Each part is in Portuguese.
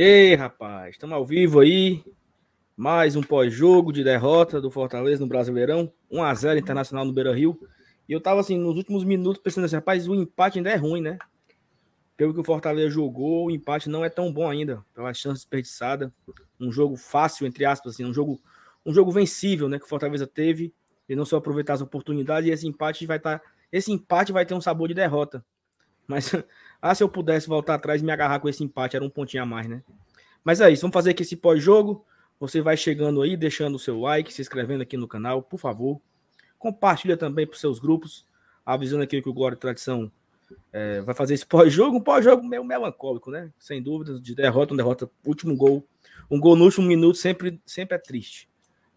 Ei, rapaz, estamos ao vivo aí. Mais um pós-jogo de derrota do Fortaleza no Brasileirão. 1x0 Internacional no Beira Rio. E eu tava assim, nos últimos minutos, pensando assim, rapaz, o empate ainda é ruim, né? Pelo que o Fortaleza jogou, o empate não é tão bom ainda. Pela chance desperdiçada. Um jogo fácil, entre aspas, assim, um jogo, um jogo vencível, né? Que o Fortaleza teve. E não só aproveitar as oportunidades. E esse empate vai estar. Tá, esse empate vai ter um sabor de derrota. Mas, ah, se eu pudesse voltar atrás e me agarrar com esse empate, era um pontinho a mais, né? Mas é isso, vamos fazer aqui esse pós-jogo. Você vai chegando aí, deixando o seu like, se inscrevendo aqui no canal, por favor. Compartilha também para os seus grupos, avisando aqui que o Glória e Tradição é, vai fazer esse pós-jogo, um pós-jogo meio melancólico, né? Sem dúvidas, de derrota, uma derrota, último gol. Um gol no último minuto sempre, sempre é triste.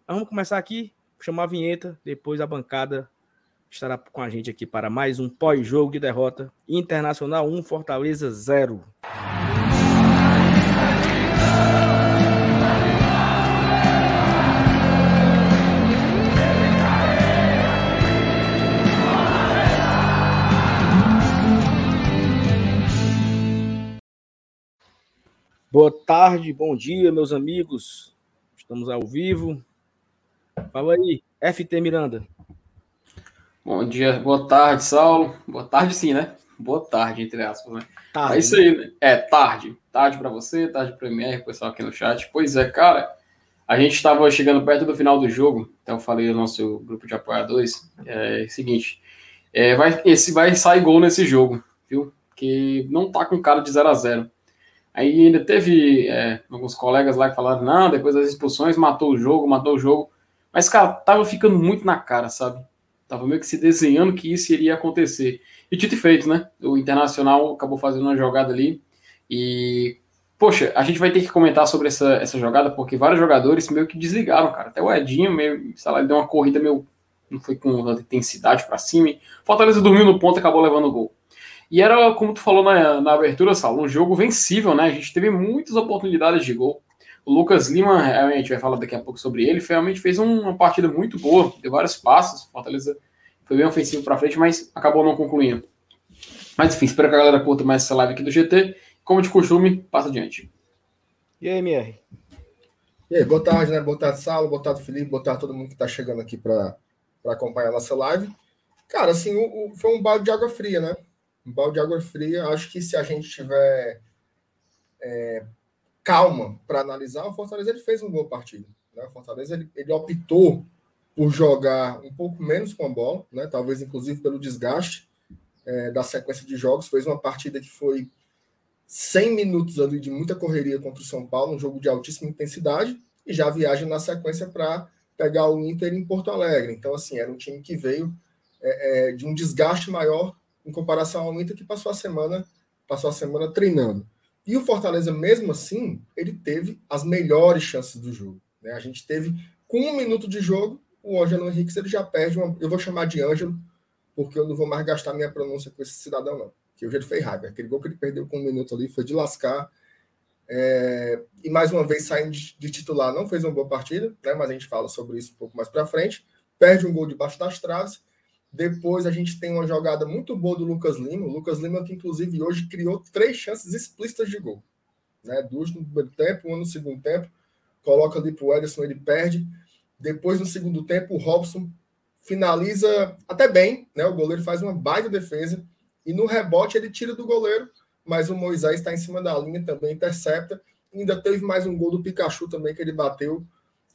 Mas vamos começar aqui, chamar a vinheta, depois a bancada estará com a gente aqui para mais um pós-jogo de derrota. Internacional 1, Fortaleza 0. Boa tarde, bom dia, meus amigos. Estamos ao vivo. Fala aí, FT Miranda. Bom dia, boa tarde, Saulo. Boa tarde, sim, né? Boa tarde, entre aspas, né? Tarde, é isso aí, né? É, tarde. Tarde para você, tarde para o MR, pessoal aqui no chat. Pois é, cara, a gente estava chegando perto do final do jogo, então eu falei no nosso grupo de apoiadores. É, é o seguinte, é, vai, esse vai sair gol nesse jogo, viu? Que não tá com cara de 0 a 0 Aí ainda teve é, alguns colegas lá que falaram, não, depois das expulsões matou o jogo, matou o jogo. Mas, cara, tava ficando muito na cara, sabe? Tava meio que se desenhando que isso iria acontecer. E dito e feito, né? O Internacional acabou fazendo uma jogada ali. E, poxa, a gente vai ter que comentar sobre essa, essa jogada, porque vários jogadores meio que desligaram, cara. Até o Edinho meio, sei lá, ele deu uma corrida meio. Não foi com intensidade para cima. Fortaleza dormiu no ponto e acabou levando o gol. E era, como tu falou na, na abertura, Saulo, um jogo vencível, né? A gente teve muitas oportunidades de gol. O Lucas Lima, a gente vai falar daqui a pouco sobre ele, realmente fez uma partida muito boa, deu vários passos, Fortaleza foi bem ofensivo para frente, mas acabou não concluindo. Mas enfim, espero que a galera curta mais essa live aqui do GT. Como de costume, passa adiante. E aí, MR? E aí, boa tarde, né? Boa tarde, Saulo, boa tarde, Felipe, boa tarde todo mundo que está chegando aqui para acompanhar a nossa live. Cara, assim, o, o, foi um balde de água fria, né? um balde de água fria. Acho que se a gente tiver é, calma para analisar, o Fortaleza ele fez uma boa partida. Né? O Fortaleza ele, ele, optou por jogar um pouco menos com a bola, né? talvez inclusive pelo desgaste é, da sequência de jogos. Fez uma partida que foi 100 minutos ali de muita correria contra o São Paulo, um jogo de altíssima intensidade, e já viaja na sequência para pegar o Inter em Porto Alegre. Então, assim, era um time que veio é, é, de um desgaste maior em comparação ao Inter que passou a semana passou a semana treinando. E o Fortaleza, mesmo assim, ele teve as melhores chances do jogo. Né? A gente teve, com um minuto de jogo, o Ângelo Henrique ele já perde uma. Eu vou chamar de Ângelo, porque eu não vou mais gastar minha pronúncia com esse cidadão, não. Que hoje ele fez raiva. Aquele gol que ele perdeu com um minuto ali foi de lascar. É... e mais uma vez saindo de titular, não fez uma boa partida, né? mas a gente fala sobre isso um pouco mais para frente. Perde um gol debaixo das traves depois a gente tem uma jogada muito boa do Lucas Lima. O Lucas Lima, que inclusive hoje criou três chances explícitas de gol. Né? Duas no primeiro tempo, uma no segundo tempo. Coloca ali para o Ederson, ele perde. Depois, no segundo tempo, o Robson finaliza até bem. Né? O goleiro faz uma baita defesa. E no rebote ele tira do goleiro. Mas o Moisés está em cima da linha, também intercepta. ainda teve mais um gol do Pikachu também que ele bateu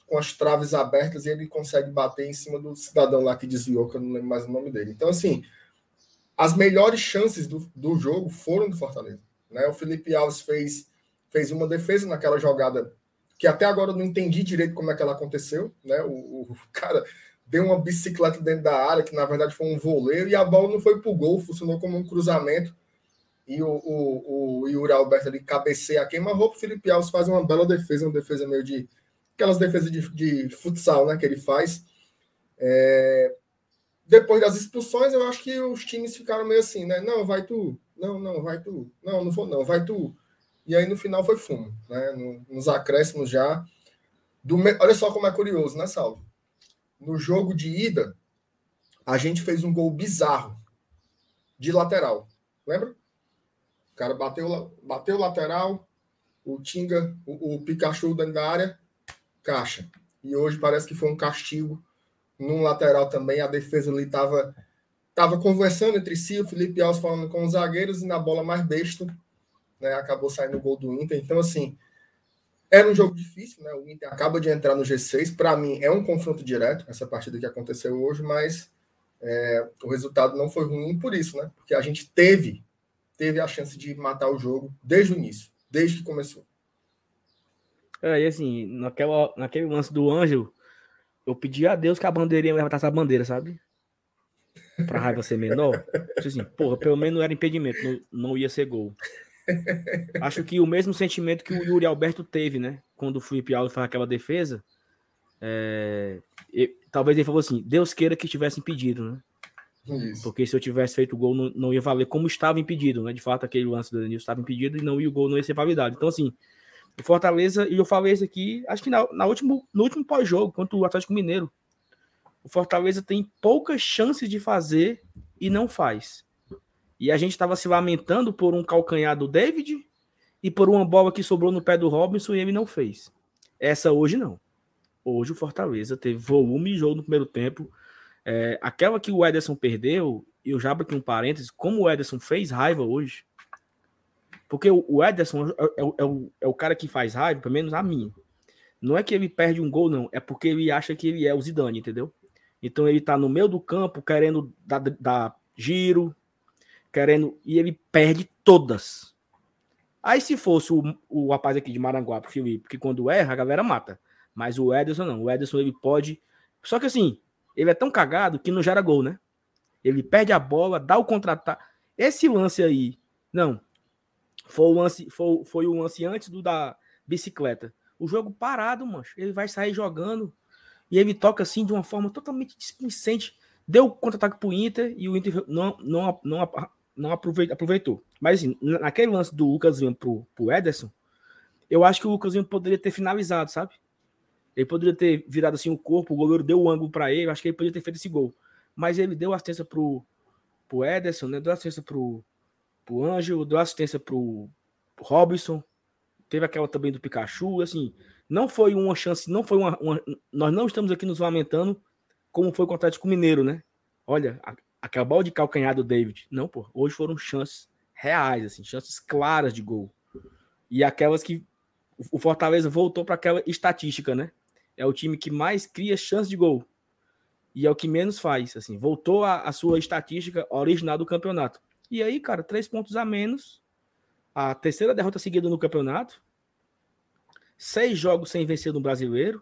com as traves abertas e ele consegue bater em cima do cidadão lá que desviou, que eu não lembro mais o nome dele. Então, assim, as melhores chances do, do jogo foram do Fortaleza. Né? O Felipe Alves fez, fez uma defesa naquela jogada que até agora eu não entendi direito como é que ela aconteceu. Né? O, o cara deu uma bicicleta dentro da área, que na verdade foi um voleiro, e a bola não foi para o gol, funcionou como um cruzamento. E o, o, o Yuri Alberto ali cabeceia a queima-roupa, o Felipe Alves faz uma bela defesa, uma defesa meio de aquelas defesas de, de futsal né, que ele faz. É, depois das expulsões, eu acho que os times ficaram meio assim, né? Não, vai tu. Não, não, vai tu. Não, não vou, não, vai tu. E aí no final foi fumo, né? Nos acréscimos já. Do, olha só como é curioso, né, Salvo? No jogo de ida, a gente fez um gol bizarro de lateral. Lembra? O cara bateu, bateu lateral, o Tinga, o, o Pikachu dentro da área, caixa. E hoje parece que foi um castigo num lateral também. A defesa ali estava tava conversando entre si, o Felipe Alves falando com os zagueiros, e na bola mais besta, né, acabou saindo o gol do Inter. Então, assim, era um jogo difícil, né? O Inter acaba de entrar no G6. Para mim, é um confronto direto, essa partida que aconteceu hoje, mas é, o resultado não foi ruim por isso, né? Porque a gente teve, teve a chance de matar o jogo desde o início, desde que começou. É, e assim, naquela, naquele lance do Ângelo, eu pedi a Deus que a bandeirinha levantasse a bandeira, sabe? Pra raiva ser menor. Assim, porra, pelo menos não era impedimento, não, não ia ser gol. Acho que o mesmo sentimento que o Yuri Alberto teve, né? Quando o Felipe Alves faz aquela defesa. É... Talvez ele falou assim: Deus queira que tivesse impedido, né? Isso. Porque se eu tivesse feito o gol, não, não, ia valer como estava impedido, né? De fato, aquele lance do Danilo estava impedido e não ia o gol não ia ser validado. Então, assim, o Fortaleza, e eu falei isso aqui, acho que na, na último, no último pós-jogo, contra o Atlético Mineiro. O Fortaleza tem poucas chances de fazer e não faz. E a gente estava se lamentando por um calcanhar do David e por uma bola que sobrou no pé do Robinson e ele não fez. Essa hoje não. Hoje o Fortaleza teve volume e jogo no primeiro tempo. É, aquela que o Ederson perdeu, e eu já abro aqui um parênteses, como o Ederson fez raiva hoje, porque o Ederson é, é, é, o, é o cara que faz raiva, pelo menos a mim. Não é que ele perde um gol, não. É porque ele acha que ele é o Zidane, entendeu? Então ele tá no meio do campo querendo dar, dar giro, querendo. E ele perde todas. Aí se fosse o, o rapaz aqui de Maranguape, Felipe, que quando erra, a galera mata. Mas o Ederson não. O Ederson ele pode. Só que assim, ele é tão cagado que não gera gol, né? Ele perde a bola, dá o contra-ataque. Esse lance aí, não. Foi o lance, foi, foi o lance antes do da bicicleta. O jogo parado, mancho. Ele vai sair jogando e ele toca assim de uma forma totalmente displicente. Deu contra-ataque pro Inter e o Inter não, não, não, não aproveitou. Mas assim, naquele lance do Lucas Lima pro, pro Ederson, eu acho que o Lucas Lima poderia ter finalizado, sabe? Ele poderia ter virado assim o corpo, o goleiro deu o ângulo para ele, acho que ele poderia ter feito esse gol. Mas ele deu assistência pro, pro Ederson, né? Deu assistência pro, pro Ângelo, deu assistência pro Robson, teve aquela também do Pikachu, assim, não foi uma chance, não foi uma, uma nós não estamos aqui nos lamentando como foi com o Mineiro, né? Olha, bola de calcanhar do David, não, pô, hoje foram chances reais, assim, chances claras de gol. E aquelas que o Fortaleza voltou para aquela estatística, né? É o time que mais cria chance de gol. E é o que menos faz, assim, voltou a sua estatística original do campeonato. E aí, cara, três pontos a menos. A terceira derrota seguida no campeonato. Seis jogos sem vencer no brasileiro.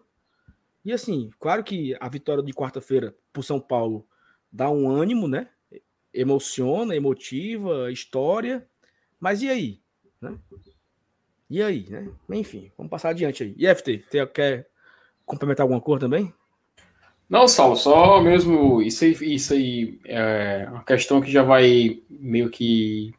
E assim, claro que a vitória de quarta-feira por São Paulo dá um ânimo, né? Emociona, emotiva, história. Mas e aí? Né? E aí, né? Enfim, vamos passar adiante aí. E FT, quer complementar alguma coisa também? Não, Saulo, só mesmo isso aí, isso aí é uma questão que já vai meio que.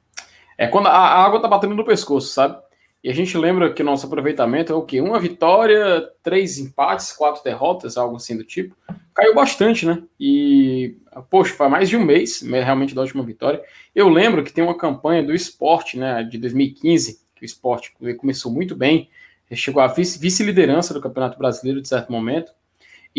É quando a, água tá batendo no pescoço, sabe? E a gente lembra que nosso aproveitamento é o quê? Uma vitória, três empates, quatro derrotas, algo assim do tipo. Caiu bastante, né? E, poxa, faz mais de um mês, realmente, da última vitória. Eu lembro que tem uma campanha do esporte, né, de 2015, que o esporte começou muito bem, chegou à vice-liderança do Campeonato Brasileiro de certo momento.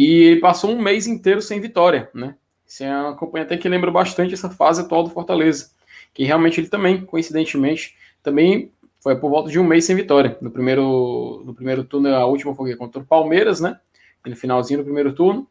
E ele passou um mês inteiro sem vitória, né? Isso é uma campanha até que lembra bastante essa fase atual do Fortaleza. Que realmente ele também, coincidentemente, também foi por volta de um mês sem vitória. No primeiro, no primeiro turno, a última foi contra o Palmeiras, né? No finalzinho do primeiro turno.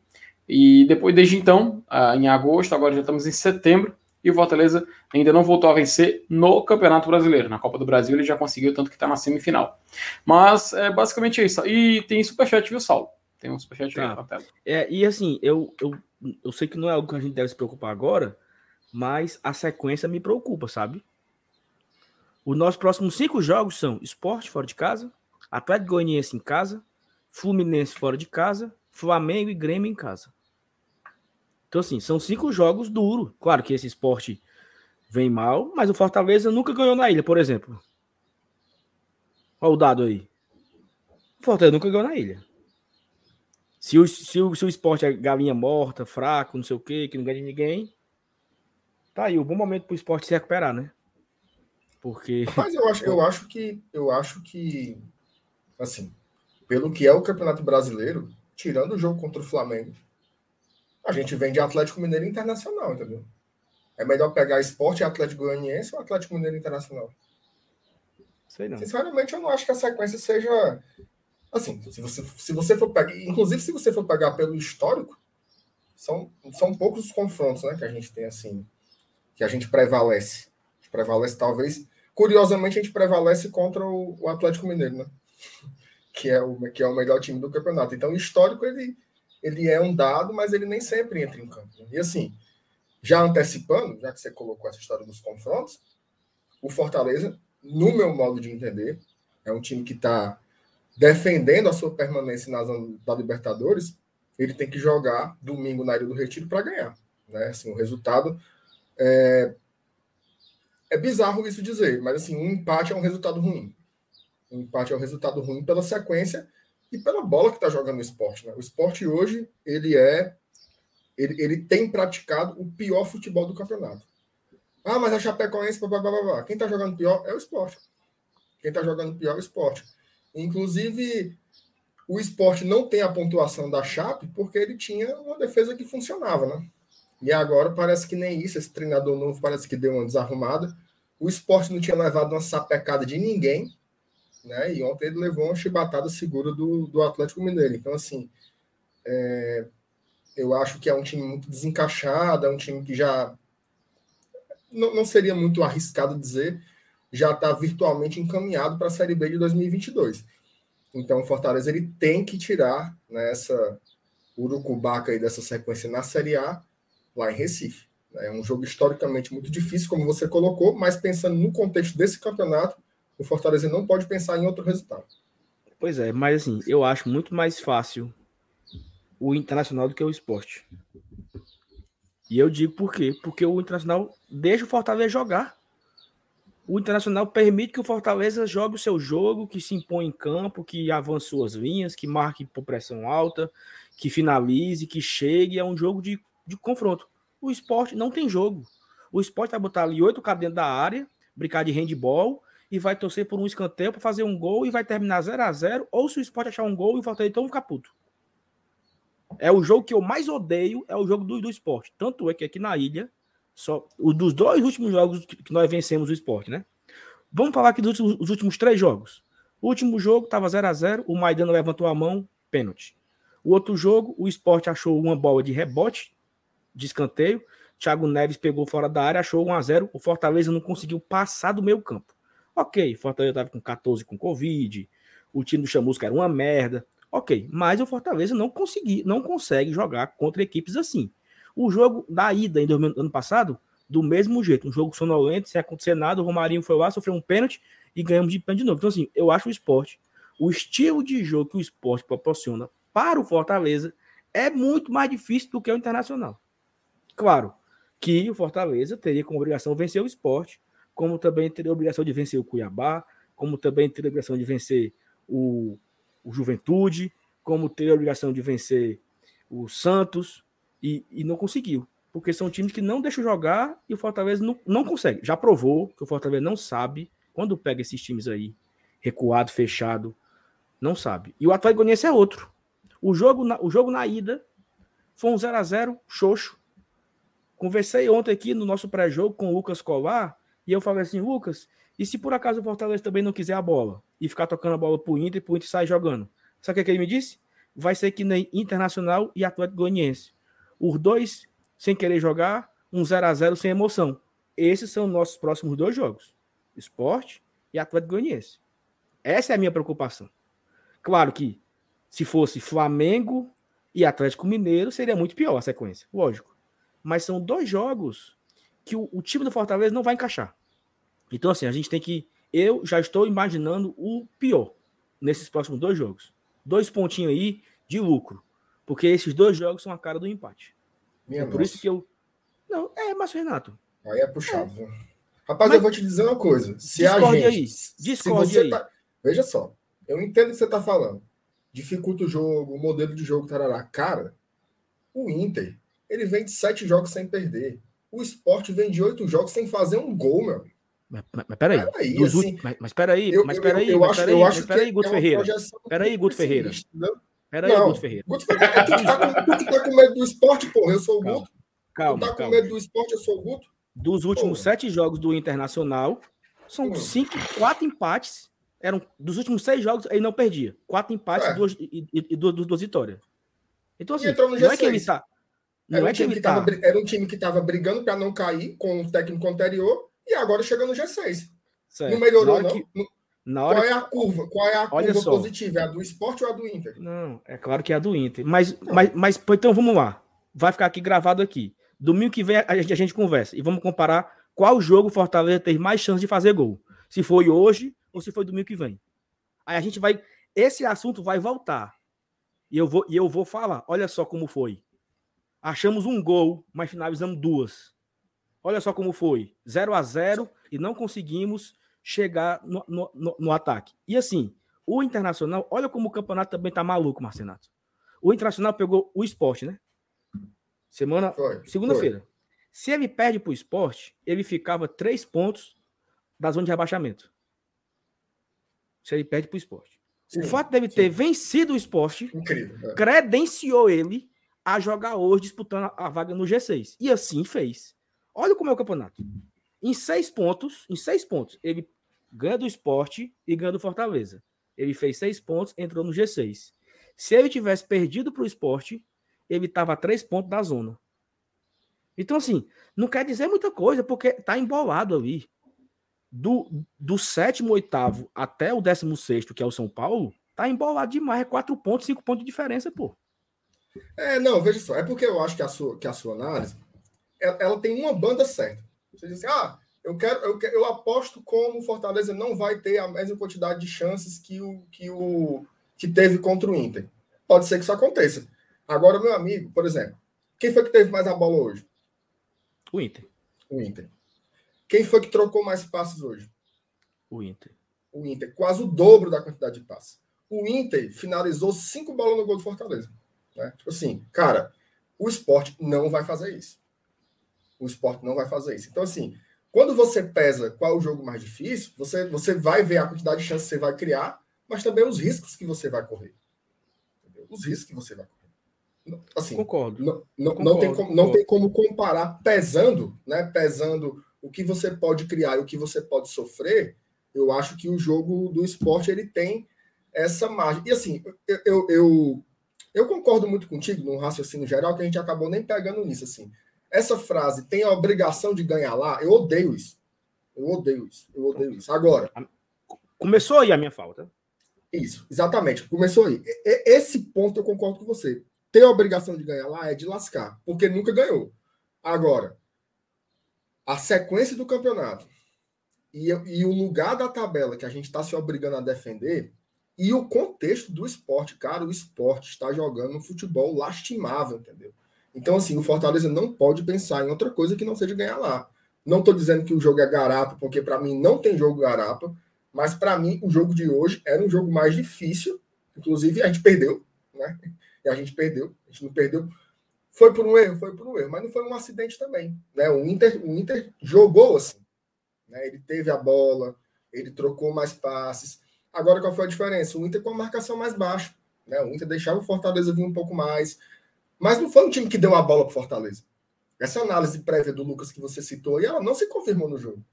E depois, desde então, em agosto, agora já estamos em setembro, e o Fortaleza ainda não voltou a vencer no Campeonato Brasileiro. Na Copa do Brasil ele já conseguiu, tanto que está na semifinal. Mas é basicamente isso. E tem superchat, viu, Saulo? Tem um superchat tá. aí na tela. É, e assim, eu, eu, eu sei que não é algo que a gente deve se preocupar agora, mas a sequência me preocupa, sabe? Os nossos próximos cinco jogos são Esporte fora de casa, Atlético Goianiense em casa, Fluminense fora de casa, Flamengo e Grêmio em casa. Então, assim, são cinco jogos duros. Claro que esse esporte vem mal, mas o Fortaleza nunca ganhou na ilha, por exemplo. Olha o dado aí. O Fortaleza nunca ganhou na ilha. Se o, se o, se o esporte é galinha morta, fraco, não sei o quê, que não ganha de ninguém, tá aí, o um bom momento pro esporte se recuperar, né? Porque. Mas eu acho, eu acho que. Eu acho que. Assim, pelo que é o Campeonato Brasileiro, tirando o jogo contra o Flamengo, a gente vem de Atlético Mineiro Internacional, entendeu? É melhor pegar esporte Atlético Goianiense ou Atlético Mineiro Internacional? Sei não. Sinceramente, eu não acho que a sequência seja. Assim, se você, se você for pegar. Inclusive, se você for pegar pelo histórico, são, são poucos os confrontos né, que a gente tem assim. Que a gente prevalece. A gente prevalece, talvez. Curiosamente, a gente prevalece contra o, o Atlético Mineiro, né? Que é, o, que é o melhor time do campeonato. Então, o histórico, ele, ele é um dado, mas ele nem sempre entra em campo. E assim, já antecipando, já que você colocou essa história dos confrontos, o Fortaleza, no meu modo de entender, é um time que está defendendo a sua permanência na zona da Libertadores, ele tem que jogar domingo na Ilha do Retiro para ganhar. Né? Assim, o resultado é... é bizarro isso dizer, mas assim, um empate é um resultado ruim. Um empate é um resultado ruim pela sequência e pela bola que está jogando o esporte. Né? O esporte hoje ele é ele, ele tem praticado o pior futebol do campeonato. Ah, mas a Chapecoense, blá, blá, blá, blá. quem está jogando pior é o esporte. Quem está jogando pior é o esporte. Inclusive, o esporte não tem a pontuação da Chape porque ele tinha uma defesa que funcionava, né? E agora parece que nem isso. Esse treinador novo parece que deu uma desarrumada. O esporte não tinha levado uma sapecada de ninguém, né? E ontem ele levou uma chibatada segura do, do Atlético Mineiro. Então, assim, é, eu acho que é um time muito desencaixado, é um time que já. Não, não seria muito arriscado dizer, já está virtualmente encaminhado para a Série B de 2022. Então, o Fortaleza ele tem que tirar né, essa urucubaca aí dessa sequência na Série A, lá em Recife. É um jogo historicamente muito difícil, como você colocou, mas pensando no contexto desse campeonato, o Fortaleza não pode pensar em outro resultado. Pois é, mas assim, eu acho muito mais fácil o Internacional do que o esporte. E eu digo por quê? Porque o Internacional deixa o Fortaleza jogar. O Internacional permite que o Fortaleza jogue o seu jogo, que se impõe em campo, que avance suas linhas, que marque por pressão alta, que finalize, que chegue. É um jogo de, de confronto. O esporte não tem jogo. O esporte vai botar ali oito caras dentro da área, brincar de handball e vai torcer por um escanteio para fazer um gol e vai terminar 0 a 0 Ou se o esporte achar um gol e Fortaleza então ficar puto. É o jogo que eu mais odeio, é o jogo do, do esporte. Tanto é que aqui na ilha, só o dos dois últimos jogos que nós vencemos o esporte, né? Vamos falar aqui dos últimos, últimos três jogos. O último jogo estava 0 a 0 o Maidana levantou a mão, pênalti. O outro jogo, o esporte achou uma bola de rebote, de escanteio. Thiago Neves pegou fora da área, achou 1 a 0 O Fortaleza não conseguiu passar do meio campo. Ok, Fortaleza estava com 14 com Covid, o time do Chamusca era uma merda. Ok, mas o Fortaleza não consegui, não consegue jogar contra equipes assim. O jogo da ida em ano passado, do mesmo jeito, um jogo sonolento, sem acontecer nada, o Romarinho foi lá, sofreu um pênalti e ganhamos de pênalti de novo. Então, assim, eu acho o esporte, o estilo de jogo que o esporte proporciona para o Fortaleza é muito mais difícil do que o Internacional. Claro que o Fortaleza teria como obrigação vencer o esporte, como também teria a obrigação de vencer o Cuiabá, como também teria a obrigação de vencer o o Juventude, como ter a obrigação de vencer o Santos, e, e não conseguiu. Porque são times que não deixam jogar e o Fortaleza não, não consegue. Já provou que o Fortaleza não sabe, quando pega esses times aí, recuado, fechado, não sabe. E o Atlético Goianiense é outro. O jogo na, o jogo na ida foi um 0 a 0 xoxo. Conversei ontem aqui no nosso pré-jogo com o Lucas Colar e eu falei assim, Lucas, e se por acaso o Fortaleza também não quiser a bola e ficar tocando a bola pro Inter e pro Inter sair jogando? Sabe o que, é que ele me disse? Vai ser que nem Internacional e Atlético Goianiense. Os dois sem querer jogar, um 0 a 0 sem emoção. Esses são nossos próximos dois jogos: Esporte e Atlético Goianiense. Essa é a minha preocupação. Claro que se fosse Flamengo e Atlético Mineiro, seria muito pior a sequência, lógico. Mas são dois jogos que o, o time do Fortaleza não vai encaixar. Então, assim, a gente tem que. Eu já estou imaginando o pior nesses próximos dois jogos. Dois pontinhos aí de lucro. Porque esses dois jogos são a cara do empate. Minha por isso que eu. Não, é, mas Renato. Aí é puxado. É. Rapaz, mas... eu vou te dizer uma coisa. Se Discorde a gente. Aí. Discorde aí. Tá... Veja só. Eu entendo o que você está falando. Dificulta o jogo, o modelo de jogo, tarará. Cara, o Inter, ele vem de sete jogos sem perder. O esporte vem de oito jogos sem fazer um gol, meu. Mas, mas, mas peraí. peraí dos assim, mas, mas peraí, eu, mas peraí, eu, eu, mas peraí, eu acho, mas peraí, Guto é Ferreira. Peraí, Guto Ferreira. Peraí, não, Guto Ferreira. Guto Ferreira, tu, tá com, tu tá com medo do esporte, porra, eu sou o Guto. Calma, tu tá calma. com medo do esporte, eu sou o Guto. Dos últimos porra. sete jogos do Internacional, são hum. cinco, quatro empates. Eram dos últimos seis jogos, ele não perdia. Quatro empates é. duas, e, e, e duas, duas vitórias. Então, assim, não é que ele tá. Não era, é um que ele tá... Tava, era um time que estava brigando para não cair com o técnico anterior e agora chega no G6. Certo. Não melhorou, não? Que... Na hora Qual é a curva? Qual é a curva só. positiva? É a do esporte ou a do Inter? Não, é claro que é a do Inter. Mas, mas, mas então vamos lá. Vai ficar aqui gravado aqui. Domingo que vem a gente, a gente conversa e vamos comparar qual jogo o Fortaleza teve mais chance de fazer gol. Se foi hoje ou se foi domingo que vem. Aí a gente vai. Esse assunto vai voltar. E eu vou, e eu vou falar. Olha só como foi. Achamos um gol, mas finalizamos duas. Olha só como foi. 0 a 0 e não conseguimos chegar no, no, no, ataque. E assim, o Internacional, olha como o campeonato também tá maluco, Marcenato. O Internacional pegou o esporte, né? Semana. Segunda-feira. Se ele perde pro esporte, ele ficava três pontos da zona de rebaixamento. Se ele perde pro esporte. Sim, o fato dele sim. ter vencido o esporte Incrível, é. credenciou ele a jogar hoje disputando a vaga no G6. E assim fez. Olha como é o campeonato. Em seis pontos, em seis pontos, ele ganha do esporte e ganha do Fortaleza. Ele fez seis pontos, entrou no G6. Se ele tivesse perdido para o esporte, ele estava a três pontos da zona. Então, assim, não quer dizer muita coisa, porque tá embolado ali. Do, do sétimo, oitavo até o décimo sexto, que é o São Paulo, tá embolado demais. É quatro pontos, cinco pontos de diferença, pô. É, não, veja só. É porque eu acho que a sua, que a sua análise ela, ela tem uma banda certa. Você diz assim, ah, eu quero, eu, eu aposto como o Fortaleza não vai ter a mesma quantidade de chances que o que o que teve contra o Inter. Pode ser que isso aconteça. Agora, meu amigo, por exemplo, quem foi que teve mais a bola hoje? O Inter. O Inter. Quem foi que trocou mais passes hoje? O Inter. O Inter, quase o dobro da quantidade de passes. O Inter finalizou cinco bolas no gol do Fortaleza. Né? Tipo assim, cara, o esporte não vai fazer isso. O esporte não vai fazer isso. Então, assim, quando você pesa qual é o jogo mais difícil, você, você vai ver a quantidade de chances que você vai criar, mas também os riscos que você vai correr. Entendeu? Os riscos que você vai correr. Assim, concordo. Não, não, concordo, não, tem como, não tem como comparar pesando, né? Pesando o que você pode criar e o que você pode sofrer. Eu acho que o jogo do esporte ele tem essa margem. E assim, eu, eu, eu eu concordo muito contigo no raciocínio geral, que a gente acabou nem pegando nisso. assim. Essa frase tem a obrigação de ganhar lá, eu odeio isso. Eu odeio isso. Eu odeio isso. Agora. Começou aí a minha falta. Isso, exatamente. Começou aí. Esse ponto eu concordo com você. Ter a obrigação de ganhar lá é de lascar, porque nunca ganhou. Agora, a sequência do campeonato e, e o lugar da tabela que a gente está se obrigando a defender e o contexto do esporte, cara, o esporte está jogando um futebol lastimável, entendeu? Então, assim, o Fortaleza não pode pensar em outra coisa que não seja ganhar lá. Não estou dizendo que o jogo é garapa, porque para mim não tem jogo garapa, mas para mim o jogo de hoje era um jogo mais difícil. Inclusive, a gente perdeu, né? E a gente perdeu, a gente não perdeu. Foi por um erro, foi por um erro, mas não foi um acidente também. Né? O, Inter, o Inter jogou assim. Né? Ele teve a bola, ele trocou mais passes Agora, qual foi a diferença? O Inter com a marcação mais baixa. Né? O Inter deixava o Fortaleza vir um pouco mais. Mas não foi um time que deu a bola para o Fortaleza. Essa análise prévia do Lucas que você citou, e ela não se confirmou no jogo.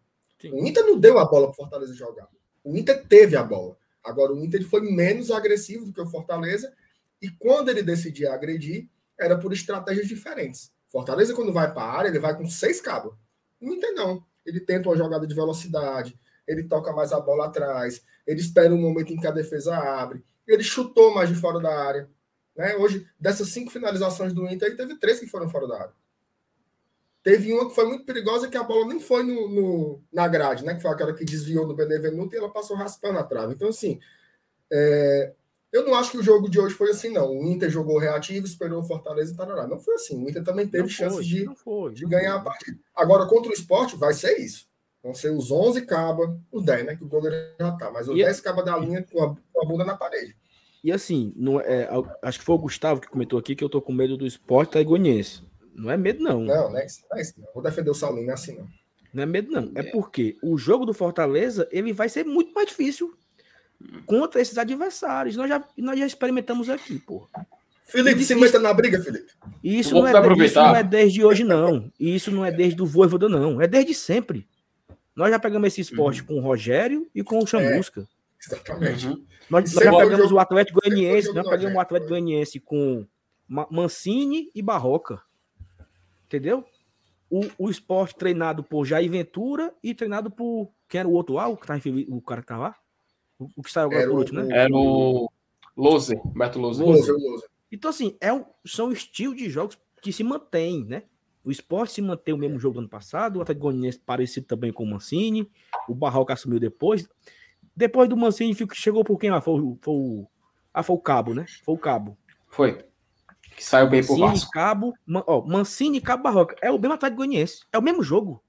Sim. O Inter não deu a bola para o Fortaleza jogar. O Inter teve a bola. Agora, o Inter foi menos agressivo do que o Fortaleza. E quando ele decidia agredir, era por estratégias diferentes. Fortaleza, quando vai para a área, ele vai com seis cabos. O Inter não. Ele tenta uma jogada de velocidade, ele toca mais a bola atrás, ele espera um momento em que a defesa abre, ele chutou mais de fora da área. Né? Hoje, dessas cinco finalizações do Inter, teve três que foram fora da área. Teve uma que foi muito perigosa, que a bola nem foi no, no na grade, né? Que foi aquela que desviou do Benevenuto e ela passou raspando a trave. Então, assim, é, eu não acho que o jogo de hoje foi assim, não. O Inter jogou reativo, esperou o Fortaleza e tarará. Não foi assim. O Inter também teve chance de, foi, de ganhar foi. a partida. Agora, contra o esporte, vai ser isso. Vão ser os 11 cabas, os 10, né? Que o goleiro já tá, mas os e 10 cabas da linha com a, com a, bunda na parede. E assim, não é, acho que foi o Gustavo que comentou aqui que eu tô com medo do esporte taigoniense. Não é medo, não. Não, não é isso. Não é isso não. Vou defender o Saulinho, não é assim, não. Não é medo, não. É, é porque o jogo do Fortaleza ele vai ser muito mais difícil contra esses adversários. Nós já, nós já experimentamos aqui, pô. Felipe, se meta na briga, Felipe. Isso não, é, isso não é desde hoje, não. E isso não é desde o Voivoda, não. É desde sempre. Nós já pegamos esse esporte uhum. com o Rogério e com o Chamusca. Exatamente. Uhum. Nós, nós já pegamos jogo, o Atlético Goianiense, nós pegamos o Atlético Goianiense com Mancini e Barroca. Entendeu? O, o esporte treinado por Jair Ventura e treinado por. Quem era o outro lá? O, que tá, o cara que tá lá? O, o que saiu agora por último, né? Era o Lose, Beto Lose. Então, assim, é um, são estilos de jogos que se mantêm, né? O esporte se mantém o mesmo jogo do ano passado, o Atlético Goianiense parecido também com o Mancini, o Barroca assumiu depois. Depois do Mancini, chegou por quem lá? Foi, foi, ah, foi o Cabo, né? Foi o Cabo. Foi. Que saiu bem Mancini, por Vasco. Cabo, Man, ó, Mancini, Cabo, Barroca. É o mesmo Atlético Goianiense. É o mesmo jogo.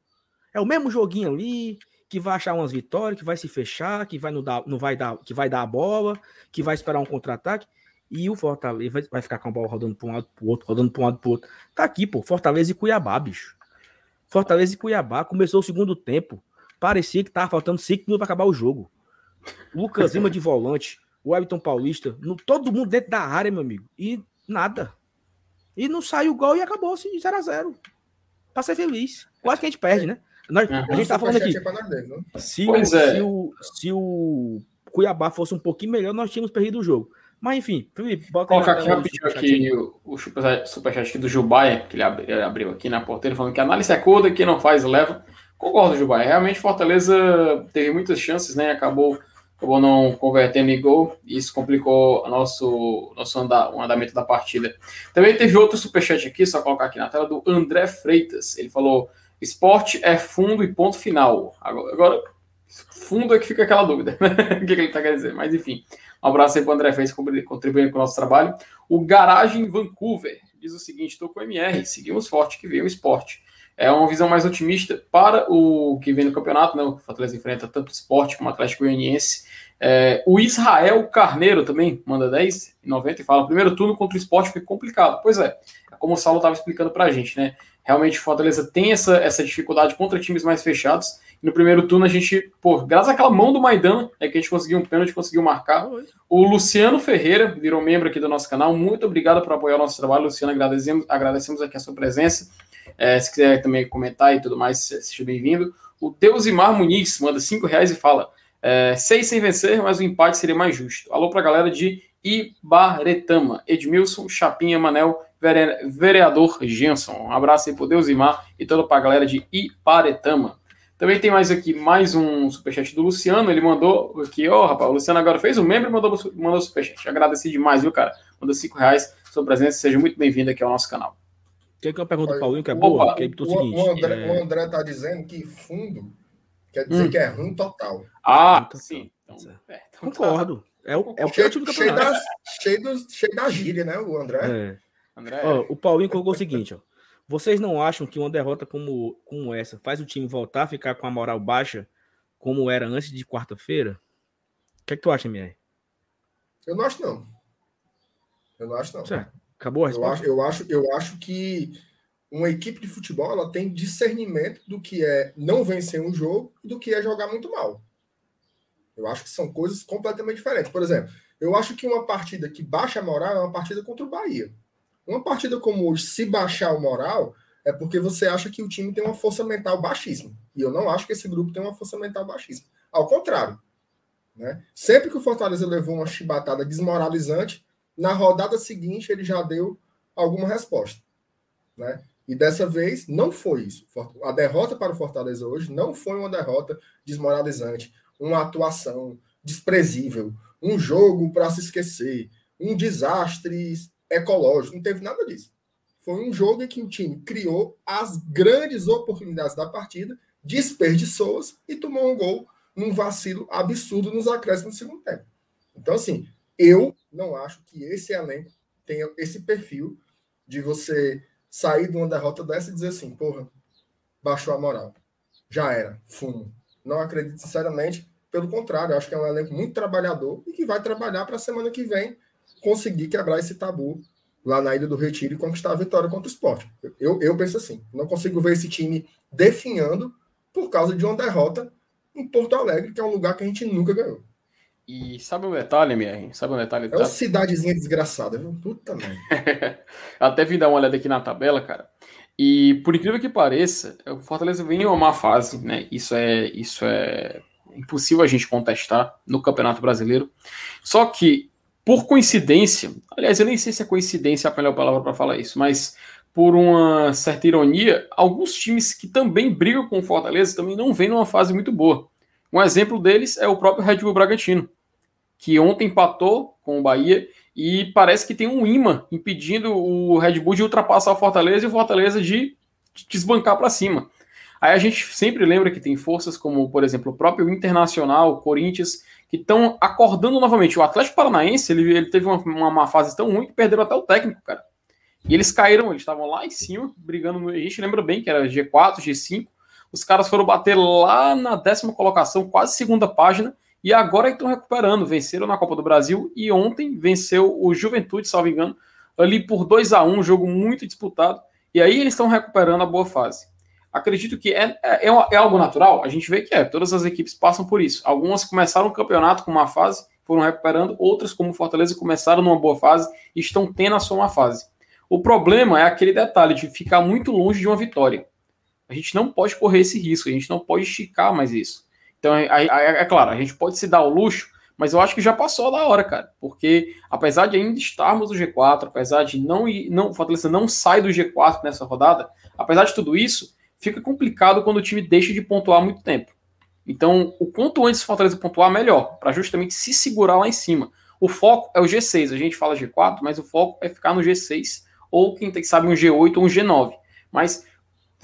É o mesmo joguinho ali, que vai achar umas vitórias, que vai se fechar, que vai não, dar, não vai dar, que vai dar a bola, que vai esperar um contra-ataque. E o Fortaleza vai, vai ficar com a bola rodando para um lado para o outro, rodando para um lado para o outro. Tá aqui, pô, Fortaleza e Cuiabá, bicho. Fortaleza e Cuiabá começou o segundo tempo. Parecia que tava faltando 5 minutos para acabar o jogo. Lucas Lima de volante, o Everton Paulista, no, todo mundo dentro da área, meu amigo. E nada. E não saiu o gol e acabou assim, 0x0. Pra ser feliz. Quase que a gente perde, né? Nós, uhum. A gente tá falando aqui. Se, o, é. se, o, se o Cuiabá fosse um pouquinho melhor, nós tínhamos perdido o jogo. Mas enfim, Felipe, bota Coloca aqui rapidinho aqui o, o superchat aqui do Jubaia, que ele abriu aqui na porteira, falando que a análise é curta, que não faz leva. Concordo, Jubaia. Realmente Fortaleza teve muitas chances, né? Acabou, acabou não convertendo em gol. E isso complicou nosso, nosso anda, o andamento da partida. Também teve outro superchat aqui, só colocar aqui na tela, do André Freitas. Ele falou: esporte é fundo e ponto final. Agora, agora fundo é que fica aquela dúvida, né? o que, ele está querendo dizer, mas enfim. Um abraço aí para o André Fez contribuindo com o nosso trabalho. O Garagem Vancouver diz o seguinte: estou com o MR, seguimos forte que veio o esporte. É uma visão mais otimista para o que vem no campeonato, né? O Fortaleza enfrenta tanto o esporte como o Atlético Goianiense. É, o Israel Carneiro também manda 10 e 90 e fala: primeiro turno contra o esporte foi complicado. Pois é, como o Saulo estava explicando para a gente, né? Realmente o Fortaleza tem essa, essa dificuldade contra times mais fechados no primeiro turno, a gente, pô, graças àquela mão do Maidan, é que a gente conseguiu um pênalti, conseguiu marcar. O Luciano Ferreira virou membro aqui do nosso canal. Muito obrigado por apoiar o nosso trabalho, Luciano. Agradecemos, agradecemos aqui a sua presença. É, se quiser também comentar e tudo mais, seja bem-vindo. O Deusimar Muniz manda cinco reais e fala: é, seis sem vencer, mas o empate seria mais justo. Alô para a galera de Ibaretama, Edmilson, Chapinha, Manel, vereador Jenson. Um abraço aí pro Deusimar e toda para a galera de Ibaretama. Também tem mais aqui, mais um superchat do Luciano. Ele mandou aqui, ó, oh, rapaz, o Luciano agora fez um membro e mandou, mandou superchat. Agradeci demais, viu, cara? Mandou cinco reais. Sua presença, seja muito bem-vindo aqui ao nosso canal. Tem aqui uma pergunta do Paulinho que é Opa, boa. Que é o, seguinte, o, André, é... o André tá dizendo que fundo quer dizer hum. que é ruim total. Ah, total. sim. Então, é, então tá. Concordo. É o, é o cheio, do cheio, da, cheio, do, cheio da gíria, né, o André? É. André... Ó, o Paulinho colocou o seguinte, ó. Vocês não acham que uma derrota como, como essa faz o time voltar a ficar com a moral baixa como era antes de quarta-feira? O que é que tu acha, MR? Eu não acho, não. Eu não acho, não. Certo. Acabou a resposta? Eu acho, eu acho, eu acho que uma equipe de futebol ela tem discernimento do que é não vencer um jogo e do que é jogar muito mal. Eu acho que são coisas completamente diferentes. Por exemplo, eu acho que uma partida que baixa a moral é uma partida contra o Bahia. Uma partida como hoje, se baixar o moral, é porque você acha que o time tem uma força mental baixíssima. E eu não acho que esse grupo tem uma força mental baixíssima. Ao contrário. Né? Sempre que o Fortaleza levou uma chibatada desmoralizante, na rodada seguinte ele já deu alguma resposta. Né? E dessa vez não foi isso. A derrota para o Fortaleza hoje não foi uma derrota desmoralizante, uma atuação desprezível, um jogo para se esquecer, um desastre ecológico, não teve nada disso. Foi um jogo em que o time criou as grandes oportunidades da partida, desperdiçou-as e tomou um gol num vacilo absurdo nos acréscimos do segundo tempo. Então, assim, eu não acho que esse elenco tenha esse perfil de você sair de uma derrota dessa e dizer assim, porra, baixou a moral. Já era, fumo. Não acredito sinceramente, pelo contrário, acho que é um elenco muito trabalhador e que vai trabalhar para a semana que vem conseguir quebrar esse tabu lá na Ilha do Retiro e conquistar a vitória contra o esporte. Eu, eu penso assim, não consigo ver esse time definhando por causa de uma derrota em Porto Alegre, que é um lugar que a gente nunca ganhou. E sabe um detalhe, minha? Sabe um detalhe? É uma cidadezinha desgraçada, viu? Puta merda. Até vim dar uma olhada aqui na tabela, cara. E por incrível que pareça, o Fortaleza vem em uma má fase, né? Isso é, isso é impossível a gente contestar no Campeonato Brasileiro. Só que, por coincidência, aliás, eu nem sei se é coincidência a melhor palavra para falar isso, mas por uma certa ironia, alguns times que também brigam com o Fortaleza também não vêm numa fase muito boa. Um exemplo deles é o próprio Red Bull Bragantino, que ontem empatou com o Bahia e parece que tem um imã impedindo o Red Bull de ultrapassar o Fortaleza e o Fortaleza de desbancar para cima. Aí a gente sempre lembra que tem forças como, por exemplo, o próprio Internacional, o Corinthians, que estão acordando novamente. O Atlético Paranaense ele, ele teve uma, uma, uma, fase tão ruim que perderam até o técnico, cara. E eles caíram, eles estavam lá em cima, brigando. A gente lembra bem que era G4, G5. Os caras foram bater lá na décima colocação, quase segunda página, e agora estão recuperando. Venceram na Copa do Brasil e ontem venceu o Juventude, salvo engano, ali por 2 a 1 um jogo muito disputado. E aí eles estão recuperando a boa fase. Acredito que é, é, é, é algo natural, a gente vê que é, todas as equipes passam por isso. Algumas começaram o campeonato com uma fase, foram recuperando, outras, como Fortaleza, começaram numa boa fase e estão tendo a sua má fase. O problema é aquele detalhe de ficar muito longe de uma vitória. A gente não pode correr esse risco, a gente não pode esticar mais isso. Então, é, é, é claro, a gente pode se dar o luxo, mas eu acho que já passou da hora, cara. Porque apesar de ainda estarmos no G4, apesar de não ir, não, Fortaleza não sai do G4 nessa rodada, apesar de tudo isso, fica complicado quando o time deixa de pontuar muito tempo. Então, o quanto antes o Fortaleza pontuar, melhor, para justamente se segurar lá em cima. O foco é o G6, a gente fala G4, mas o foco é ficar no G6 ou quem sabe um G8 ou um G9. Mas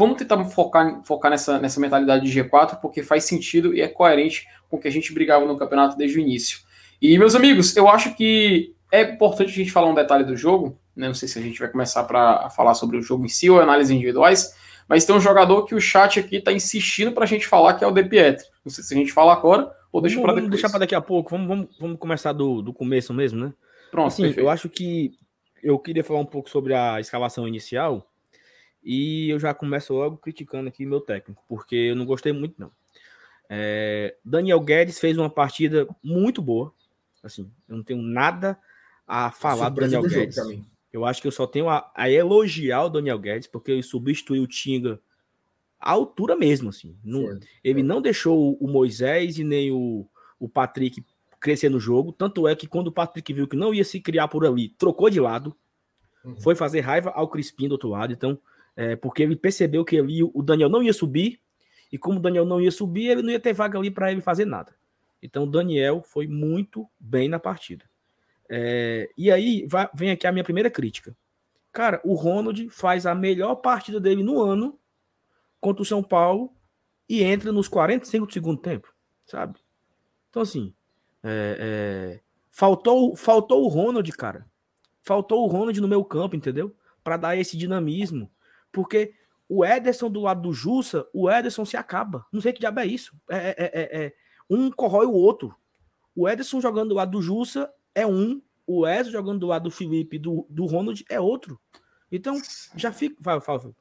vamos tentar focar, focar nessa, nessa mentalidade de G4, porque faz sentido e é coerente com o que a gente brigava no campeonato desde o início. E, meus amigos, eu acho que é importante a gente falar um detalhe do jogo. Né? Não sei se a gente vai começar para falar sobre o jogo em si ou análises individuais, mas tem um jogador que o chat aqui está insistindo para a gente falar, que é o De Pietro. Não sei se a gente fala agora ou deixa para depois. Vamos deixar para daqui a pouco. Vamos, vamos, vamos começar do, do começo mesmo, né? Pronto, assim, eu acho que eu queria falar um pouco sobre a escalação inicial e eu já começo logo criticando aqui meu técnico, porque eu não gostei muito, não. É, Daniel Guedes fez uma partida muito boa. Assim, eu não tenho nada a falar do Daniel do Guedes. Eu acho que eu só tenho a, a, elogiar o Daniel Guedes, porque ele substituiu o Tinga à altura mesmo. Assim. Não, ele não deixou o Moisés e nem o, o Patrick crescer no jogo. Tanto é que quando o Patrick viu que não ia se criar por ali, trocou de lado. Uhum. Foi fazer raiva ao Crispim do outro lado. Então, é, porque ele percebeu que ali o Daniel não ia subir. E como o Daniel não ia subir, ele não ia ter vaga ali para ele fazer nada. Então, o Daniel foi muito bem na partida. É, e aí vai, vem aqui a minha primeira crítica. Cara, o Ronald faz a melhor partida dele no ano contra o São Paulo e entra nos 45 do segundo tempo, sabe? Então, assim, é, é, faltou, faltou o Ronald, cara. Faltou o Ronald no meu campo, entendeu? Para dar esse dinamismo. Porque o Ederson do lado do Jussa, o Ederson se acaba. Não sei que diabo é isso. É, é, é, é um corrói o outro. O Ederson jogando do lado do Jussa é um. O Ederson jogando do lado do Felipe do, do Ronald é outro. Então, já fica. Fala, fala.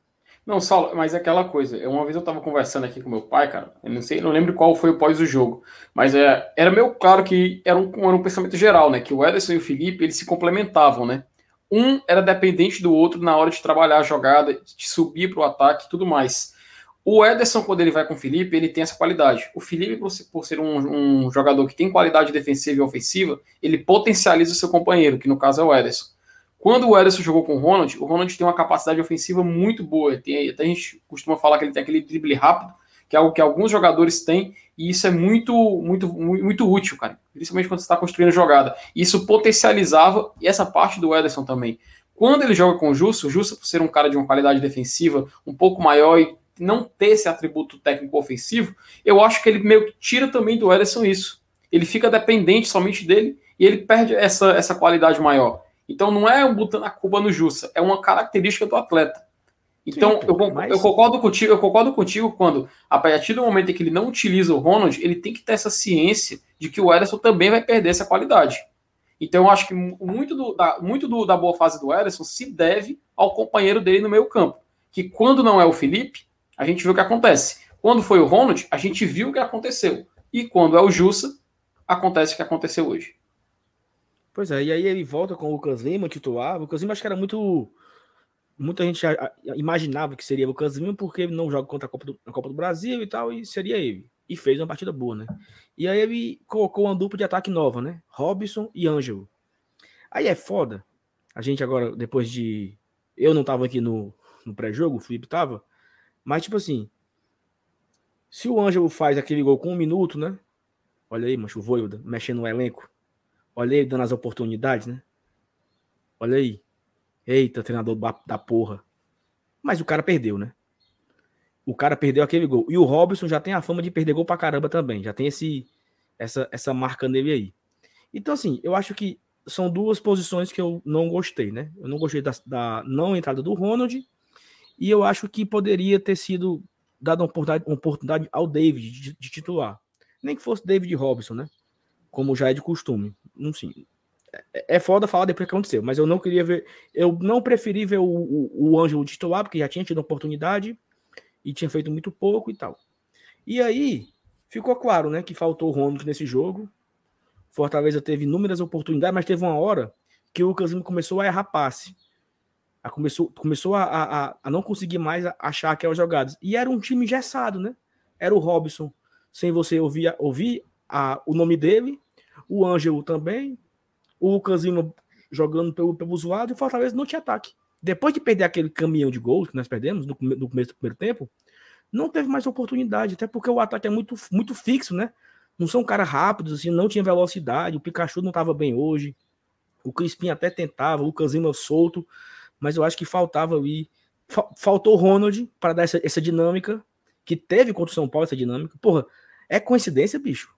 Não, Saulo, mas é aquela coisa. Uma vez eu tava conversando aqui com meu pai, cara. Eu não sei, não lembro qual foi o pós do jogo. Mas é, era meio claro que era um, era um pensamento geral, né? Que o Ederson e o Felipe, eles se complementavam, né? Um era dependente do outro na hora de trabalhar a jogada, de subir para o ataque e tudo mais. O Ederson, quando ele vai com o Felipe, ele tem essa qualidade. O Felipe, por ser um, um jogador que tem qualidade defensiva e ofensiva, ele potencializa o seu companheiro, que no caso é o Ederson. Quando o Ederson jogou com o Ronald, o Ronald tem uma capacidade ofensiva muito boa. Tem, até a gente costuma falar que ele tem aquele drible rápido, que é algo que alguns jogadores têm, e isso é muito, muito, muito útil, cara. Principalmente quando você está construindo jogada. Isso potencializava essa parte do Ederson também. Quando ele joga com o Justo, o Justo, por ser um cara de uma qualidade defensiva um pouco maior e não ter esse atributo técnico ofensivo, eu acho que ele meio que tira também do Ederson isso. Ele fica dependente somente dele e ele perde essa, essa qualidade maior. Então não é um botando a culpa no Jussa, é uma característica do atleta. Então eu, eu, concordo contigo, eu concordo contigo quando, a partir do momento em que ele não utiliza o Ronald, ele tem que ter essa ciência de que o Ederson também vai perder essa qualidade. Então eu acho que muito, do, da, muito do, da boa fase do Ederson se deve ao companheiro dele no meio campo. Que quando não é o Felipe, a gente vê o que acontece. Quando foi o Ronald, a gente viu o que aconteceu. E quando é o Jussa, acontece o que aconteceu hoje. Pois é, e aí ele volta com o Lucas Lima, titular. O Lucas Lima acho que era muito. Muita gente imaginava que seria o Lima, porque ele não joga contra a Copa do, a Copa do Brasil e tal, e seria ele. E fez uma partida boa, né? E aí ele colocou uma dupla de ataque nova, né? Robson e Ângelo. Aí é foda. A gente agora, depois de. Eu não tava aqui no, no pré-jogo, o Felipe tava. Mas, tipo assim. Se o Ângelo faz aquele gol com um minuto, né? Olha aí, macho, o Voivoda, mexendo no elenco. Olha aí, dando as oportunidades, né? Olha aí. Eita, treinador da porra. Mas o cara perdeu, né? O cara perdeu aquele gol. E o Robson já tem a fama de perder gol pra caramba também. Já tem esse, essa, essa marca nele aí. Então, assim, eu acho que são duas posições que eu não gostei, né? Eu não gostei da, da não entrada do Ronald. E eu acho que poderia ter sido dada uma oportunidade, uma oportunidade ao David de, de titular. Nem que fosse David Robson, né? Como já é de costume. Não sim. É, foda falar depois que aconteceu, mas eu não queria ver. Eu não preferi ver o, o, o Ângelo titular, porque já tinha tido oportunidade e tinha feito muito pouco e tal. E aí, ficou claro, né, que faltou o Ronald nesse jogo. Fortaleza teve inúmeras oportunidades, mas teve uma hora que o Lucas começou a errar passe. A começou começou a, a, a não conseguir mais achar aquelas jogadas. E era um time engessado, né? Era o Robson, sem você ouvir, ouvir a, o nome dele, o Ângelo também, o Lucas Lima jogando pelo, pelo zoado e o Fortaleza não tinha ataque. Depois de perder aquele caminhão de gols que nós perdemos no, no começo do primeiro tempo, não teve mais oportunidade, até porque o ataque é muito, muito fixo, né? Não são caras rápidos, assim, não tinha velocidade, o Pikachu não estava bem hoje, o Crispim até tentava, o Lucas Lima solto, mas eu acho que faltava ali, faltou o Ronald para dar essa, essa dinâmica, que teve contra o São Paulo essa dinâmica. Porra, é coincidência, bicho?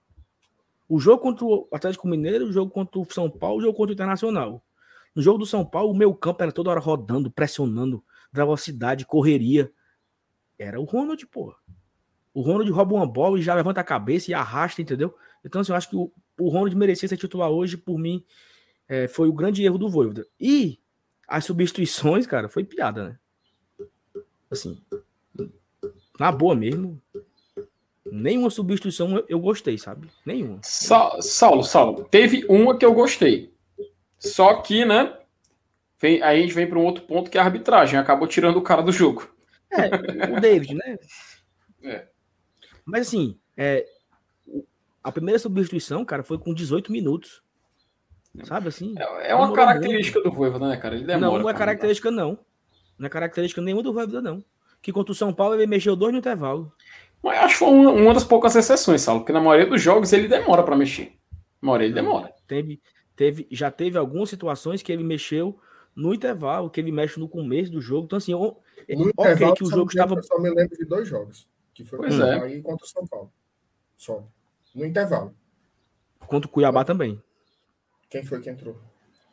O jogo contra o Atlético Mineiro, o jogo contra o São Paulo, o jogo contra o Internacional. No jogo do São Paulo, o meu campo era toda hora rodando, pressionando, velocidade, correria. Era o Ronald, porra. O Ronald rouba uma bola e já levanta a cabeça e arrasta, entendeu? Então, assim, eu acho que o, o Ronald merecia ser titular hoje, por mim, é, foi o grande erro do Voivoda. E as substituições, cara, foi piada, né? Assim, na boa mesmo, nenhuma substituição eu, gostei, sabe? Nenhuma. Sa Saulo, Saulo, teve uma que eu gostei. Só que, né? Vem, aí a gente vem para um outro ponto que é a arbitragem. Acabou tirando o cara do jogo. É, o David, né? É. Mas assim, é, a primeira substituição, cara, foi com 18 minutos. Sabe assim? É, é uma característica muito. do Voivoda, né, cara? Ele demora. Não, não é característica, não. Não é característica nenhuma do Voivoda, não. Que contra o São Paulo ele mexeu dois no intervalo. Mas acho que foi uma, uma das poucas exceções, Saulo, porque na maioria dos jogos ele demora para mexer. Na maioria ele demora. Teve, teve, já teve algumas situações que ele mexeu no intervalo, que ele mexe no começo do jogo. Então, assim, no ok, que o jogo estava. Eu só me lembro de dois jogos. Que foi pois é. aí contra o São Paulo. Só. No intervalo. Contra o Cuiabá também. Quem foi que entrou?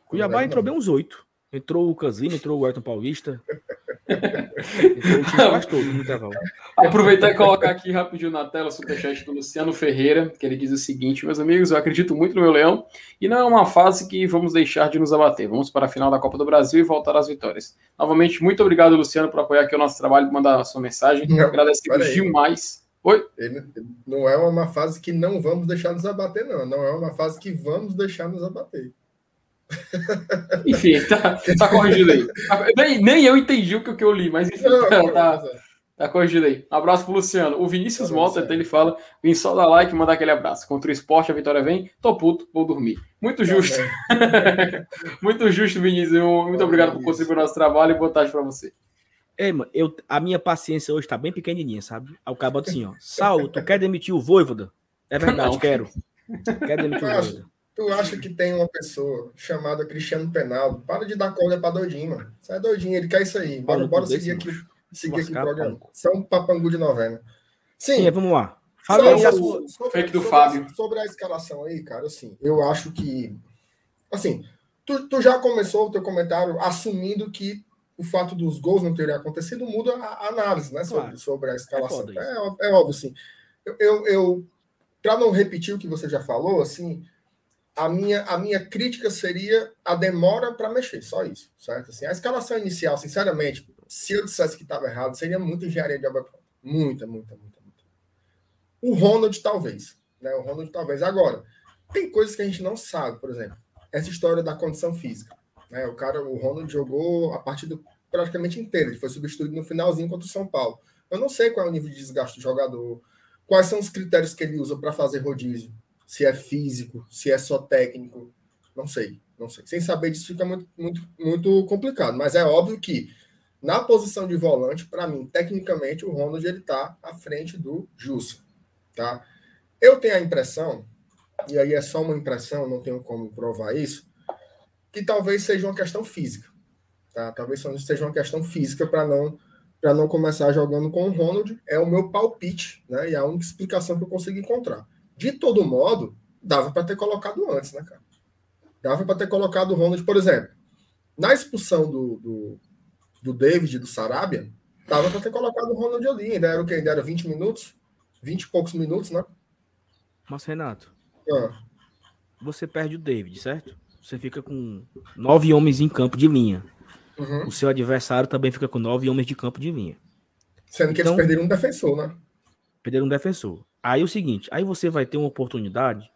Cuiabá entrou bem uns oito. Entrou o Lima, entrou o Ayrton Paulista. Aproveitar e colocar aqui rapidinho na tela o superchat do Luciano Ferreira, que ele diz o seguinte: Meus amigos, eu acredito muito no meu leão e não é uma fase que vamos deixar de nos abater. Vamos para a final da Copa do Brasil e voltar às vitórias. Novamente, muito obrigado, Luciano, por apoiar aqui o nosso trabalho e mandar a sua mensagem. Não, Agradecemos demais. Oi? Ele, não é uma fase que não vamos deixar nos abater, não. Não é uma fase que vamos deixar nos abater. Enfim, tá, tá corrigido aí. Nem, nem eu entendi o que, que eu li, mas enfim, não, tá, tá, tá, corrigido aí. Um abraço pro Luciano. O Vinícius Mota, ele fala: vim só dar like e mandar aquele abraço. Contra o esporte, a vitória vem, tô puto, vou dormir. Muito justo. Muito justo, Vinícius. Muito obrigado por contribuir no nosso trabalho e boa tarde pra você. Ei, mano, eu, a minha paciência hoje tá bem pequenininha, sabe? Aí o cara bota assim, ó. Saulo, tu quer demitir o Voivoda? É verdade, não. quero. Quer demitir o Voivoda. Tu acha que tem uma pessoa chamada Cristiano Penaldo? Para de dar corda pra doidinho, mano. Sai é doidinho, ele quer isso aí. Bora, bora seguir aqui, seguir aqui o programa. São papangu de novena. Sim, Sim vamos lá. Fala aí a sua... sobre, do sobre, Fábio. Sobre a escalação aí, cara, assim, eu acho que. Assim, tu, tu já começou o teu comentário assumindo que o fato dos gols não terem acontecido muda a análise, né? Sobre, claro. sobre a escalação. É, é, é, óbvio, assim. Eu, eu, eu para não repetir o que você já falou, assim, a minha, a minha crítica seria a demora para mexer, só isso, certo? Assim, a escalação inicial, sinceramente, se eu dissesse que estava errado, seria muita engenharia de obra pronta. Muita, muita, muita, muita. O Ronald, talvez. Né? O Ronald, talvez. Agora, tem coisas que a gente não sabe, por exemplo, essa história da condição física. Né? O cara, o Ronald jogou a partida praticamente inteira, ele foi substituído no finalzinho contra o São Paulo. Eu não sei qual é o nível de desgaste do jogador, quais são os critérios que ele usa para fazer rodízio, se é físico, se é só técnico, não sei, não sei. Sem saber disso fica muito, muito, muito complicado, mas é óbvio que na posição de volante, para mim, tecnicamente, o Ronald ele está à frente do Jussa, tá? Eu tenho a impressão, e aí é só uma impressão, não tenho como provar isso, que talvez seja uma questão física, tá? Talvez seja uma questão física para não para não começar jogando com o Ronald, é o meu palpite, né? E é a única explicação que eu consigo encontrar. De todo modo, dava para ter colocado antes, né, cara? Dava para ter colocado o Ronald, por exemplo, na expulsão do, do do David, do Sarabia, dava para ter colocado o Ronald ali. Ainda era o que? Ainda era 20 minutos? 20 e poucos minutos, né? Mas, Renato, ah. você perde o David, certo? Você fica com nove homens em campo de linha. Uhum. O seu adversário também fica com nove homens de campo de linha. Sendo que então, eles perderam um defensor, né? Perderam um defensor. Aí o seguinte, aí você vai ter uma oportunidade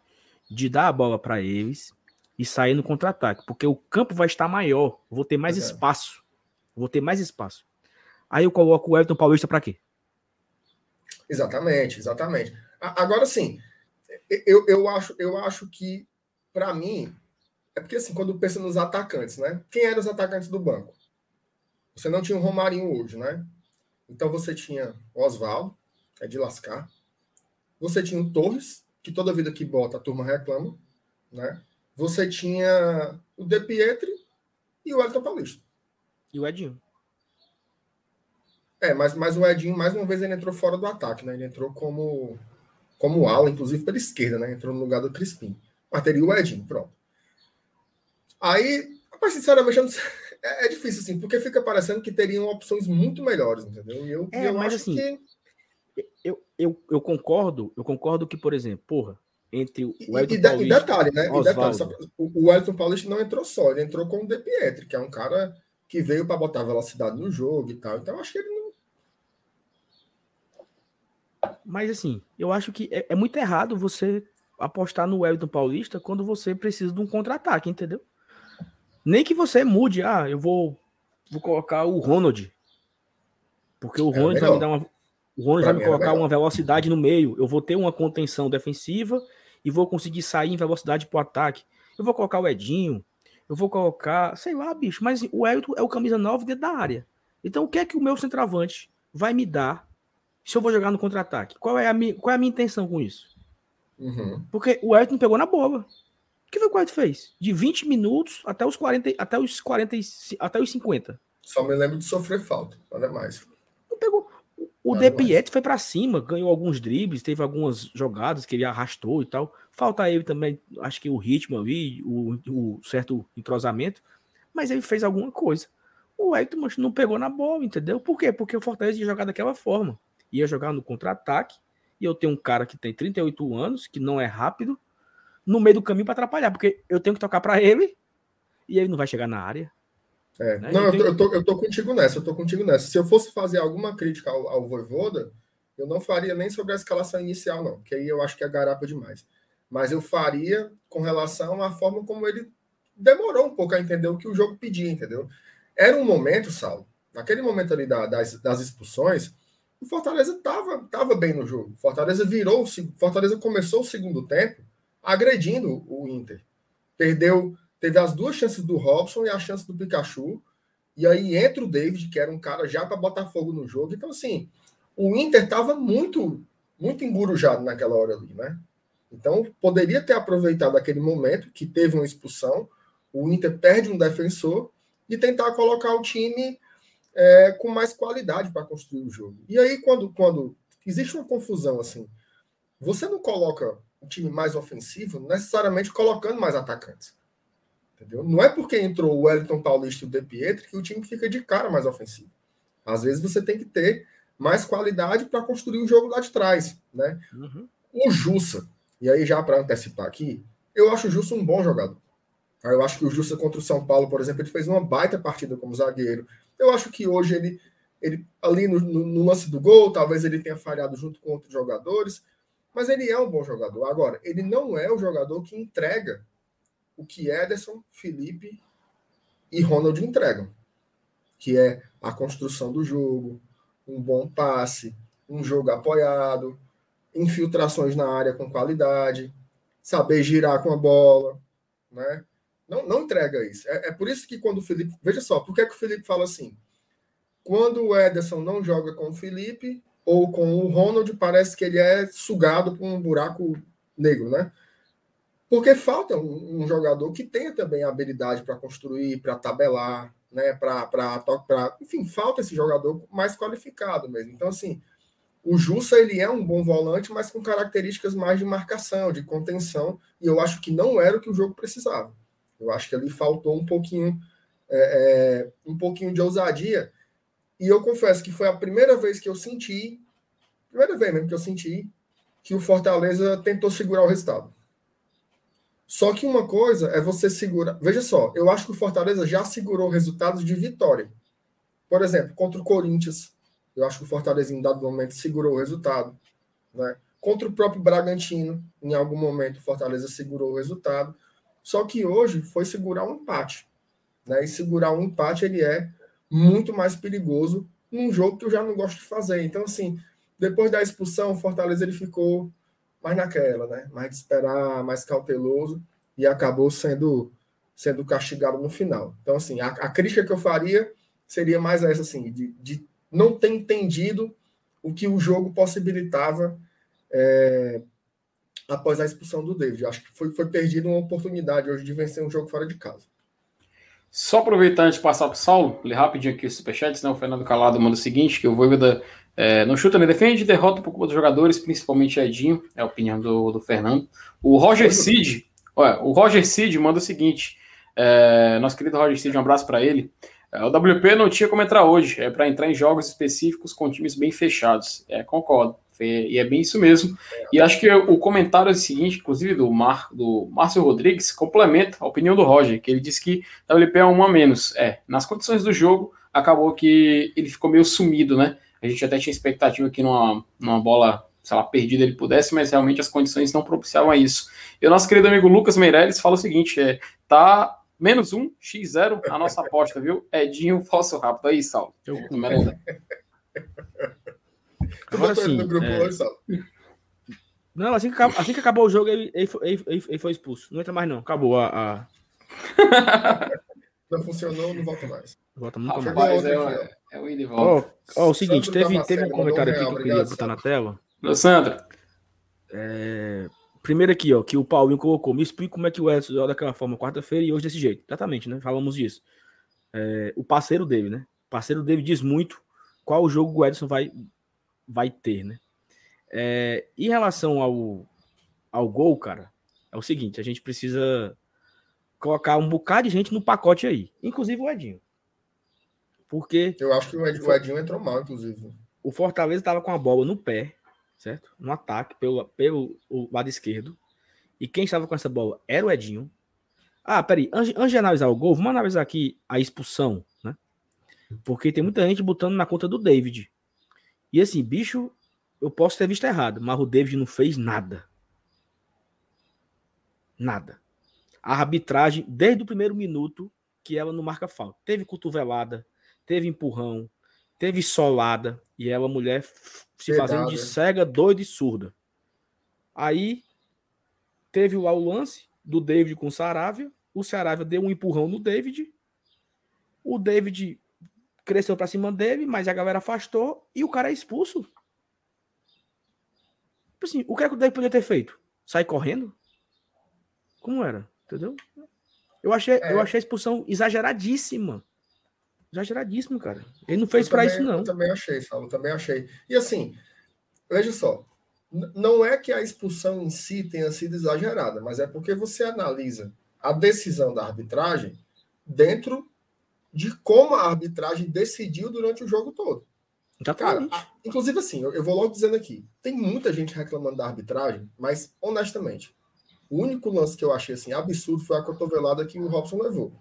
de dar a bola para eles e sair no contra-ataque, porque o campo vai estar maior, vou ter mais é. espaço. Vou ter mais espaço. Aí eu coloco o Everton Paulista para quê? Exatamente, exatamente. Agora sim, eu, eu, acho, eu acho que, para mim, é porque assim, quando pensa nos atacantes, né? Quem eram os atacantes do banco? Você não tinha o Romarinho hoje, né? Então você tinha o Oswaldo, é de lascar. Você tinha o Torres, que toda vida que bota a turma reclama, né? Você tinha o De Pietri e o Elton Paulista. E o Edinho. É, mas, mas o Edinho, mais uma vez, ele entrou fora do ataque, né? Ele entrou como, como ala, inclusive pela esquerda, né? Entrou no lugar do Crispim. Mas teria o Edinho, pronto. Aí, mas sinceramente, não sei, é, é, difícil, assim, porque fica parecendo que teriam opções muito melhores, entendeu? E eu, é, eu mas acho assim, que. Eu, eu, eu concordo, eu concordo que, por exemplo, porra, entre o Elton e, Paulista, e detalhe, né? E detalhe, o, o Elton Paulista não entrou só, ele entrou com o De Pietri, que é um cara que veio para botar velocidade no jogo e tal. Então, acho que ele não. Mas, assim, eu acho que é, é muito errado você apostar no Wellington Paulista quando você precisa de um contra-ataque, entendeu? Nem que você mude, ah, eu vou, vou colocar o Ronald. Porque o é Ronald vai me dar uma. O Ronald vai me colocar uma velocidade no meio. Eu vou ter uma contenção defensiva e vou conseguir sair em velocidade para o ataque. Eu vou colocar o Edinho, eu vou colocar, sei lá, bicho, mas o Elton é o camisa 9 dentro da área. Então, o que é que o meu centroavante vai me dar se eu vou jogar no contra-ataque? Qual, é a minha, qual é a minha intenção com isso? Uhum. Porque o Elton pegou na bola. O que foi que o Elton fez? De 20 minutos até os 40, até os 40, até os 50. Só me lembro de sofrer falta, nada mais. O De foi para cima, ganhou alguns dribles, teve algumas jogadas que ele arrastou e tal. Falta ele também, acho que o ritmo ali, o, o certo entrosamento, mas ele fez alguma coisa. O Hector não pegou na bola, entendeu? Por quê? Porque o Fortaleza ia jogar daquela forma. Ia jogar no contra-ataque, e eu tenho um cara que tem 38 anos, que não é rápido, no meio do caminho para atrapalhar, porque eu tenho que tocar para ele, e ele não vai chegar na área. É. Né? Não, eu, eu, tô, eu tô contigo nessa, eu tô contigo nessa. Se eu fosse fazer alguma crítica ao, ao Voivoda, eu não faria nem sobre a escalação inicial, não, que aí eu acho que é garapa demais. Mas eu faria com relação à forma como ele demorou um pouco a entender o que o jogo pedia, entendeu? Era um momento, Saulo, naquele momento ali da, das, das expulsões, o Fortaleza estava tava bem no jogo. Fortaleza virou, Fortaleza começou o segundo tempo agredindo o Inter. Perdeu teve as duas chances do Robson e a chance do Pikachu. E aí entra o David, que era um cara já para botar fogo no jogo. Então, assim, o Inter estava muito, muito engurujado naquela hora ali, né? Então, poderia ter aproveitado aquele momento que teve uma expulsão, o Inter perde um defensor e tentar colocar o time é, com mais qualidade para construir o jogo. E aí, quando, quando existe uma confusão assim, você não coloca o time mais ofensivo necessariamente colocando mais atacantes. Entendeu? Não é porque entrou o Wellington Paulista e o De Pietri que o time fica de cara mais ofensivo. Às vezes você tem que ter mais qualidade para construir o jogo lá de trás. Né? Uhum. O Jussa, e aí já para antecipar aqui, eu acho o Jussa um bom jogador. Eu acho que o Jussa contra o São Paulo, por exemplo, ele fez uma baita partida como zagueiro. Eu acho que hoje ele, ele ali no, no, no lance do gol, talvez ele tenha falhado junto com outros jogadores, Mas ele é um bom jogador. Agora, ele não é o jogador que entrega o que Ederson, Felipe e Ronald entregam, que é a construção do jogo, um bom passe, um jogo apoiado, infiltrações na área com qualidade, saber girar com a bola, né? Não, não entrega isso. É, é por isso que quando o Felipe. Veja só, por que, é que o Felipe fala assim? Quando o Ederson não joga com o Felipe ou com o Ronald, parece que ele é sugado por um buraco negro, né? Porque falta um, um jogador que tenha também a habilidade para construir, para tabelar, né? Para, enfim, falta esse jogador mais qualificado mesmo. Então, assim, o Jussa ele é um bom volante, mas com características mais de marcação, de contenção, e eu acho que não era o que o jogo precisava. Eu acho que ali faltou um pouquinho, é, é, um pouquinho de ousadia. E eu confesso que foi a primeira vez que eu senti, primeira vez mesmo que eu senti, que o Fortaleza tentou segurar o resultado. Só que uma coisa é você segurar. Veja só, eu acho que o Fortaleza já segurou resultados de vitória. Por exemplo, contra o Corinthians, eu acho que o Fortaleza, em dado momento, segurou o resultado. Né? Contra o próprio Bragantino, em algum momento, o Fortaleza segurou o resultado. Só que hoje foi segurar um empate. Né? E segurar um empate ele é muito mais perigoso num jogo que eu já não gosto de fazer. Então, assim, depois da expulsão, o Fortaleza ele ficou mais naquela, né? Mais de esperar, mais cauteloso e acabou sendo sendo castigado no final. Então, assim, a, a crítica que eu faria seria mais essa, assim, de, de não ter entendido o que o jogo possibilitava é, após a expulsão do David. Acho que foi, foi perdida uma oportunidade hoje de vencer um jogo fora de casa. Só aproveitando de passar para o Saulo, ler rapidinho aqui o superchat, senão o Fernando Calado manda o seguinte, que o Voivoda é, não chuta nem defende, derrota por culpa dos jogadores, principalmente Edinho, é a opinião do, do Fernando. O Roger Cid, olha, o Roger Cid manda o seguinte, é, nosso querido Roger Cid, um abraço para ele, é, o WP não tinha como entrar hoje, é para entrar em jogos específicos com times bem fechados. É, concordo. E é bem isso mesmo. E acho que o comentário é o seguinte, inclusive do, Mar, do Márcio Rodrigues, complementa a opinião do Roger, que ele disse que WP é um a menos. É, nas condições do jogo, acabou que ele ficou meio sumido, né? A gente até tinha expectativa que numa, numa bola, sei lá, perdida ele pudesse, mas realmente as condições não propiciavam a isso. E o nosso querido amigo Lucas Meirelles fala o seguinte: é, tá Menos um, X0, a nossa aposta, viu? Edinho, falso rápido. Aí, Sal. Eu... Número. Agora sim. É... Não, assim que, acabou, assim que acabou o jogo, ele, ele, ele, ele, foi expulso. Não entra mais, não. Acabou a. a... não funcionou, não volta mais. Volta muito ah, mais. É, é o ida e volta. Ó, oh, oh, o seguinte, teve, teve um comentário aqui que eu queria botar na tela. Ô, Sandra. É, Primeiro aqui, ó, que o Paulinho colocou. Me explica como é que o Edson joga daquela forma quarta-feira e hoje desse jeito. Exatamente, né? Falamos disso. É, o parceiro dele, né? O parceiro dele diz muito qual o jogo o Edson vai, vai ter, né? É, em relação ao, ao gol, cara, é o seguinte: a gente precisa colocar um bocado de gente no pacote aí, inclusive o Edinho. Porque. Eu acho que o Edinho, o Edinho entrou mal, inclusive. O Fortaleza estava com a bola no pé certo? No ataque, pelo, pelo lado esquerdo. E quem estava com essa bola era o Edinho. Ah, peraí, antes, antes de analisar o gol, vamos analisar aqui a expulsão, né? Porque tem muita gente botando na conta do David. E assim, bicho, eu posso ter visto errado, mas o David não fez nada. Nada. A arbitragem, desde o primeiro minuto, que ela não marca falta. Teve cotovelada, teve empurrão, teve solada e ela, mulher, se Verdade. fazendo de cega, doida e surda. Aí teve o lance do David com o Saravia. O Saravia deu um empurrão no David. O David cresceu para cima dele, mas a galera afastou e o cara é expulso. Tipo assim, o que é que o David podia ter feito? Sair correndo? Como era? Entendeu? Eu achei, é. eu achei a expulsão exageradíssima. Exageradíssimo, cara. Ele não fez para isso, não. Eu também achei, Saulo, também achei. E assim, veja só, não é que a expulsão em si tenha sido exagerada, mas é porque você analisa a decisão da arbitragem dentro de como a arbitragem decidiu durante o jogo todo. Cara, a, inclusive assim, eu, eu, vou logo dizendo aqui, tem muita gente reclamando da arbitragem, mas honestamente, o único lance que eu achei assim absurdo foi a cotovelada que o Robson levou.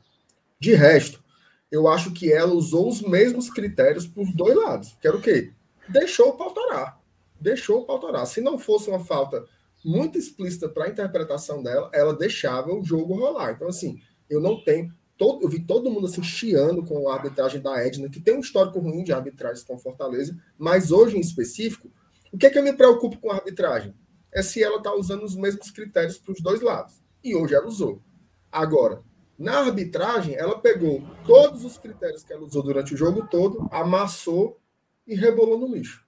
De resto, eu acho que ela usou os mesmos critérios por dois lados. Que era o quê? Deixou o pau torar. deixou o pau torar. Se não fosse uma falta muito explícita para a interpretação dela, ela deixava o jogo rolar. Então, assim, eu não tenho. Todo, eu vi todo mundo assim chiando com a arbitragem da Edna, que tem um histórico ruim de arbitragem com Fortaleza, mas hoje em específico, o que é que eu me preocupo com a arbitragem? É se ela está usando os mesmos critérios para os dois lados. E hoje ela usou. Agora, na arbitragem, ela pegou todos os critérios que ela usou durante o jogo todo, amassou e rebolou no lixo.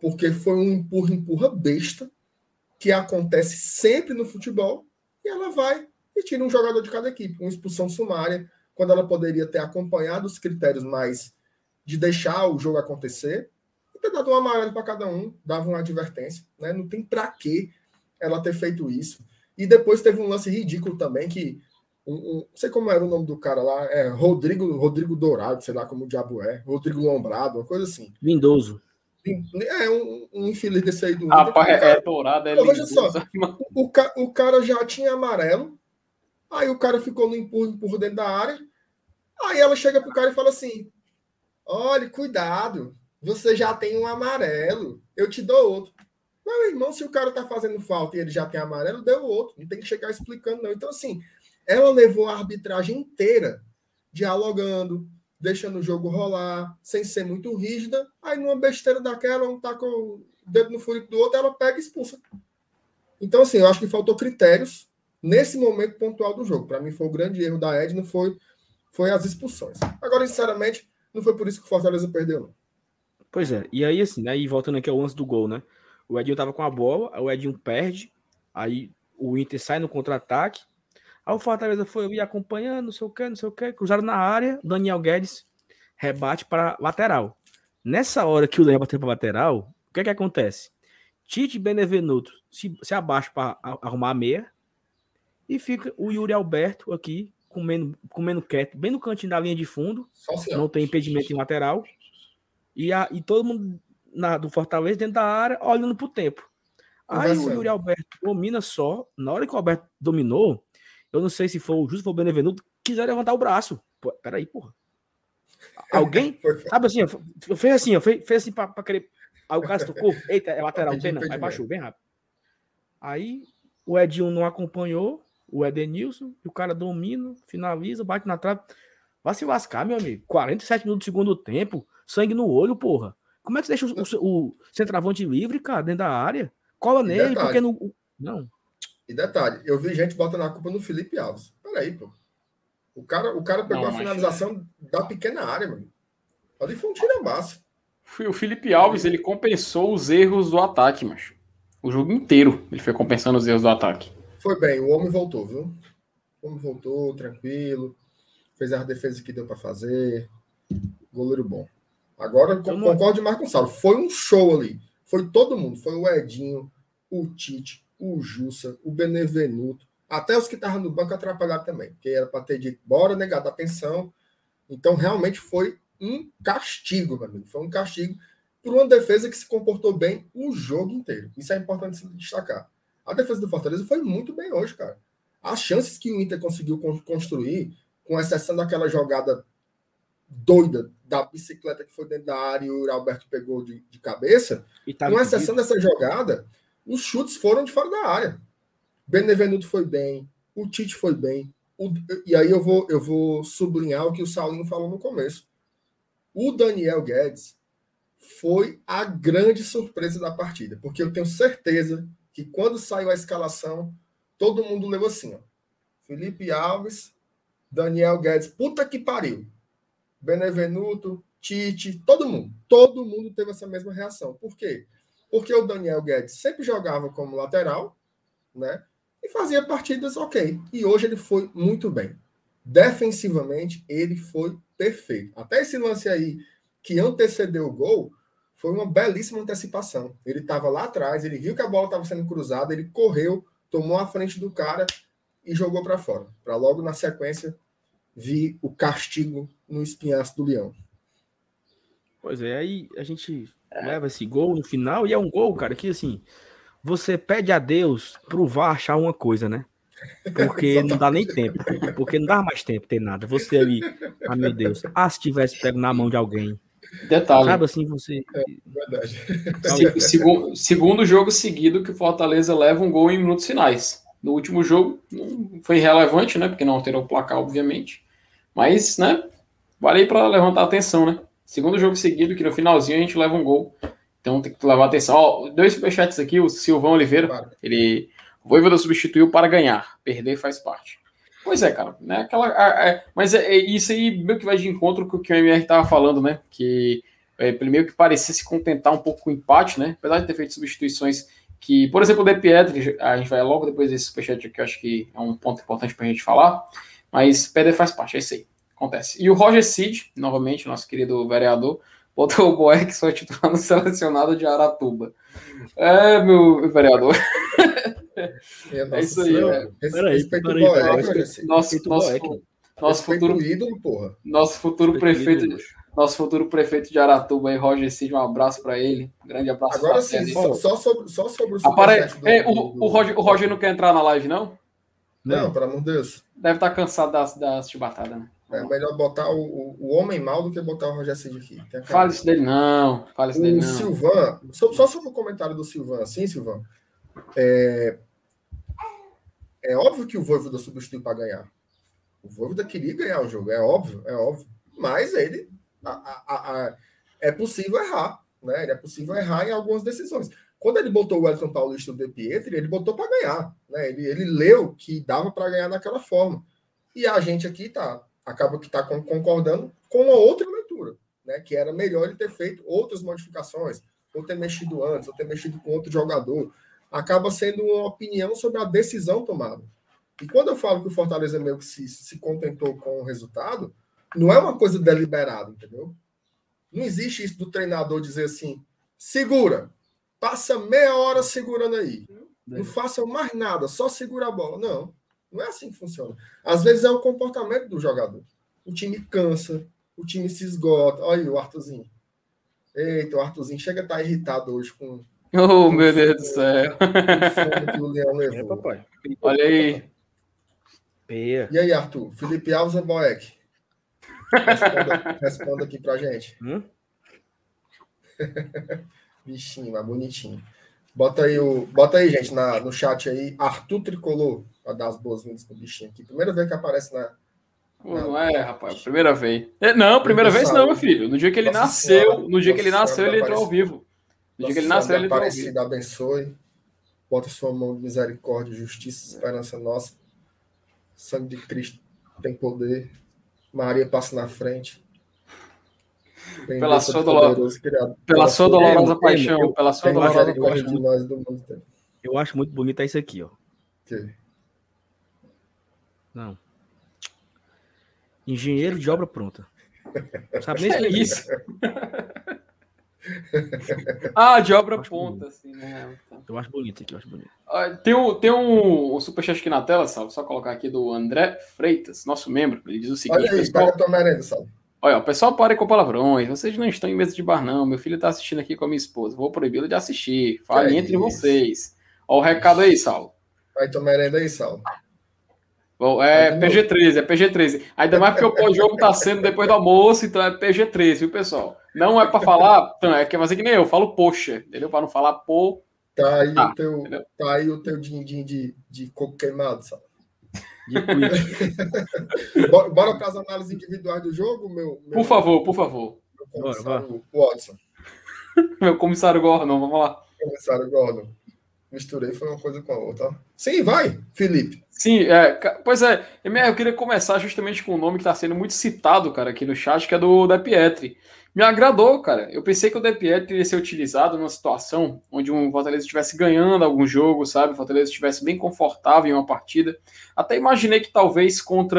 Porque foi um empurra-empurra besta que acontece sempre no futebol e ela vai e tira um jogador de cada equipe, uma expulsão sumária, quando ela poderia ter acompanhado os critérios mais de deixar o jogo acontecer ter dado um amarelo para cada um, dava uma advertência, né? Não tem para que ela ter feito isso. E depois teve um lance ridículo também que um, um, não sei como era o nome do cara lá, é Rodrigo, Rodrigo Dourado, sei lá como o diabo é, Rodrigo Lombrado, uma coisa assim. Lindoso. É um, um infeliz desse aí do Rapaz, é, é dourado, é lindo. Veja só, o, o, o, cara já tinha amarelo, aí o cara ficou no empurro, empurro dentro da área, aí ela chega pro cara e fala assim, olha, cuidado, você já tem um amarelo, eu te dou outro. Meu irmão, se o cara tá fazendo falta e ele já tem amarelo, deu outro, não tem que chegar explicando não. Então, assim, ela levou a arbitragem inteira dialogando, deixando o jogo rolar, sem ser muito rígida. Aí, numa besteira daquela, um tá com o dedo no furico do outro, ela pega e expulsa. Então, assim, eu acho que faltou critérios nesse momento pontual do jogo. Para mim, foi o grande erro da Ed, não foi, foi as expulsões. Agora, sinceramente, não foi por isso que o Fortaleza perdeu, não. Pois é, e aí, assim, aí voltando aqui ao lance do gol, né? O Edinho tava com a bola, o Edinho perde, aí o Inter sai no contra-ataque, Aí o Fortaleza foi ir acompanhando, não sei o que, não sei o que, cruzaram na área, Daniel Guedes rebate para lateral. Nessa hora que o Daniel bateu para lateral, o que é que acontece? Tite Benevenuto se, se abaixa para arrumar a meia e fica o Yuri Alberto aqui comendo, comendo quieto, bem no cantinho da linha de fundo, não tem impedimento em lateral, e, a, e todo mundo na, do Fortaleza dentro da área olhando pro tempo. Aí o Yuri Alberto domina só, na hora que o Alberto dominou, eu não sei se foi o Justo ou o Benevenuto, quiser levantar o braço. Pô, peraí, porra. Alguém, sabe assim, eu fez assim, eu fez, fez assim pra, pra querer. Aí o cara tocou, eita, é lateral, não tem não. Aí baixou, bem rápido. Aí o Edinho não acompanhou, o Edenilson, e o cara domina, finaliza, bate na trave. Vai se lascar, meu amigo. 47 minutos do segundo tempo, sangue no olho, porra. Como é que você deixa o, o, o centroavante livre, cara, dentro da área? Cola nele, porque não. Não. E detalhe, eu vi gente botando a culpa no Felipe Alves. Peraí, pô. O cara, o cara pegou não, a finalização é... da pequena área, mano. Ali foi um tirambaço. O Felipe Alves, ele compensou os erros do ataque, macho. O jogo inteiro ele foi compensando os erros do ataque. Foi bem, o homem voltou, viu? O homem voltou, tranquilo. Fez as defesas que deu para fazer. Goleiro bom. Agora, então, concordo demais com o Saulo. Foi um show ali. Foi todo mundo. Foi o Edinho, o Tite, o Jussa, o Benevenuto, até os que estavam no banco atrapalharam também, porque era para ter dito, bora negar da atenção. Então, realmente foi um castigo, meu amigo. Foi um castigo por uma defesa que se comportou bem o jogo inteiro. Isso é importante se destacar. A defesa do Fortaleza foi muito bem hoje, cara. As chances que o Inter conseguiu construir, com exceção daquela jogada doida da bicicleta que foi dentro da área e o Alberto pegou de, de cabeça, tá com exceção dessa jogada, os chutes foram de fora da área. Benevenuto foi bem, o Tite foi bem. O, e aí eu vou, eu vou sublinhar o que o Saulinho falou no começo. O Daniel Guedes foi a grande surpresa da partida, porque eu tenho certeza que quando saiu a escalação, todo mundo leu assim: ó, Felipe Alves, Daniel Guedes, puta que pariu. Benevenuto, Tite, todo mundo. Todo mundo teve essa mesma reação. Por quê? porque o Daniel Guedes sempre jogava como lateral, né? E fazia partidas ok. E hoje ele foi muito bem. Defensivamente, ele foi perfeito. Até esse lance aí que antecedeu o gol foi uma belíssima antecipação. Ele estava lá atrás, ele viu que a bola estava sendo cruzada, ele correu, tomou a frente do cara e jogou para fora. Para logo na sequência vir o castigo no espinhaço do leão. Pois é, aí a gente leva esse gol no final, e é um gol, cara, que assim, você pede a Deus pro VAR achar uma coisa, né? Porque não dá nem tempo. Porque não dá mais tempo ter nada. Você ali, ah meu Deus, ah, se tivesse pego na mão de alguém. Detalhe. Sabe assim, você. É, verdade. segundo, segundo jogo seguido que o Fortaleza leva um gol em minutos finais. No último jogo, não foi relevante, né? Porque não alterou o placar, obviamente. Mas, né? Vale para levantar a atenção, né? Segundo jogo seguido, que no finalzinho a gente leva um gol. Então tem que levar atenção. Ó, dois superchats aqui, o Silvão Oliveira, claro. ele. O Voivoda substituiu para ganhar. Perder faz parte. Pois é, cara. Né? Aquela, a, a, mas é, é, isso aí meio que vai de encontro com o que o MR estava falando, né? Que é, meio que parecia se contentar um pouco com o empate, né? Apesar de ter feito substituições que, por exemplo, o De Pietri, a gente vai logo depois desse superchat que eu acho que é um ponto importante para a gente falar, mas perder faz parte, é isso aí. Acontece. E o Roger Cid, novamente, nosso querido vereador, botou o Boeck só titular no selecionado de Aratuba. É, meu vereador. É, é isso aí. É. Respeito o Boeck. Nosso, nosso, nosso futuro ídolo, porra. Nosso futuro prefeito. Nosso futuro prefeito de Aratuba aí, Roger Cid, um abraço para ele. Um grande abraço Agora sim, só, só, sobre, só sobre o Apare... do, é, o, do... o, Roger, o Roger não quer entrar na live, não? Não, não pelo amor de Deus. Deve estar tá cansado das, das chibatadas, né? É melhor botar o, o, homem mal do que botar o Roger Cid aqui. Fale isso dele, não. Fale isso dele, não. Silvan, só, só sobre o comentário do Silvan, assim, Silvan. É, é óbvio que o Voivoda substituiu para ganhar. O Voivoda queria ganhar o jogo, é óbvio, é óbvio. Mas ele a, a, a, é possível errar, né? É possível errar em algumas decisões. Quando ele botou o Wellington Paulista do De Pietri, ele botou para ganhar, né? Ele, ele leu que dava para ganhar daquela forma. E a gente aqui tá acaba que está concordando com uma outra leitura, né? Que era melhor ele ter feito outras modificações, ou ter mexido antes, ou ter mexido com outro jogador. Acaba sendo uma opinião sobre a decisão tomada. E quando eu falo que o Fortaleza meio que se, se contentou com o resultado, não é uma coisa deliberada, entendeu? Não existe isso do treinador dizer assim: segura, passa meia hora segurando aí. Não faça mais nada, só segura a bola. Não. Não é assim que funciona. Às vezes é o comportamento do jogador. O time cansa, o time se esgota. Olha aí o Arthurzinho. Eita, o Arthurzinho chega a estar irritado hoje com. Oh, meu Deus do céu. que o Leão levou. É, papai. Olha aí. Peia. E aí, Arthur? Felipe Alves ou Boeck? Responda, responda aqui pra gente. Hum? Bichinho, mas bonitinho. Bota aí, o, bota aí gente, na, no chat aí, Arthur Tricolor para dar as boas-vindas pro bichinho aqui. Primeira vez que aparece na. na... Não é, rapaz, primeira vez. É, não, primeira vez não, meu filho. No dia que ele Nossa nasceu, senhora, no dia que ele nasceu, ele entrou ao vivo. No dia que ele nasceu, ele entrou ao vivo. abençoe. Bota sua mão de misericórdia, justiça, esperança nossa. Sangue de Cristo tem poder. Maria passa na frente. Pela sua, dolor... pela, pela sua dolorosa paixão, pela sua dolorosa paixão. De nós do mundo. Eu acho muito bonito isso aqui, ó. Que? Não. Engenheiro de obra pronta. sabe nem é isso. ah, de obra pronta, assim, né? Eu acho bonito aqui, eu acho bonito. tem um, tem um, um superchat aqui na tela, Salvo, só colocar aqui do André Freitas, nosso membro. Ele diz o seguinte: Olha aí, pessoal, pega a tua merenda, Salvo. Olha, o pessoal pare com palavrões. Vocês não estão em mesa de bar, não. Meu filho está assistindo aqui com a minha esposa. Vou proibi-lo de assistir. Fale é entre isso. vocês. Olha o recado aí, Saulo. Vai tomar merenda aí, Saulo. Bom, é PG-13, é PG-13. Ainda mais porque o pós-jogo está sendo depois do almoço, então é PG-13, viu, pessoal? Não é para falar, então, é que fazer que nem eu, eu falo poxa, entendeu? Para não falar pô. Tá aí, tá, o, teu, tá aí o teu din-din de, de coco queimado, sabe? Bora para as análises individuais do jogo, meu. meu por favor, por favor. Meu comissário Watson. meu comissário Gordon, vamos lá. Comissário Gordon. Misturei, foi uma coisa com a outra. Sim, vai, Felipe. Sim, é, pois é, eu queria começar justamente com um nome que está sendo muito citado, cara, aqui no chat, que é do da Pietri. Me agradou, cara. Eu pensei que o De Pietri ser utilizado numa situação onde um Fortaleza estivesse ganhando algum jogo, sabe? O Fortaleza estivesse bem confortável em uma partida. Até imaginei que talvez contra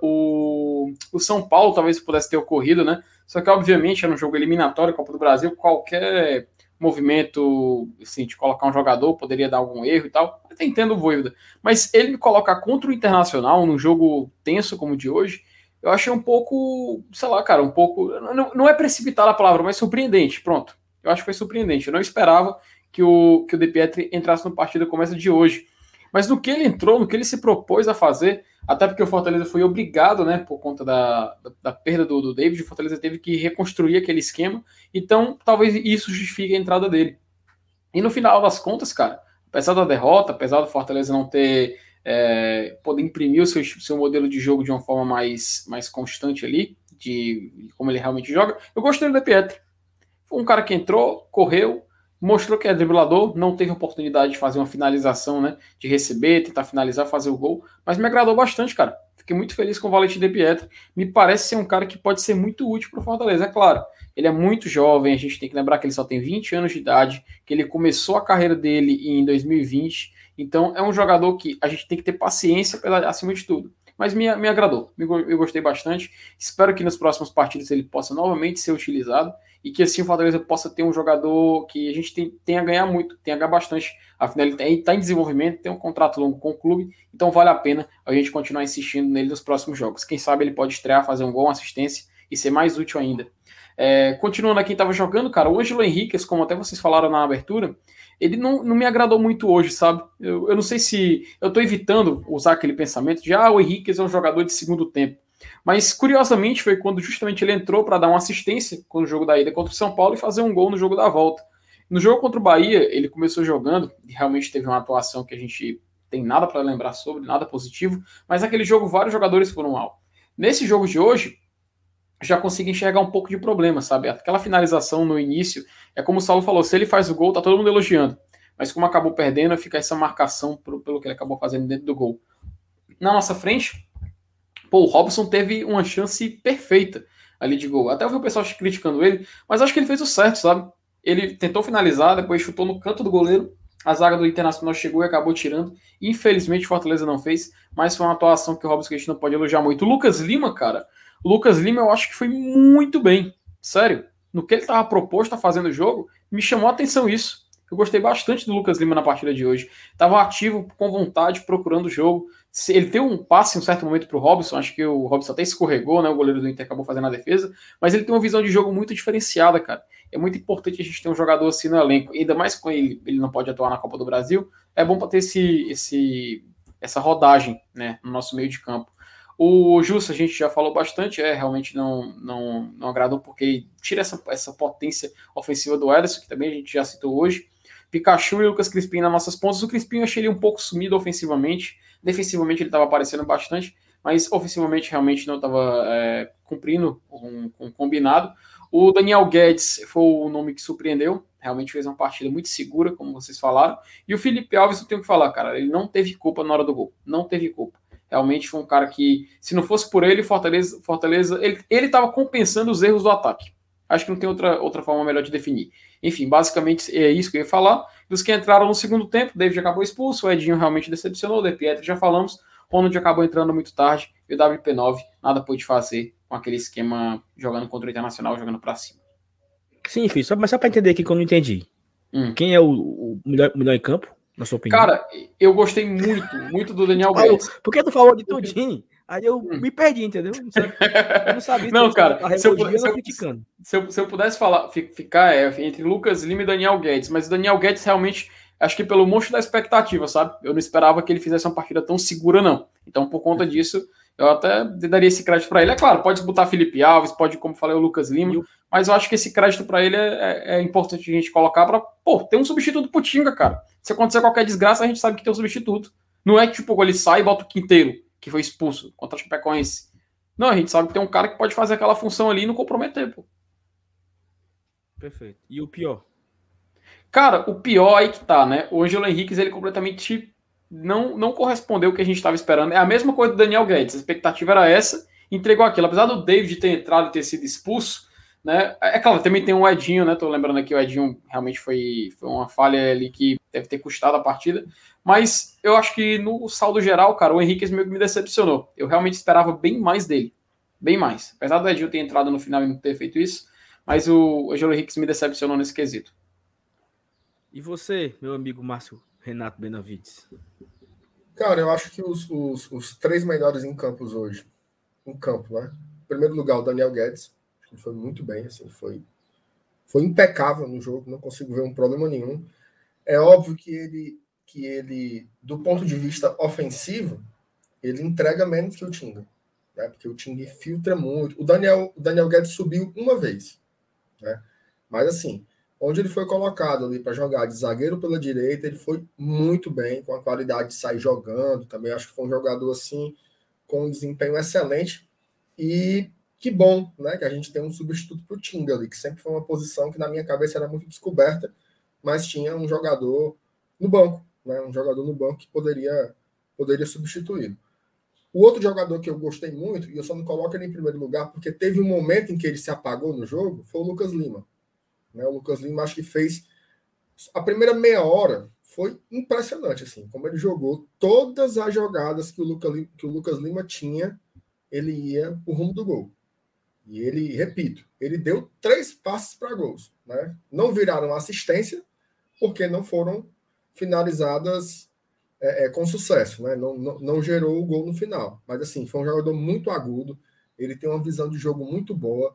o, o São Paulo talvez pudesse ter ocorrido, né? Só que, obviamente, era um jogo eliminatório, Copa do Brasil, qualquer movimento assim, de colocar um jogador, poderia dar algum erro e tal. Até entendo o Voivoda. Mas ele me colocar contra o Internacional num jogo tenso como o de hoje, eu achei um pouco, sei lá, cara, um pouco. Não, não é precipitar a palavra, mas surpreendente. Pronto. Eu acho que foi surpreendente. Eu não esperava que o, que o De Pietri entrasse no partido como essa de hoje. Mas no que ele entrou, no que ele se propôs a fazer, até porque o Fortaleza foi obrigado, né, por conta da, da, da perda do, do David, o Fortaleza teve que reconstruir aquele esquema, então talvez isso justifique a entrada dele. E no final das contas, cara, apesar da derrota, apesar do Fortaleza não ter é, poder imprimir o seu, seu modelo de jogo de uma forma mais, mais constante ali, de como ele realmente joga, eu gostei do De Pietri. Foi um cara que entrou, correu, mostrou que é driblador, não teve oportunidade de fazer uma finalização, né? De receber, tentar finalizar, fazer o gol, mas me agradou bastante, cara. Fiquei muito feliz com o Valente de Pietro. Me parece ser um cara que pode ser muito útil para o Fortaleza. É claro, ele é muito jovem, a gente tem que lembrar que ele só tem 20 anos de idade, que ele começou a carreira dele em 2020. Então é um jogador que a gente tem que ter paciência acima de tudo. Mas me, me agradou, me, eu gostei bastante. Espero que nos próximos partidos ele possa novamente ser utilizado e que assim o Fortaleza possa ter um jogador que a gente tem, tenha a ganhar muito, tenha a ganhar bastante. Afinal, ele está em desenvolvimento, tem um contrato longo com o clube, então vale a pena a gente continuar insistindo nele nos próximos jogos. Quem sabe ele pode estrear, fazer um gol, uma assistência e ser mais útil ainda. É, continuando aqui, estava jogando, cara, o Ângelo Henriquez, como até vocês falaram na abertura, ele não, não me agradou muito hoje, sabe? Eu, eu não sei se. Eu estou evitando usar aquele pensamento de, ah, o Henriquez é um jogador de segundo tempo. Mas curiosamente foi quando justamente ele entrou para dar uma assistência com o jogo da ida contra o São Paulo e fazer um gol no jogo da volta. No jogo contra o Bahia, ele começou jogando e realmente teve uma atuação que a gente tem nada para lembrar sobre, nada positivo, mas naquele jogo vários jogadores foram mal. Nesse jogo de hoje, já consigo enxergar um pouco de problema, sabe? Aquela finalização no início, é como o Saulo falou, se ele faz o gol, tá todo mundo elogiando. Mas como acabou perdendo, fica essa marcação pelo que ele acabou fazendo dentro do gol. Na nossa frente, Pô, o Robson teve uma chance perfeita ali de gol. Até eu vi o pessoal criticando ele, mas acho que ele fez o certo, sabe? Ele tentou finalizar, depois chutou no canto do goleiro. A zaga do Internacional chegou e acabou tirando. Infelizmente, Fortaleza não fez, mas foi uma atuação que o Robson a gente não pode elogiar muito. O Lucas Lima, cara, o Lucas Lima eu acho que foi muito bem. Sério. No que ele estava proposto a fazendo o jogo, me chamou a atenção isso. Eu gostei bastante do Lucas Lima na partida de hoje. Estava ativo, com vontade, procurando o jogo. Ele tem um passe em um certo momento para o Robson, acho que o Robson até escorregou, né? O goleiro do Inter acabou fazendo a defesa, mas ele tem uma visão de jogo muito diferenciada, cara. É muito importante a gente ter um jogador assim no elenco, ainda mais com ele, ele não pode atuar na Copa do Brasil. É bom para ter esse, esse, essa rodagem, né, no nosso meio de campo. O Justo, a gente já falou bastante, é, realmente não, não, não agradou porque tira essa, essa potência ofensiva do Ederson, que também a gente já citou hoje. Pikachu e Lucas Crispim nas nossas pontas. O Crispim eu achei ele um pouco sumido ofensivamente. Defensivamente ele estava aparecendo bastante, mas ofensivamente realmente não estava é, cumprindo com o combinado. O Daniel Guedes foi o nome que surpreendeu, realmente fez uma partida muito segura, como vocês falaram. E o Felipe Alves, eu tenho que falar, cara, ele não teve culpa na hora do gol, não teve culpa. Realmente foi um cara que, se não fosse por ele, Fortaleza, Fortaleza ele estava compensando os erros do ataque. Acho que não tem outra, outra forma melhor de definir. Enfim, basicamente é isso que eu ia falar. Dos que entraram no segundo tempo, David acabou expulso, o Edinho realmente decepcionou, o De Pietro já falamos, Ronald acabou entrando muito tarde, e o WP9 nada pôde fazer com aquele esquema jogando contra o Internacional, jogando para cima. Sim, filho, só, mas só para entender aqui que eu não entendi. Hum. Quem é o, o melhor, melhor em campo, na sua opinião? Cara, eu gostei muito, muito do Daniel Guedes. Por que tu falou de tudinho? Aí eu hum. me perdi, entendeu? Eu não sabia. não, cara, se eu, se, eu, se, eu, se eu, pudesse falar, ficar é, entre Lucas Lima e Daniel Guedes, mas o Daniel Guedes realmente, acho que pelo monstro da expectativa, sabe? Eu não esperava que ele fizesse uma partida tão segura, não. Então, por conta disso, eu até daria esse crédito para ele. É claro, pode botar Felipe Alves, pode, como falei, o Lucas Lima, mas eu acho que esse crédito para ele é, é, é, importante a gente colocar para, pô, ter um substituto pro Tinga, cara. Se acontecer qualquer desgraça, a gente sabe que tem um substituto. Não é que, tipo, ele sai e bota o quinteiro que foi expulso contra o Chapecoense. Não, a gente sabe que tem um cara que pode fazer aquela função ali e não comprometer, pô. Perfeito. E o pior? Cara, o pior aí que tá, né? O Angelo Henriquez, ele completamente não, não correspondeu ao que a gente estava esperando. É a mesma coisa do Daniel Guedes. A expectativa era essa, entregou aquilo. Apesar do David ter entrado e ter sido expulso, né? É claro, também tem o Edinho, né? Tô lembrando aqui, o Edinho realmente foi, foi uma falha ali que deve ter custado a partida. Mas eu acho que no saldo geral, cara, o Henrique meio que me decepcionou. Eu realmente esperava bem mais dele. Bem mais. Apesar do Edil ter entrado no final e não ter feito isso, mas o Angelo Henrique me decepcionou nesse quesito. E você, meu amigo Márcio Renato Benavides? Cara, eu acho que os, os, os, três melhores em campos hoje, em campo, né? Em primeiro lugar, o Daniel Guedes, que foi muito bem, assim, foi, foi impecável no jogo, não consigo ver um problema nenhum. É óbvio que ele que ele, do ponto de vista ofensivo, ele entrega menos que o Tinga. Né? Porque o Tinga filtra muito. O Daniel, o Daniel Guedes subiu uma vez. Né? Mas assim, onde ele foi colocado ali para jogar de zagueiro pela direita, ele foi muito bem, com a qualidade de sair jogando. Também acho que foi um jogador assim, com um desempenho excelente. E que bom, né? Que a gente tem um substituto para o Tinga ali, que sempre foi uma posição que na minha cabeça era muito descoberta, mas tinha um jogador no banco, né? Um jogador no banco que poderia, poderia substituir. O outro jogador que eu gostei muito, e eu só não coloco ele em primeiro lugar, porque teve um momento em que ele se apagou no jogo, foi o Lucas Lima. Né? O Lucas Lima acho que fez. A primeira meia hora foi impressionante, assim, como ele jogou todas as jogadas que o, Lucas, que o Lucas Lima tinha, ele ia o rumo do gol. E ele, repito, ele deu três passes para gols. Né? Não viraram assistência, porque não foram finalizadas é, é, com sucesso, né? Não, não, não, gerou o gol no final. Mas assim, foi um jogador muito agudo, ele tem uma visão de jogo muito boa.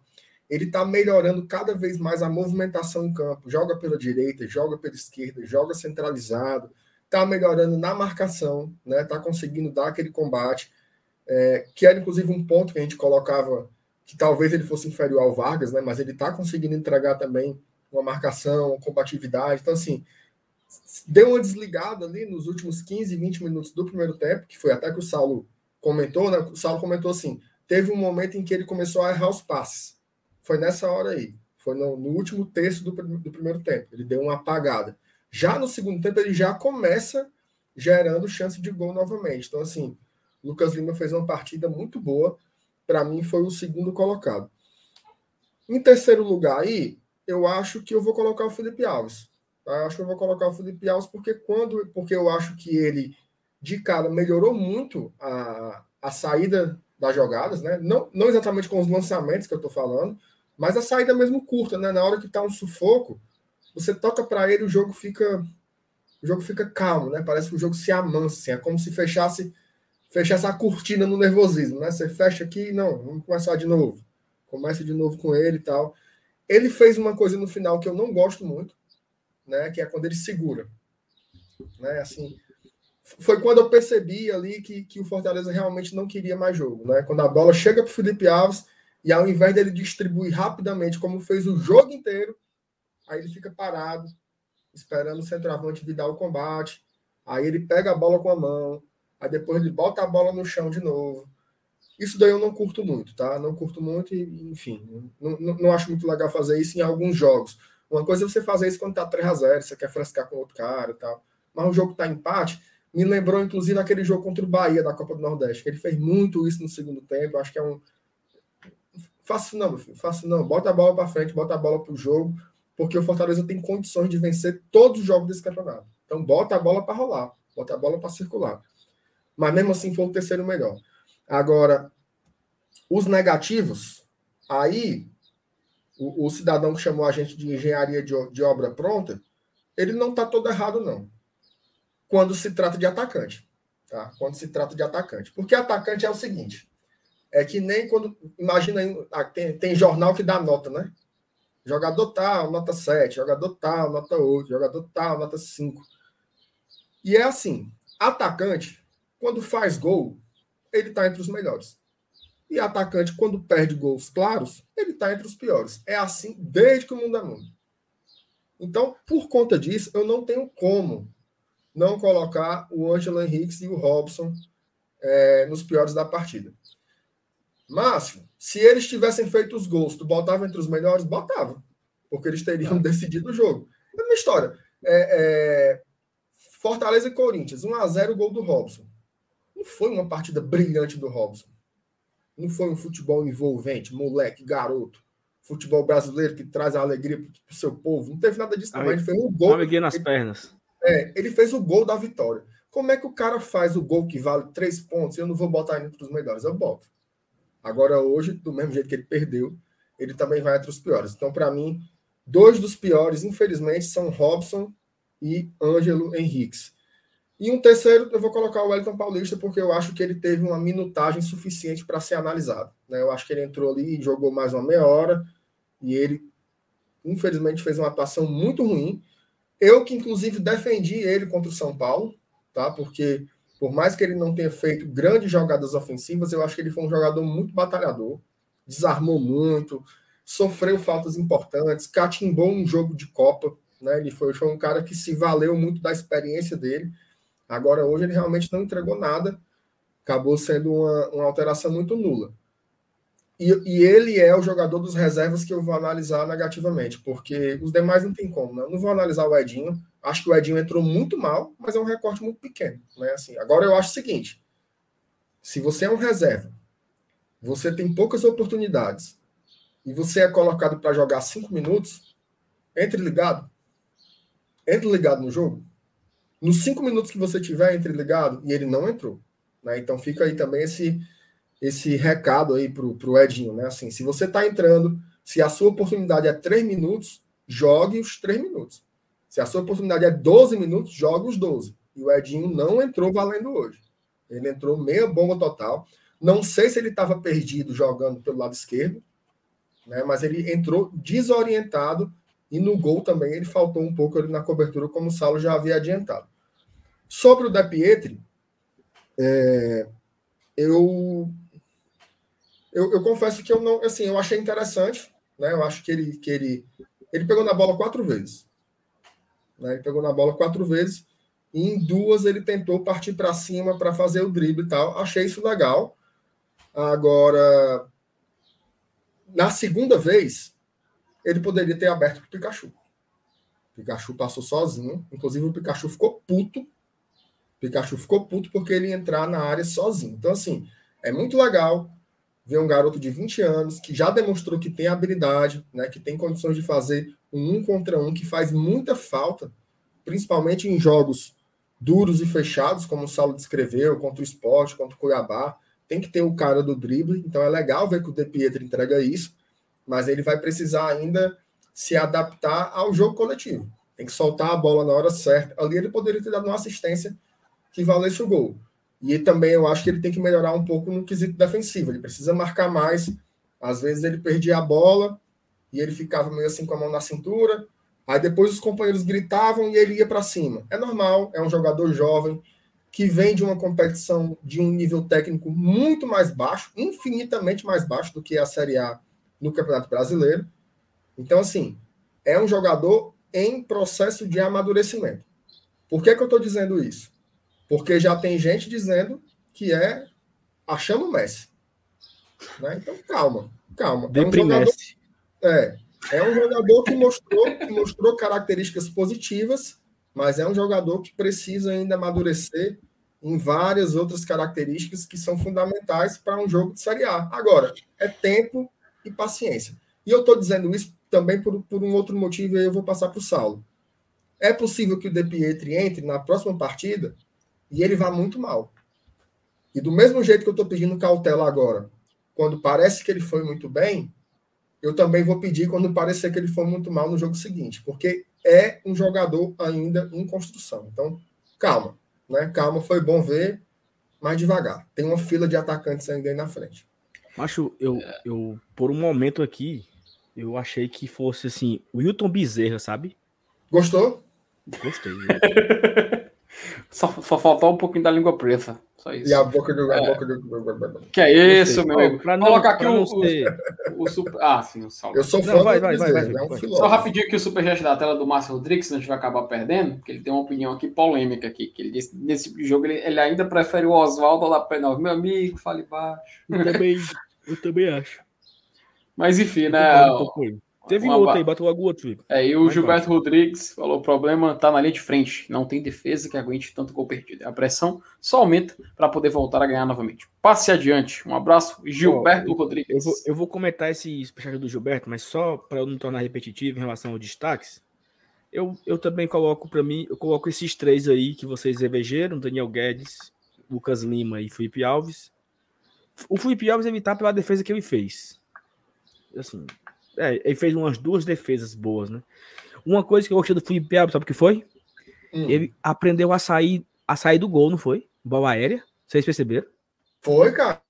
Ele está melhorando cada vez mais a movimentação em campo. Joga pela direita, joga pela esquerda, joga centralizado, está melhorando na marcação, né? Está conseguindo dar aquele combate, é, que era inclusive um ponto que a gente colocava que talvez ele fosse inferior ao Vargas, né? Mas ele está conseguindo entregar também uma marcação, uma combatividade. Então, assim, deu uma desligada ali nos últimos 15, 20 minutos do primeiro tempo, que foi até que o Saulo comentou, né? O Saulo comentou assim: teve um momento em que ele começou a errar os passes. Foi nessa hora aí. Foi no, no último terço do, do primeiro tempo. Ele deu uma apagada. Já no segundo tempo, ele já começa gerando chance de gol novamente. Então, assim, Lucas Lima fez uma partida muito boa. Para mim, foi o segundo colocado. Em terceiro lugar aí, eu acho que eu vou colocar o Felipe Alves. Tá? Acho que eu vou colocar o Felipe Alves porque quando, porque eu acho que ele de cara melhorou muito a, a saída das jogadas, né? Não, não exatamente com os lançamentos que eu estou falando, mas a saída mesmo curta, né? Na hora que está um sufoco, você toca para ele, o jogo fica o jogo fica calmo, né? Parece que o jogo se amansa, assim, é como se fechasse fechasse a cortina no nervosismo, né? Você fecha aqui, não, vamos começar de novo. Começa de novo com ele e tal. Ele fez uma coisa no final que eu não gosto muito, né? Que é quando ele segura, né? Assim, foi quando eu percebi ali que, que o Fortaleza realmente não queria mais jogo, né? Quando a bola chega para Felipe Alves e ao invés dele distribuir rapidamente, como fez o jogo inteiro, aí ele fica parado, esperando o centroavante vir dar o combate. Aí ele pega a bola com a mão, aí depois ele bota a bola no chão de novo. Isso daí eu não curto muito, tá? Não curto muito e, enfim, não, não, não acho muito legal fazer isso em alguns jogos. Uma coisa é você fazer isso quando tá 3 a 0 você quer frescar com outro cara e tal. Mas o jogo tá empate. Me lembrou, inclusive, aquele jogo contra o Bahia da Copa do Nordeste, que ele fez muito isso no segundo tempo. Acho que é um. Faço não, meu filho, faço não. Bota a bola para frente, bota a bola pro jogo, porque o Fortaleza tem condições de vencer todos os jogos desse campeonato. Então, bota a bola para rolar, bota a bola para circular. Mas mesmo assim, foi o terceiro melhor. Agora, os negativos, aí o, o, cidadão que chamou a gente de engenharia de, de obra pronta, ele não está todo errado, não. Quando se trata de atacante. Tá? Quando se trata de atacante. Porque atacante é o seguinte: é que nem quando. Imagina, ah, tem, tem jornal que dá nota, né? Jogador tal, nota 7, jogador tal, nota 8, jogador tal, nota 5. E é assim: atacante, quando faz gol, ele está entre os melhores. E atacante, quando perde gols claros, ele está entre os piores. É assim desde que o mundo é mundo. Então, por conta disso, eu não tenho como não colocar o Angelo Henrique e o Robson é, nos piores da partida. Márcio, se eles tivessem feito os gols, tu botava entre os melhores? Botava. Porque eles teriam decidido o jogo. É uma história. É, é, Fortaleza e Corinthians, 1x0 o gol do Robson. Não foi uma partida brilhante do Robson. Não foi um futebol envolvente, moleque, garoto. Futebol brasileiro que traz a alegria para o seu povo. Não teve nada disso, não. Ele fez um gol. Nas ele, pernas. É, ele fez o gol da vitória. Como é que o cara faz o gol que vale três pontos e eu não vou botar ele entre os melhores? Eu boto. Agora, hoje, do mesmo jeito que ele perdeu, ele também vai entre os piores. Então, para mim, dois dos piores, infelizmente, são Robson e Ângelo Henriques. E um terceiro, eu vou colocar o Wellington Paulista, porque eu acho que ele teve uma minutagem suficiente para ser analisado. Né? Eu acho que ele entrou ali e jogou mais uma meia hora, e ele, infelizmente, fez uma atuação muito ruim. Eu que, inclusive, defendi ele contra o São Paulo, tá? porque Por mais que ele não tenha feito grandes jogadas ofensivas, eu acho que ele foi um jogador muito batalhador, desarmou muito, sofreu faltas importantes, catimbou um jogo de Copa, né? Ele foi, foi um cara que se valeu muito da experiência dele. Agora, hoje, ele realmente não entregou nada, acabou sendo uma, uma alteração muito nula. E, e, ele é o jogador dos reservas que eu vou analisar negativamente, porque os demais não tem como, né? Eu não vou analisar o Edinho. Acho que o Edinho entrou muito mal, mas é um recorte muito pequeno, né? Assim, agora eu acho o seguinte: se você é um reserva, você tem poucas oportunidades e você é colocado para jogar cinco minutos, entre ligado. Entre ligado no jogo. Nos cinco minutos que você tiver entre ligado, e ele não entrou. Né? Então fica aí também esse esse recado aí pro, pro Edinho, né? Assim, se você está entrando, se a sua oportunidade é três minutos, jogue os três minutos. Se a sua oportunidade é 12 minutos, jogue os 12. E o Edinho não entrou valendo hoje. Ele entrou meia bomba total. Não sei se ele estava perdido jogando pelo lado esquerdo, né? Mas ele entrou desorientado e no gol também ele faltou um pouco ali na cobertura, como o Saulo já havia adiantado. Sobre o Da Pietri, é, eu eu, eu, confesso que eu não, assim, eu achei interessante, né? Eu acho que ele, que ele, ele pegou na bola quatro vezes, né? Ele pegou na bola quatro vezes e em duas ele tentou partir para cima para fazer o drible e tal. Achei isso legal. Agora, na segunda vez, ele poderia ter aberto para o Pikachu. Pikachu passou sozinho, inclusive o Pikachu ficou puto. O Pikachu ficou puto porque ele ia entrar na área sozinho. Então, assim, é muito legal ver um garoto de 20 anos que já demonstrou que tem habilidade, né, que tem condições de fazer um um contra um, que faz muita falta, principalmente em jogos duros e fechados, como o Saulo descreveu, contra o esporte, contra o Cuiabá. Tem que ter o cara do drible, então é legal ver que o De Pietro entrega isso, mas ele vai precisar ainda se adaptar ao jogo coletivo. Tem que soltar a bola na hora certa. Ali ele poderia ter dado uma assistência que valesse o gol. E também eu acho que ele tem que melhorar um pouco no quesito defensivo. Ele precisa marcar mais. Às vezes ele perdia a bola e ele ficava meio assim com a mão na cintura. Aí depois os companheiros gritavam e ele ia para cima. É normal, é um jogador jovem que vem de uma competição de um nível técnico muito mais baixo, infinitamente mais baixo do que a Série A no Campeonato Brasileiro. Então, assim, é um jogador em processo de amadurecimento. Por que, que eu estou dizendo isso? Porque já tem gente dizendo que é achando o Messi. Né? Então, calma, calma. É um, jogador, é, é um jogador que mostrou, que mostrou características positivas, mas é um jogador que precisa ainda amadurecer em várias outras características que são fundamentais para um jogo de Série A. Agora, é tempo e paciência. E eu estou dizendo isso também por, por um outro motivo, e aí eu vou passar para o Saulo. É possível que o De Pietri entre na próxima partida e ele vai muito mal. E do mesmo jeito que eu estou pedindo cautela agora, quando parece que ele foi muito bem, eu também vou pedir quando parecer que ele foi muito mal no jogo seguinte, porque é um jogador ainda em construção. Então, calma, né? Calma, foi bom ver, mas devagar. Tem uma fila de atacantes ainda aí na frente. Macho, eu, eu por um momento aqui, eu achei que fosse assim, o Wilton Bezerra, sabe? Gostou? Gostei. Só, só faltou um pouquinho da língua presa. Só isso. E a boca do. É. A boca do... Que é isso, meu amigo? Pra não, Coloca aqui pra o, não o, ser- o super. Ah, sim, o salve. Eu sou Não, fã vai, do vai, vai, Bezerra, vai, é um vai. Só rapidinho aqui o superchat da tela do Márcio Rodrigues, senão a gente vai acabar perdendo, porque ele tem uma opinião aqui polêmica aqui, que ele disse que nesse tipo de jogo ele, ele ainda prefere o Oswaldo ao Lapenal. Meu amigo, fale baixo. Eu também, eu também acho. Mas enfim, né? Ele. Teve uma outro aí, bateu logo outro. É, e o Vai Gilberto Rodrigues falou: o problema tá na linha de frente. Não tem defesa que aguente tanto gol perdido. A pressão só aumenta para poder voltar a ganhar novamente. Passe adiante. Um abraço, Gilberto Rodrigues. Eu vou, eu vou comentar esse superchat do Gilberto, mas só para eu não tornar repetitivo em relação aos destaques, eu, eu também coloco para mim, eu coloco esses três aí que vocês elegeram, Daniel Guedes, Lucas Lima e Felipe Alves. O Felipe Alves evitar pela defesa que ele fez. Assim, é, ele fez umas duas defesas boas, né? Uma coisa que eu gostei do Felipe Alves, sabe o que foi? Hum. Ele aprendeu a sair, a sair do gol, não foi? Bola aérea. Vocês perceberam? Foi, cara.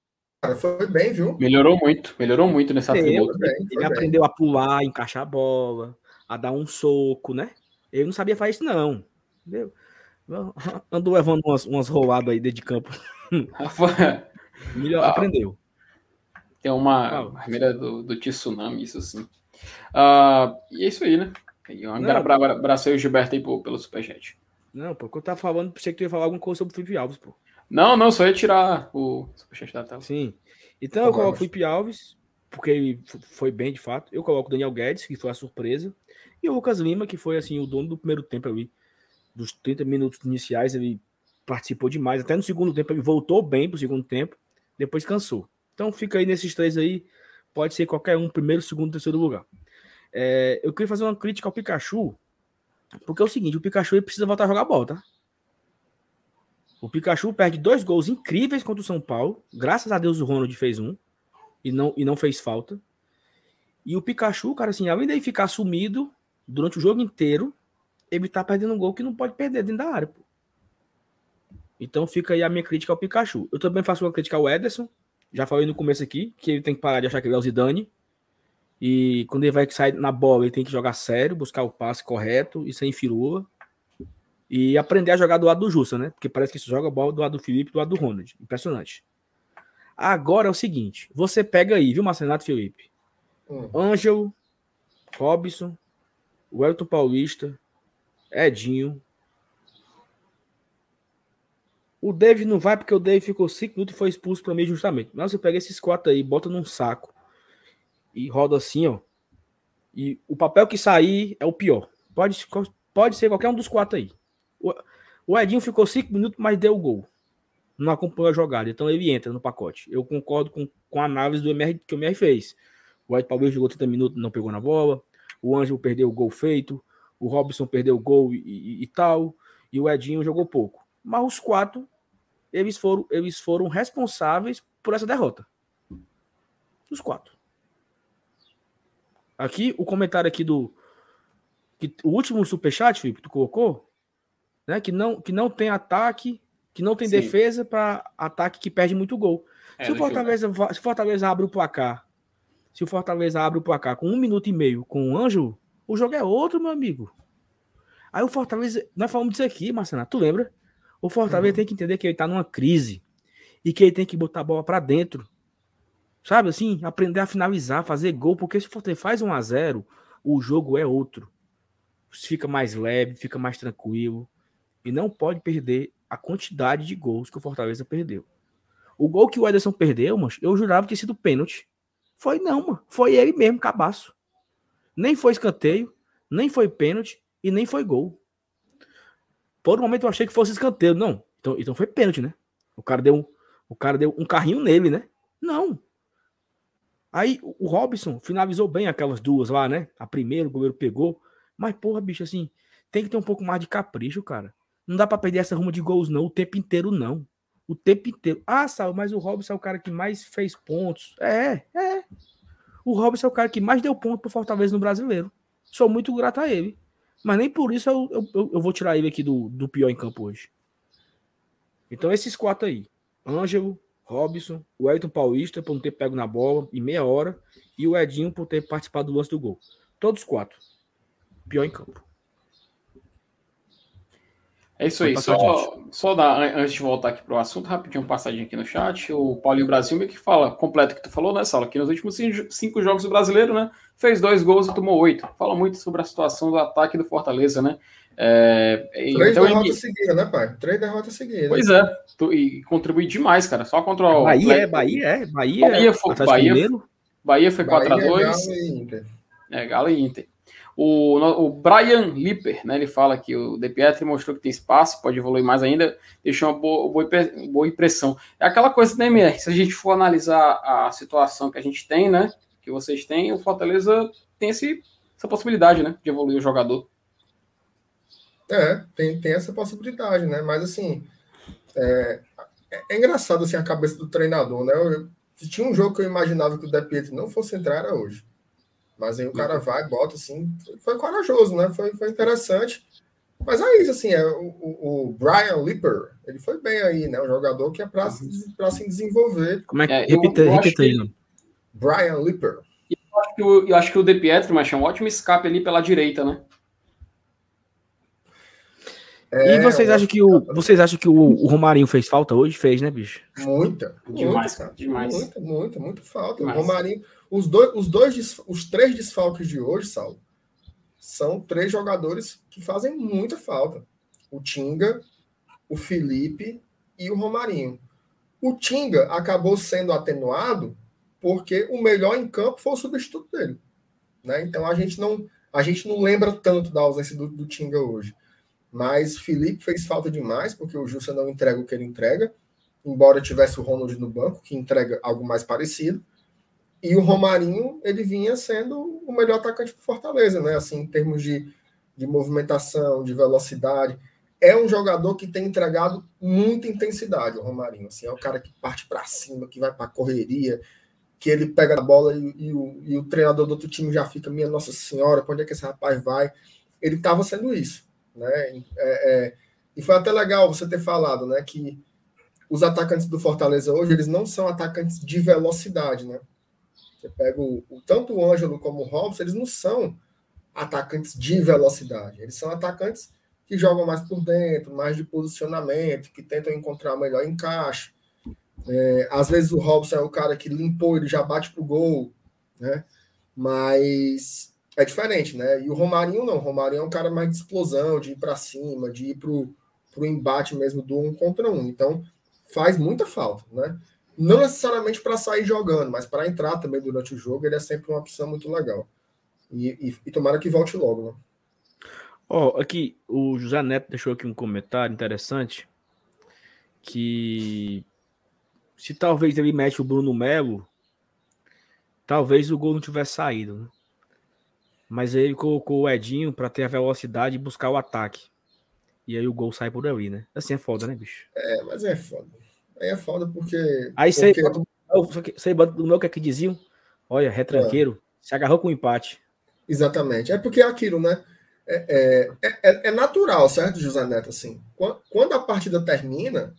Foi bem, viu? Melhorou muito, melhorou muito. Foi bem, Ele bem. aprendeu a pular, encaixar a bola, a dar um soco, né? Ele não sabia fazer isso, não. Entendeu? Andou levando umas, umas roladas aí dentro de campo. Melhor, ah, aprendeu. Tem uma primeira do, do Tsunami, isso assim. Uh, e é isso aí, né? Um abraço aí o Gilberto aí pelo Superchat. Não, pô, eu tava falando, pensei que tu ia falar alguma coisa sobre o Felipe Alves, pô. Não, não, só ia tirar o Superchat da tela. Sim. Então eu coloco o Felipe Alves, porque ele foi bem de fato. Eu coloco o Daniel Guedes, que foi a surpresa. E o Lucas Lima, que foi assim, o dono do primeiro tempo ali. Dos 30 minutos iniciais, ele participou demais. Até no segundo tempo, ele voltou bem pro segundo tempo, depois cansou. Então fica aí nesses três aí. Pode ser qualquer um, primeiro, segundo, terceiro lugar. É, eu queria fazer uma crítica ao Pikachu, porque é o seguinte: o Pikachu precisa voltar a jogar bola, tá? O Pikachu perde dois gols incríveis contra o São Paulo. Graças a Deus o Ronald fez um e não, e não fez falta. E o Pikachu, cara, assim, além de ficar sumido durante o jogo inteiro, ele tá perdendo um gol que não pode perder dentro da área, pô. Então fica aí a minha crítica ao Pikachu. Eu também faço uma crítica ao Ederson. Já falei no começo aqui que ele tem que parar de achar que ele é o Zidane. E quando ele vai sair na bola, ele tem que jogar sério, buscar o passe correto e sem firula. E aprender a jogar do lado do Justa, né? Porque parece que isso joga bola do lado do Felipe do lado do Ronald. Impressionante. Agora é o seguinte: você pega aí, viu, Marcenato Felipe? Hum. Ângelo, Robson, Welton Paulista, Edinho. O David não vai porque o David ficou 5 minutos e foi expulso para mim justamente. Mas você pega esses quatro aí, bota num saco e roda assim, ó. E o papel que sair é o pior. Pode, pode ser qualquer um dos quatro aí. O, Edinho ficou cinco minutos, mas deu o gol. Não acompanhou a jogada, então ele entra no pacote. Eu concordo com, com a análise do MR que o MR fez. O Ed Palmeiras jogou 30 minutos, não pegou na bola. O Ângelo perdeu o gol feito. O Robson perdeu o gol e, e, e tal. E o Edinho jogou pouco. Mas os quatro, eles foram, eles foram responsáveis por essa derrota. Os quatro. Aqui, o comentário aqui do. Que, o último superchat, Felipe, tu colocou? Né, que, não, que não tem ataque, que não tem Sim. defesa para ataque que perde muito gol. É, se, o Fortaleza, se o Fortaleza abre o placar, se o Fortaleza abre o placar com um minuto e meio com o Anjo, o jogo é outro, meu amigo. Aí o Fortaleza, nós falamos disso aqui, Marcelo, tu lembra? O Fortaleza uhum. tem que entender que ele tá numa crise e que ele tem que botar a bola para dentro. Sabe assim, aprender a finalizar, fazer gol, porque se você faz 1 a 0 o jogo é outro. Fica mais leve, fica mais tranquilo. E não pode perder a quantidade de gols que o Fortaleza perdeu. O gol que o Ederson perdeu, mas eu jurava que tinha sido pênalti. Foi não, mano. Foi ele mesmo, cabaço. Nem foi escanteio, nem foi pênalti e nem foi gol. Por um momento eu achei que fosse escanteio. Não, então, então foi pênalti, né? O cara deu, o cara deu um carrinho nele, né? Não. Aí o Robson finalizou bem aquelas duas lá, né? A primeira, o goleiro pegou. Mas, porra, bicho, assim, tem que ter um pouco mais de capricho, cara. Não dá para perder essa ruma de gols, não, o tempo inteiro, não. O tempo inteiro. Ah, Sal, mas o Robson é o cara que mais fez pontos. É, é. O Robson é o cara que mais deu ponto pro Fortaleza no brasileiro. Sou muito grato a ele. Mas nem por isso eu, eu, eu vou tirar ele aqui do, do pior em campo hoje. Então, esses quatro aí: Ângelo, Robson, o Elton Paulista por não ter pego na bola em meia hora e o Edinho por ter participado do lance do gol. Todos quatro. Pior em campo. É isso aí. Só, só dar, antes de voltar aqui para o assunto, rapidinho, uma passadinha aqui no chat. O Paulinho Brasil meio que fala, completo que tu falou, né, Sala? Que nos últimos cinco jogos do brasileiro, né? Fez dois gols e tomou oito. Fala muito sobre a situação do ataque do Fortaleza, né? É, Três então, derrotas ele... seguidas, né, pai? Três derrotas seguidas. Pois é, tu, e contribui demais, cara. Só contra o. Bahia é, Bahia é. Bahia, Bahia foi, Bahia, Bahia foi 4x2. Galo e Inter. É, Galo e Inter. O, o Brian Lipper, né, ele fala que o De Pietri mostrou que tem espaço, pode evoluir mais ainda, deixou uma boa, boa, boa impressão. É aquela coisa, né, MR? Se a gente for analisar a situação que a gente tem, né, que vocês têm, o Fortaleza tem esse, essa possibilidade, né, de evoluir o jogador. É, tem, tem essa possibilidade, né? Mas assim, é, é engraçado assim a cabeça do treinador, né? Eu, se tinha um jogo que eu imaginava que o De Pietro não fosse entrar, era hoje. Mas aí o cara vai, bota assim, foi corajoso, né? Foi, foi interessante. Mas é isso, assim, é, o, o Brian Lipper, ele foi bem aí, né? Um jogador que é para se, se desenvolver. Como é que. É, repita, repita aí, que... Brian Lipper. Eu acho, que o, eu acho que o De Pietro, mas é um ótimo escape ali pela direita, né? É, e vocês acham que o vocês acham que o, o, Romarinho fez falta hoje? Fez, né, bicho? Muita, demais, muita, demais. Muita, muita, muita falta. Demais. O Romarinho, os dois, os dois, os três desfalques de hoje, Saulo, são três jogadores que fazem muita falta. O Tinga, o Felipe e o Romarinho. O Tinga acabou sendo atenuado porque o melhor em campo foi o substituto dele. Né? Então a gente não a gente não lembra tanto da ausência do, do Tinga hoje. Mas Felipe fez falta demais, porque o Jussa não entrega o que ele entrega, embora tivesse o Ronald no banco, que entrega algo mais parecido. E o Romarinho, ele vinha sendo o melhor atacante do Fortaleza, né? Assim, em termos de, de movimentação, de velocidade. É um jogador que tem entregado muita intensidade, o Romarinho. Assim, é o cara que parte para cima, que vai para correria, que ele pega a bola e, e, o, e, o, treinador do outro time já fica, minha Nossa Senhora, para onde é que esse rapaz vai? Ele estava sendo isso. Né? É, é, e foi até legal você ter falado né, que os atacantes do Fortaleza hoje eles não são atacantes de velocidade. Né? Você pega o, o tanto o Ângelo como o Robson, eles não são atacantes de velocidade. Eles são atacantes que jogam mais por dentro, mais de posicionamento, que tentam encontrar melhor encaixe é, às vezes o Robson é o cara que limpou, ele já bate pro gol, né? Mas é diferente, né? E o Romarinho não. O Romarinho é um cara mais de explosão, de ir para cima, de ir pro, pro embate mesmo do um contra um. Então faz muita falta, né? Não necessariamente para sair jogando, mas para entrar também durante o jogo, ele é sempre uma opção muito legal. E, e, e tomara que volte logo, né? Ó, oh, aqui o José Neto deixou aqui um comentário interessante que se talvez ele mete o Bruno Melo, talvez o gol não tivesse saído. Né? Mas ele colocou o Edinho para ter a velocidade e buscar o ataque. E aí o gol sai por ali, né? Assim é foda, né, bicho? É, mas é foda. Aí é foda porque. Aí você porque... você bota do meu que é que diziam? Olha, retranqueiro, é. se agarrou com o empate. Exatamente. É porque é aquilo, né? É, é, é, é natural, certo, José Neto? Assim, quando a partida termina,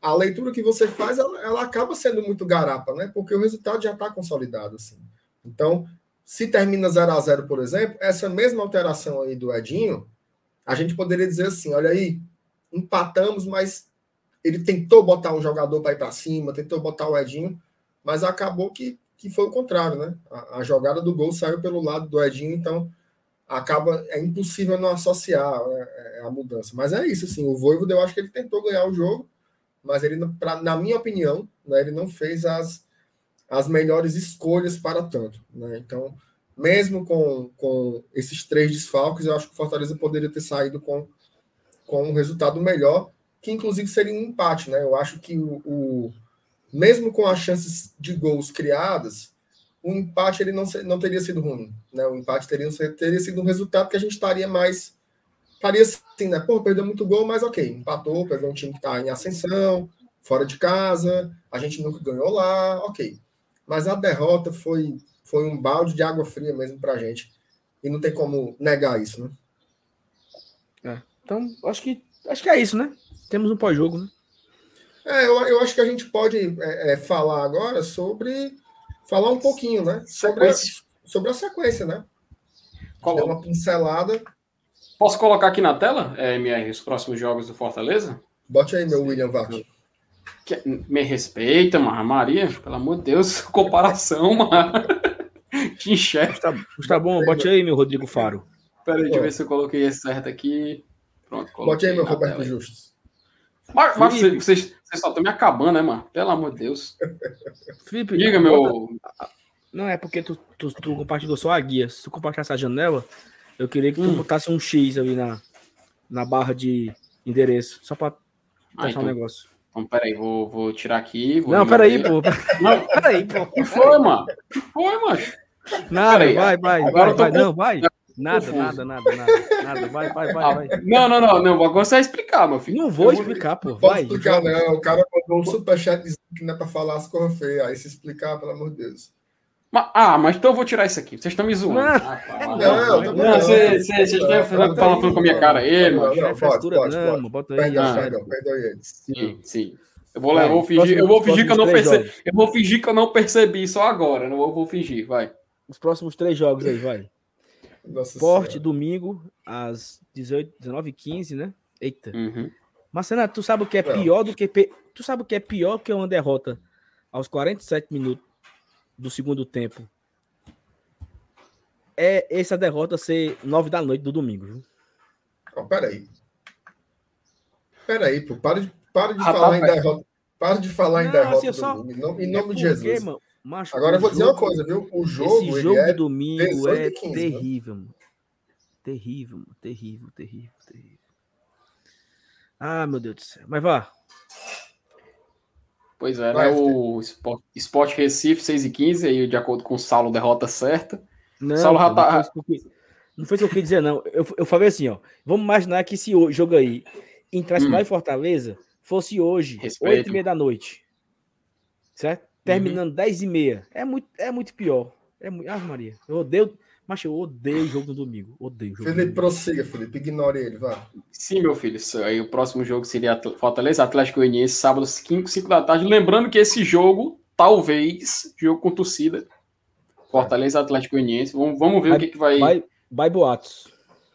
a leitura que você faz, ela, ela, acaba sendo muito garapa, né? Porque o resultado já está consolidado, assim. Então, se termina 0 a 0 por exemplo, essa mesma alteração aí do Edinho, a gente poderia dizer assim, olha aí, empatamos, mas ele tentou botar um jogador para ir para cima, tentou botar o Edinho, mas acabou que, que foi o contrário, né? A, a, jogada do gol saiu pelo lado do Edinho, então acaba é impossível não associar né, a mudança. Mas é isso, assim, o Voivoda eu acho que ele tentou ganhar o jogo, mas ele, pra, na minha opinião, né, ele não fez as, as melhores escolhas para tanto. Né? Então, mesmo com, com esses três desfalques, eu acho que o Fortaleza poderia ter saído com, com um resultado melhor, que inclusive seria um empate. Né? Eu acho que o, o mesmo com as chances de gols criadas, o empate ele não, não teria sido ruim. Né? O empate teria, teria sido um resultado que a gente estaria mais estaria assim, né? Pô, perdeu muito gol, mas ok, empatou, pegou um time que está em ascensão, fora de casa, a gente nunca ganhou lá, ok. Mas a derrota foi, foi um balde de água fria mesmo pra gente. E não tem como negar isso, né? É, então, acho que, acho que é isso, né? Temos um pós-jogo, né? É, eu, eu acho que a gente pode é, é, falar agora sobre. Falar um pouquinho, né? Sobre a, sobre a sequência, né? Coloca. uma pincelada Posso colocar aqui na tela, é, MR, os próximos jogos do Fortaleza? Bote aí, meu William Vac. Me respeita, mano. Maria, pelo amor de Deus, comparação, mano. Te enxerga. Tá, tá bom, bote aí, meu Rodrigo Faro. Pera aí, deixa eu ver se eu coloquei esse certo aqui. Pronto, Bote aí, meu Roberto Justus. Mas, mas vocês, vocês, só estão me acabando, né, mano? Pelo amor de Deus. Felipe, Diga, meu. Não, é porque tu, tu, tu compartilhou só a guia. Se tu compartilhar essa janela, eu queria que tu hum. botasse um X ali na, na barra de endereço, só para ah, então, um negócio. Então, peraí, vou, vou tirar aqui. Vou não, peraí, pô. Não, peraí, pô. que foi, mano? que foi, mano? Nada, peraí, vai, vai, agora vai, vai, não, vai. Nada, nada, nada, nada, nada. Vai, vai, vai, vai. Não, não, não, não. Agora você vai explicar, meu filho. Não vou explicar, pô. Vai. explicar, não. O cara mandou um superchat dizendo que não é pra falar as coisas feias. Aí se explicar, pelo amor de Deus. Ah, mas então eu vou tirar isso aqui. Vocês estão me zoando. Não, ah, não, não, não, não, vocês estão falando com a minha cara. Ele, mano. Não, pode, pode, pode. Bota aí. Perdão, perdão, perdão ele. Sim, sim. Eu vou, eu vou fingir, eu vou fingir que eu não percebi. Eu vou fingir que eu não percebi só agora. Não vou, vou fingir, vai. Os próximos três jogos aí, vai. Nossa Esporte, senhora. domingo, às 18, 19h15, né? Eita. Uhum. Marcena, tu sabe o que é pior do que. Tu sabe o que é pior que uma derrota aos 47 minutos do segundo tempo? É essa derrota ser 9 da noite do domingo, viu? Oh, peraí. Peraí, pô. Para de, para de ah, falar tá, em derrota. Para de falar não, em derrota assim, só... em nome, em nome é de Jesus. Mano, macho, Agora eu vou dizer uma coisa, viu? O jogo. Esse jogo é domingo é 15, terrível, né? mano. Terrível, mano. Terrível, terrível, terrível. Ah, meu Deus do céu. Mas vá. Pois é, né? O Sport, Sport Recife 6 e 15, aí de acordo com o Saulo, derrota certa. Não, Saulo já tá... não foi isso que eu quis dizer, não. Eu, eu falei assim, ó. Vamos imaginar que esse jogo aí, Internacional hum. e Fortaleza, fosse hoje, Respeito. 8 e meia da noite. Certo? Terminando uhum. 10 e meia. É muito, é muito pior. É muito... Ah, Maria. Eu odeio. Mas eu odeio o jogo no domingo. Odeio o jogo. Felipe, prossiga, Felipe. Ignore ele, vá. Sim, meu filho. Aí o próximo jogo seria Fortaleza Atlético Goianiense, sábado, 5, 5 da tarde. Lembrando que esse jogo, talvez, jogo com torcida. Fortaleza Atlético Goianiense. Vamos, vamos ver vai, o que, que vai. Vai, vai boatos.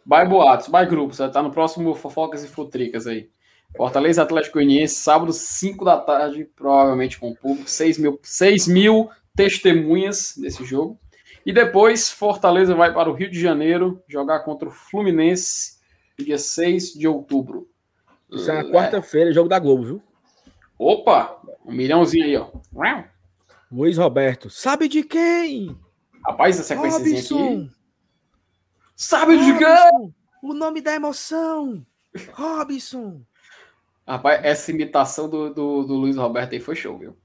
Vai boatos, vai grupos. Tá no próximo Fofocas e Futricas aí. Fortaleza Atlético Goianiense, sábado, 5 da tarde, provavelmente com o público. 6 mil, 6 mil testemunhas desse jogo. E depois, Fortaleza vai para o Rio de Janeiro jogar contra o Fluminense dia 6 de outubro. Isso é na quarta-feira, jogo da Globo, viu? Opa! Um milhãozinho aí, ó. Luiz Roberto. Sabe de quem? Rapaz, a sequência aqui. Sabe Robson, de quem? O nome da emoção. Robson. Rapaz, essa imitação do, do, do Luiz Roberto aí foi show, viu?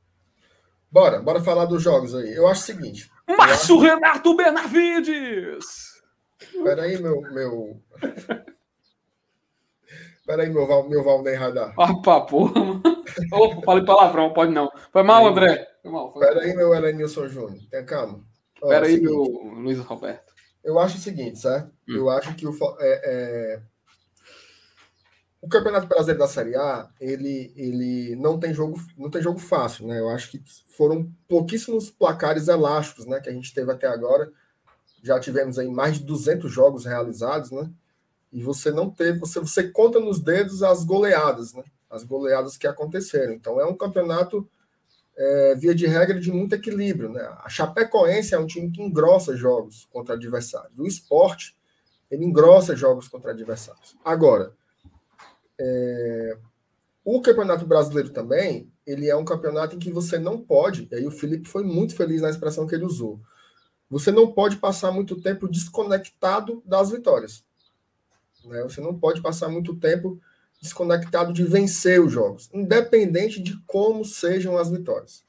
Bora, bora falar dos jogos aí. Eu acho o seguinte. Márcio acho... Renato Benavides! Peraí, meu. meu... Peraí, meu, Val, meu Valnei Radar. Ah, pá, porra, mano. Opa, falei palavrão, pode não. Foi mal, André. Foi mal. Foi Peraí, meu Elenilson Júnior. Tenha calma. Peraí, meu Luiz Roberto. Eu acho o seguinte, certo? Hum. Eu acho que o. É, é o Campeonato Brasileiro da Série A, ele, ele não tem jogo não tem jogo fácil, né? Eu acho que foram pouquíssimos placares elásticos, né, que a gente teve até agora. Já tivemos aí mais de 200 jogos realizados, né? E você não teve, você, você conta nos dedos as goleadas, né? As goleadas que aconteceram. Então é um campeonato é, via de regra de muito equilíbrio, né? A Chapecoense é um time que engrossa jogos contra adversários. O esporte ele engrossa jogos contra adversários. Agora, é, o Campeonato Brasileiro também, ele é um campeonato em que você não pode, e aí o Felipe foi muito feliz na expressão que ele usou, você não pode passar muito tempo desconectado das vitórias. Né? Você não pode passar muito tempo desconectado de vencer os jogos, independente de como sejam as vitórias.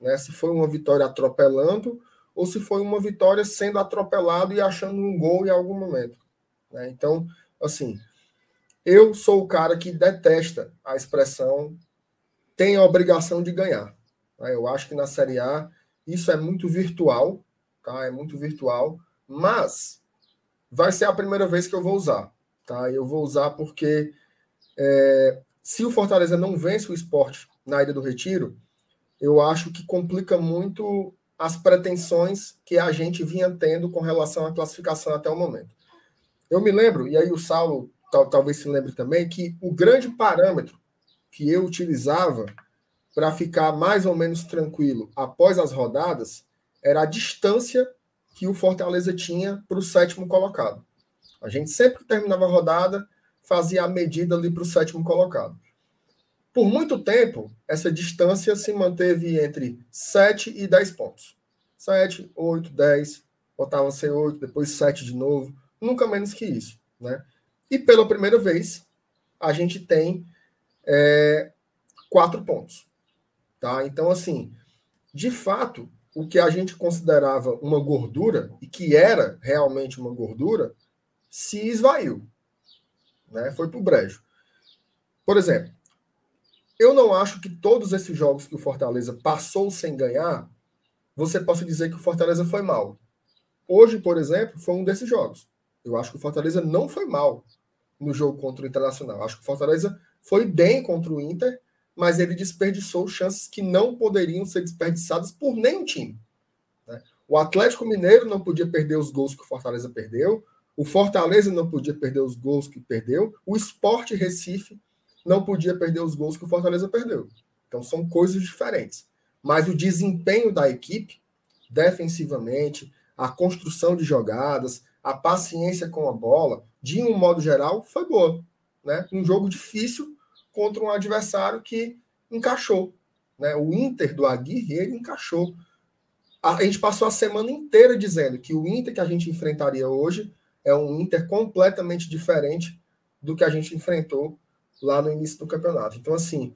Né? Se foi uma vitória atropelando ou se foi uma vitória sendo atropelado e achando um gol em algum momento. Né? Então, assim, eu sou o cara que detesta a expressão tem a obrigação de ganhar. Tá? Eu acho que na Série A isso é muito virtual, tá? É muito virtual, mas vai ser a primeira vez que eu vou usar, tá? Eu vou usar porque é, se o Fortaleza não vence o esporte na Ilha do Retiro, eu acho que complica muito as pretensões que a gente vinha tendo com relação à classificação até o momento. Eu me lembro, e aí o Saulo tal, talvez se lembre também, que o grande parâmetro que eu utilizava para ficar mais ou menos tranquilo após as rodadas era a distância que o Fortaleza tinha para o sétimo colocado. A gente sempre que terminava a rodada fazia a medida ali para o sétimo colocado. Por muito tempo, essa distância se manteve entre 7 e 10 pontos. 7, 8, 10, botava ser 8, depois 7 de novo, nunca menos que isso. Né? E pela primeira vez, a gente tem é, quatro pontos. Tá? Então, assim, de fato, o que a gente considerava uma gordura, e que era realmente uma gordura, se esvaiu. Né? Foi para o brejo. Por exemplo, eu não acho que todos esses jogos que o Fortaleza passou sem ganhar, você possa dizer que o Fortaleza foi mal. Hoje, por exemplo, foi um desses jogos. Eu acho que o Fortaleza não foi mal no jogo contra o Internacional. Acho que o Fortaleza foi bem contra o Inter, mas ele desperdiçou chances que não poderiam ser desperdiçadas por nenhum time. Né? O Atlético Mineiro não podia perder os gols que o Fortaleza perdeu. O Fortaleza não podia perder os gols que perdeu. O Esporte Recife não podia perder os gols que o Fortaleza perdeu. Então são coisas diferentes. Mas o desempenho da equipe, defensivamente, a construção de jogadas, a paciência com a bola, de um modo geral, foi boa. Né? Um jogo difícil contra um adversário que encaixou. Né? O Inter do Aguirre, ele encaixou. A gente passou a semana inteira dizendo que o Inter que a gente enfrentaria hoje é um Inter completamente diferente do que a gente enfrentou lá no início do campeonato. Então, assim,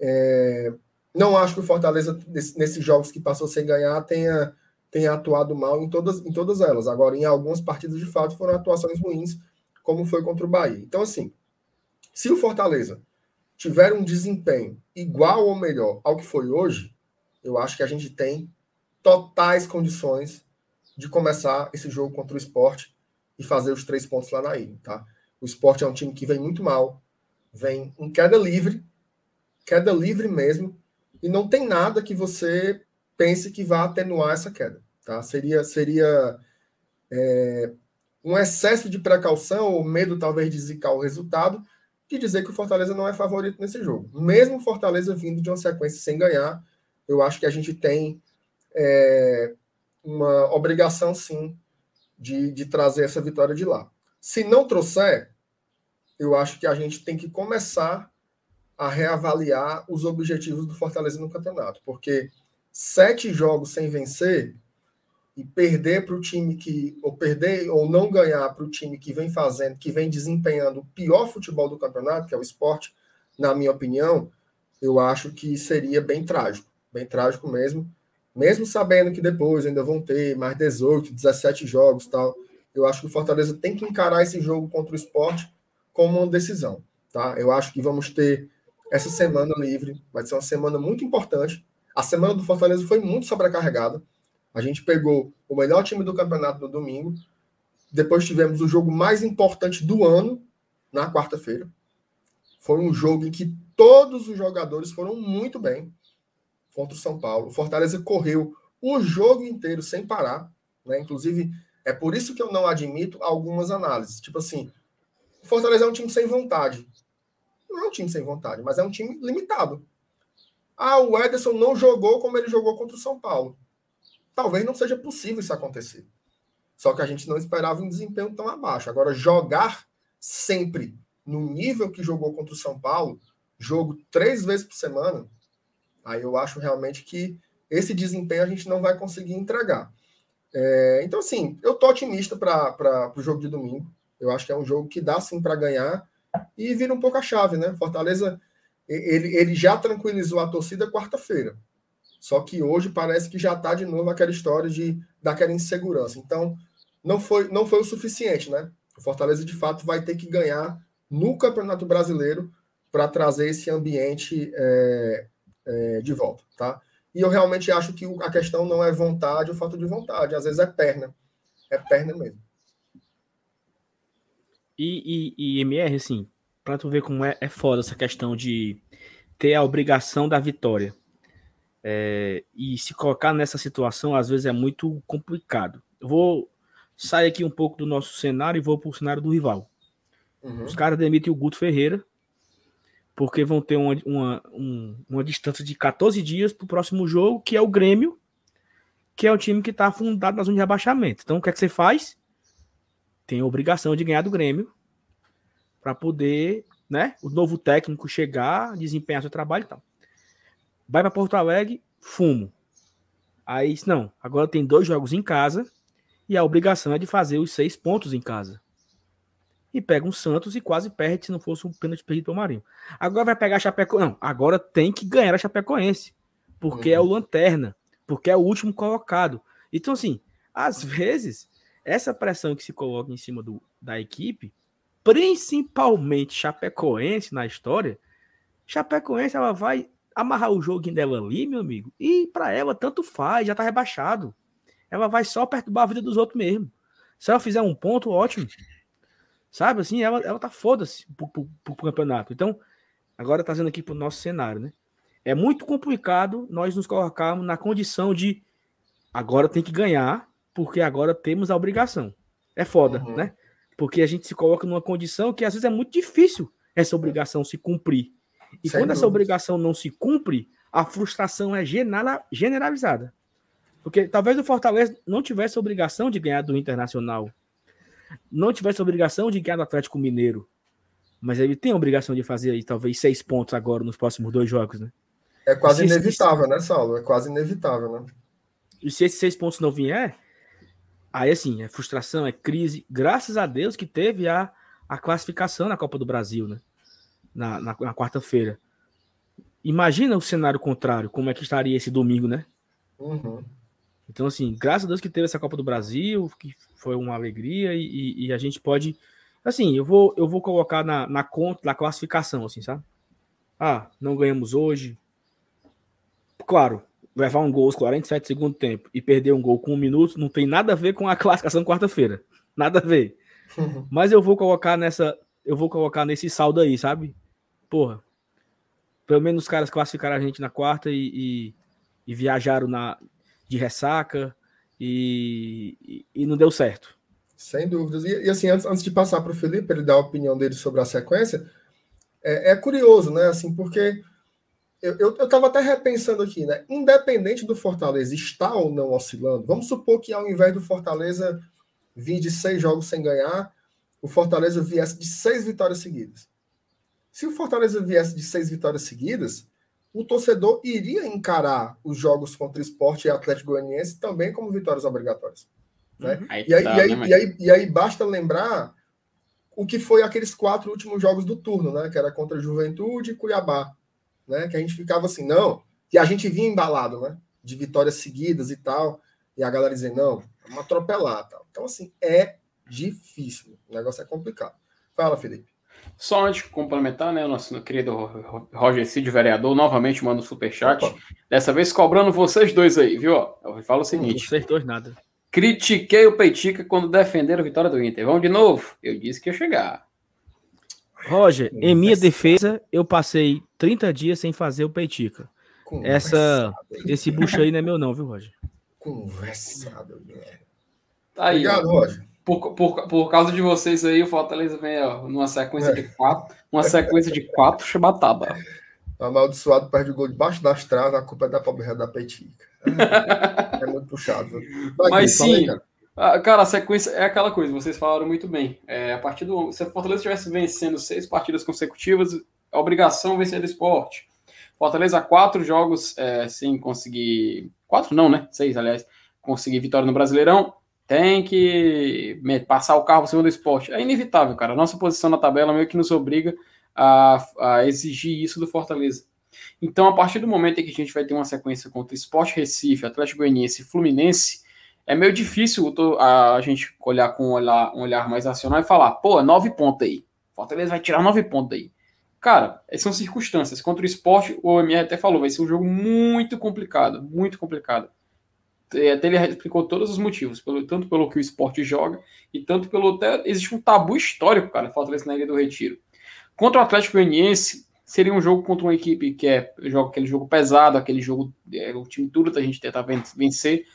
é... não acho que o Fortaleza, nesses jogos que passou sem ganhar, tenha, tenha atuado mal em todas, em todas elas. Agora, em algumas partidas, de fato, foram atuações ruins, como foi contra o Bahia. Então, assim, se o Fortaleza tiver um desempenho igual ou melhor ao que foi hoje, eu acho que a gente tem totais condições de começar esse jogo contra o esporte e fazer os três pontos lá na ilha, tá? O esporte é um time que vem muito mal, vem em queda livre, queda livre mesmo, e não tem nada que você pense que vá atenuar essa queda, tá? Seria, seria é, um excesso de precaução ou medo talvez de zicar o resultado de dizer que o Fortaleza não é favorito nesse jogo. Mesmo o Fortaleza vindo de uma sequência sem ganhar, eu acho que a gente tem é, uma obrigação, sim, de, de trazer essa vitória de lá. Se não trouxer, eu acho que a gente tem que começar a reavaliar os objetivos do Fortaleza no campeonato, porque sete jogos sem vencer e perder para o time que ou perder ou não ganhar para o time que vem fazendo, que vem desempenhando o pior futebol do campeonato, que é o esporte, na minha opinião, eu acho que seria bem trágico, bem trágico mesmo mesmo sabendo que depois ainda vão ter mais 18, 17 jogos tal, eu acho que o Fortaleza tem que encarar esse jogo contra o esporte como uma decisão. Tá? Eu acho que vamos ter essa semana livre, vai ser uma semana muito importante. A semana do Fortaleza foi muito sobrecarregada. A gente pegou o melhor time do campeonato no domingo. Depois tivemos o jogo mais importante do ano na quarta-feira. Foi um jogo em que todos os jogadores foram muito bem contra o São Paulo. O Fortaleza correu o jogo inteiro sem parar, né? Inclusive, é por isso que eu não admito algumas análises. Tipo assim, o Fortaleza é um time sem vontade. Não é um time sem vontade, mas é um time limitado. Ah, o Ederson não jogou como ele jogou contra o São Paulo. Talvez não seja possível isso acontecer. Só que a gente não esperava um desempenho tão abaixo. Agora, jogar sempre no nível que jogou contra o São Paulo, jogo três vezes por semana, Aí eu acho realmente que esse desempenho a gente não vai conseguir entregar. É, então, assim, eu tô otimista para o jogo de domingo. Eu acho que é um jogo que dá sim para ganhar e vira um pouco a chave, né? Fortaleza ele, ele já tranquilizou a torcida quarta-feira. Só que hoje parece que já está de novo aquela história de daquela insegurança. Então, não foi, não foi o suficiente, né? O Fortaleza de fato vai ter que ganhar no Campeonato Brasileiro para trazer esse ambiente é, é, de volta, tá? E eu realmente acho que a questão não é vontade ou falta de vontade, às vezes é perna. É perna mesmo. E, e, e MR, assim, para tu ver como é, é foda essa questão de ter a obrigação da vitória. É, e se colocar nessa situação, às vezes é muito complicado. Eu vou sair aqui um pouco do nosso cenário e vou para o cenário do rival. Uhum. Os caras demitem o Guto Ferreira, porque vão ter uma, uma, um, uma distância de 14 dias para o próximo jogo, que é o Grêmio, que é o time que está afundado na zona de rebaixamento. Então, o que é que você faz? Tem a obrigação de ganhar do Grêmio para poder, né, o novo técnico chegar, desempenhar seu trabalho e tal. Vai para Porto Alegre, fumo. Aí, não, agora tem dois jogos em casa e a obrigação é de fazer os seis pontos em casa e pega um Santos e quase perde se não fosse um pênalti perdido para o Marinho. Agora vai pegar a Chapecoense. Não, agora tem que ganhar a Chapecoense, porque uhum. é o lanterna, porque é o último colocado. Então, assim, às vezes, essa pressão que se coloca em cima do, da equipe, principalmente Chapecoense na história, Chapecoense ela vai amarrar o jogo dela ali, meu amigo, e para ela tanto faz, já tá rebaixado. Ela vai só perturbar a vida dos outros mesmo. Se ela fizer um ponto, ótimo. Sabe assim, ela, ela tá foda-se pro, pro, pro, campeonato. Então, agora trazendo aqui pro nosso cenário, né? É muito complicado nós nos colocarmos na condição de agora tem que ganhar, porque agora temos a obrigação. É foda, uhum. né? Porque a gente se coloca numa condição que às vezes é muito difícil essa obrigação se cumprir. E Sem quando dúvida. essa obrigação não se cumpre, a frustração é generalizada. Porque talvez o Fortaleza não tivesse a obrigação de ganhar do Internacional, não tivesse a obrigação de ganhar do Atlético Mineiro, mas ele tem a obrigação de fazer aí talvez seis pontos agora nos próximos dois jogos, né? É quase inevitável, né, Saulo? É quase inevitável, né? E se esses seis pontos não vier, aí assim, é frustração, é crise. Graças a Deus que teve a, a classificação na Copa do Brasil, né? Na, na, na quarta-feira. Imagina o cenário contrário, como é que estaria esse domingo, né? Uhum. Então, assim, graças a Deus que teve essa Copa do Brasil, que foi uma alegria, e, e a gente pode. Assim, eu vou, eu vou colocar na, na conta, na classificação, assim, sabe? Ah, não ganhamos hoje. Claro, levar um gol aos 47 segundo tempo e perder um gol com um minuto não tem nada a ver com a classificação quarta-feira. Nada a ver. Uhum. Mas eu vou colocar nessa. Eu vou colocar nesse saldo aí, sabe? Porra. Pelo menos os caras classificaram a gente na quarta e, e, e viajaram na, de ressaca e, e, e não deu certo. Sem dúvidas. E, e assim, antes, antes de passar para o Felipe, ele dar a opinião dele sobre a sequência, é, é curioso, né? Assim, porque eu estava até repensando aqui, né? Independente do Fortaleza estar ou não oscilando, vamos supor que ao invés do Fortaleza vir de seis jogos sem ganhar, o Fortaleza viesse de seis vitórias seguidas. Se o Fortaleza viesse de seis vitórias seguidas, o torcedor iria encarar os jogos contra Esporte e Atlético Goianiense também como vitórias obrigatórias. Né? Uhum. Aí e, aí, tá, e, aí, né, e, aí, e aí basta lembrar o que foi aqueles quatro últimos jogos do turno, né? Que era contra Juventude e Cuiabá. Né? Que a gente ficava assim, não. E a gente vinha embalado, né? De vitórias seguidas e tal. E a galera dizendo, não, vamos atropelar. Tal. Então, assim, é difícil. O negócio é complicado. Fala, Felipe. Só antes de complementar, né, o nosso querido Roger Cid, vereador, novamente manda um superchat. Opa. Dessa vez cobrando vocês dois aí, viu? Eu falo o seguinte. Vocês dois nada. Critiquei o Peitica quando defenderam a vitória do Inter. Vamos de novo? Eu disse que ia chegar. Roger, em minha defesa, eu passei 30 dias sem fazer o Peitica. Essa, esse bucho aí não é meu não, viu, Roger? Conversado, velho. Tá aí, Obrigado, Roger por, por, por causa de vocês aí, o Fortaleza vem ó, numa sequência de quatro, uma sequência de quatro chibatada. Amaldiçoado perde o gol debaixo das travas, a culpa é da pobreza da Petica. É, é muito puxado. Vai, Mas sim, cara. cara. a sequência é aquela coisa, vocês falaram muito bem. É, a partir do. Se o Fortaleza estivesse vencendo seis partidas consecutivas, a obrigação vencer do esporte. Fortaleza, quatro jogos é, sem conseguir. Quatro não, né? Seis, aliás. Conseguir vitória no Brasileirão tem que passar o carro por cima do esporte. É inevitável, cara. A nossa posição na tabela meio que nos obriga a, a, exigir isso do Fortaleza. Então, a partir do momento em que a gente vai ter uma sequência contra Esporte Recife, Atlético Goianiense e Fluminense, é meio difícil a gente olhar com um olhar, um olhar mais racional e falar, pô, nove pontos aí. Fortaleza vai tirar nove pontos aí. Cara, essas são circunstâncias. Contra o esporte, o MR até falou, vai ser um jogo muito complicado, muito complicado. Até ele explicou todos os motivos, pelo, tanto pelo que o esporte joga e tanto pelo. Até, existe um tabu histórico, cara, Fortaleza na Ilha do Retiro. Contra o Atlético Goianiense, seria um jogo contra uma equipe que é joga aquele jogo pesado, aquele jogo. É, o time duro da gente tentar vencer.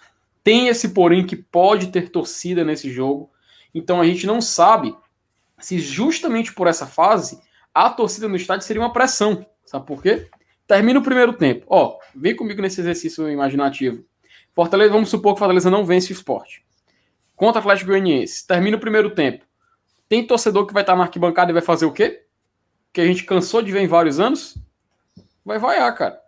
Tem esse porém que pode ter torcida nesse jogo. Então a gente não sabe se justamente por essa fase a torcida no estádio seria uma pressão. Sabe por quê? Termina o primeiro tempo. Ó, vem comigo nesse exercício imaginativo. Fortaleza, vamos supor que Fortaleza não vence o esporte. Contra o Atlético Goianiense. Termina o primeiro tempo. Tem torcedor que vai estar na arquibancada e vai fazer o quê? Que a gente cansou de ver em vários anos? Vai vaiar, cara.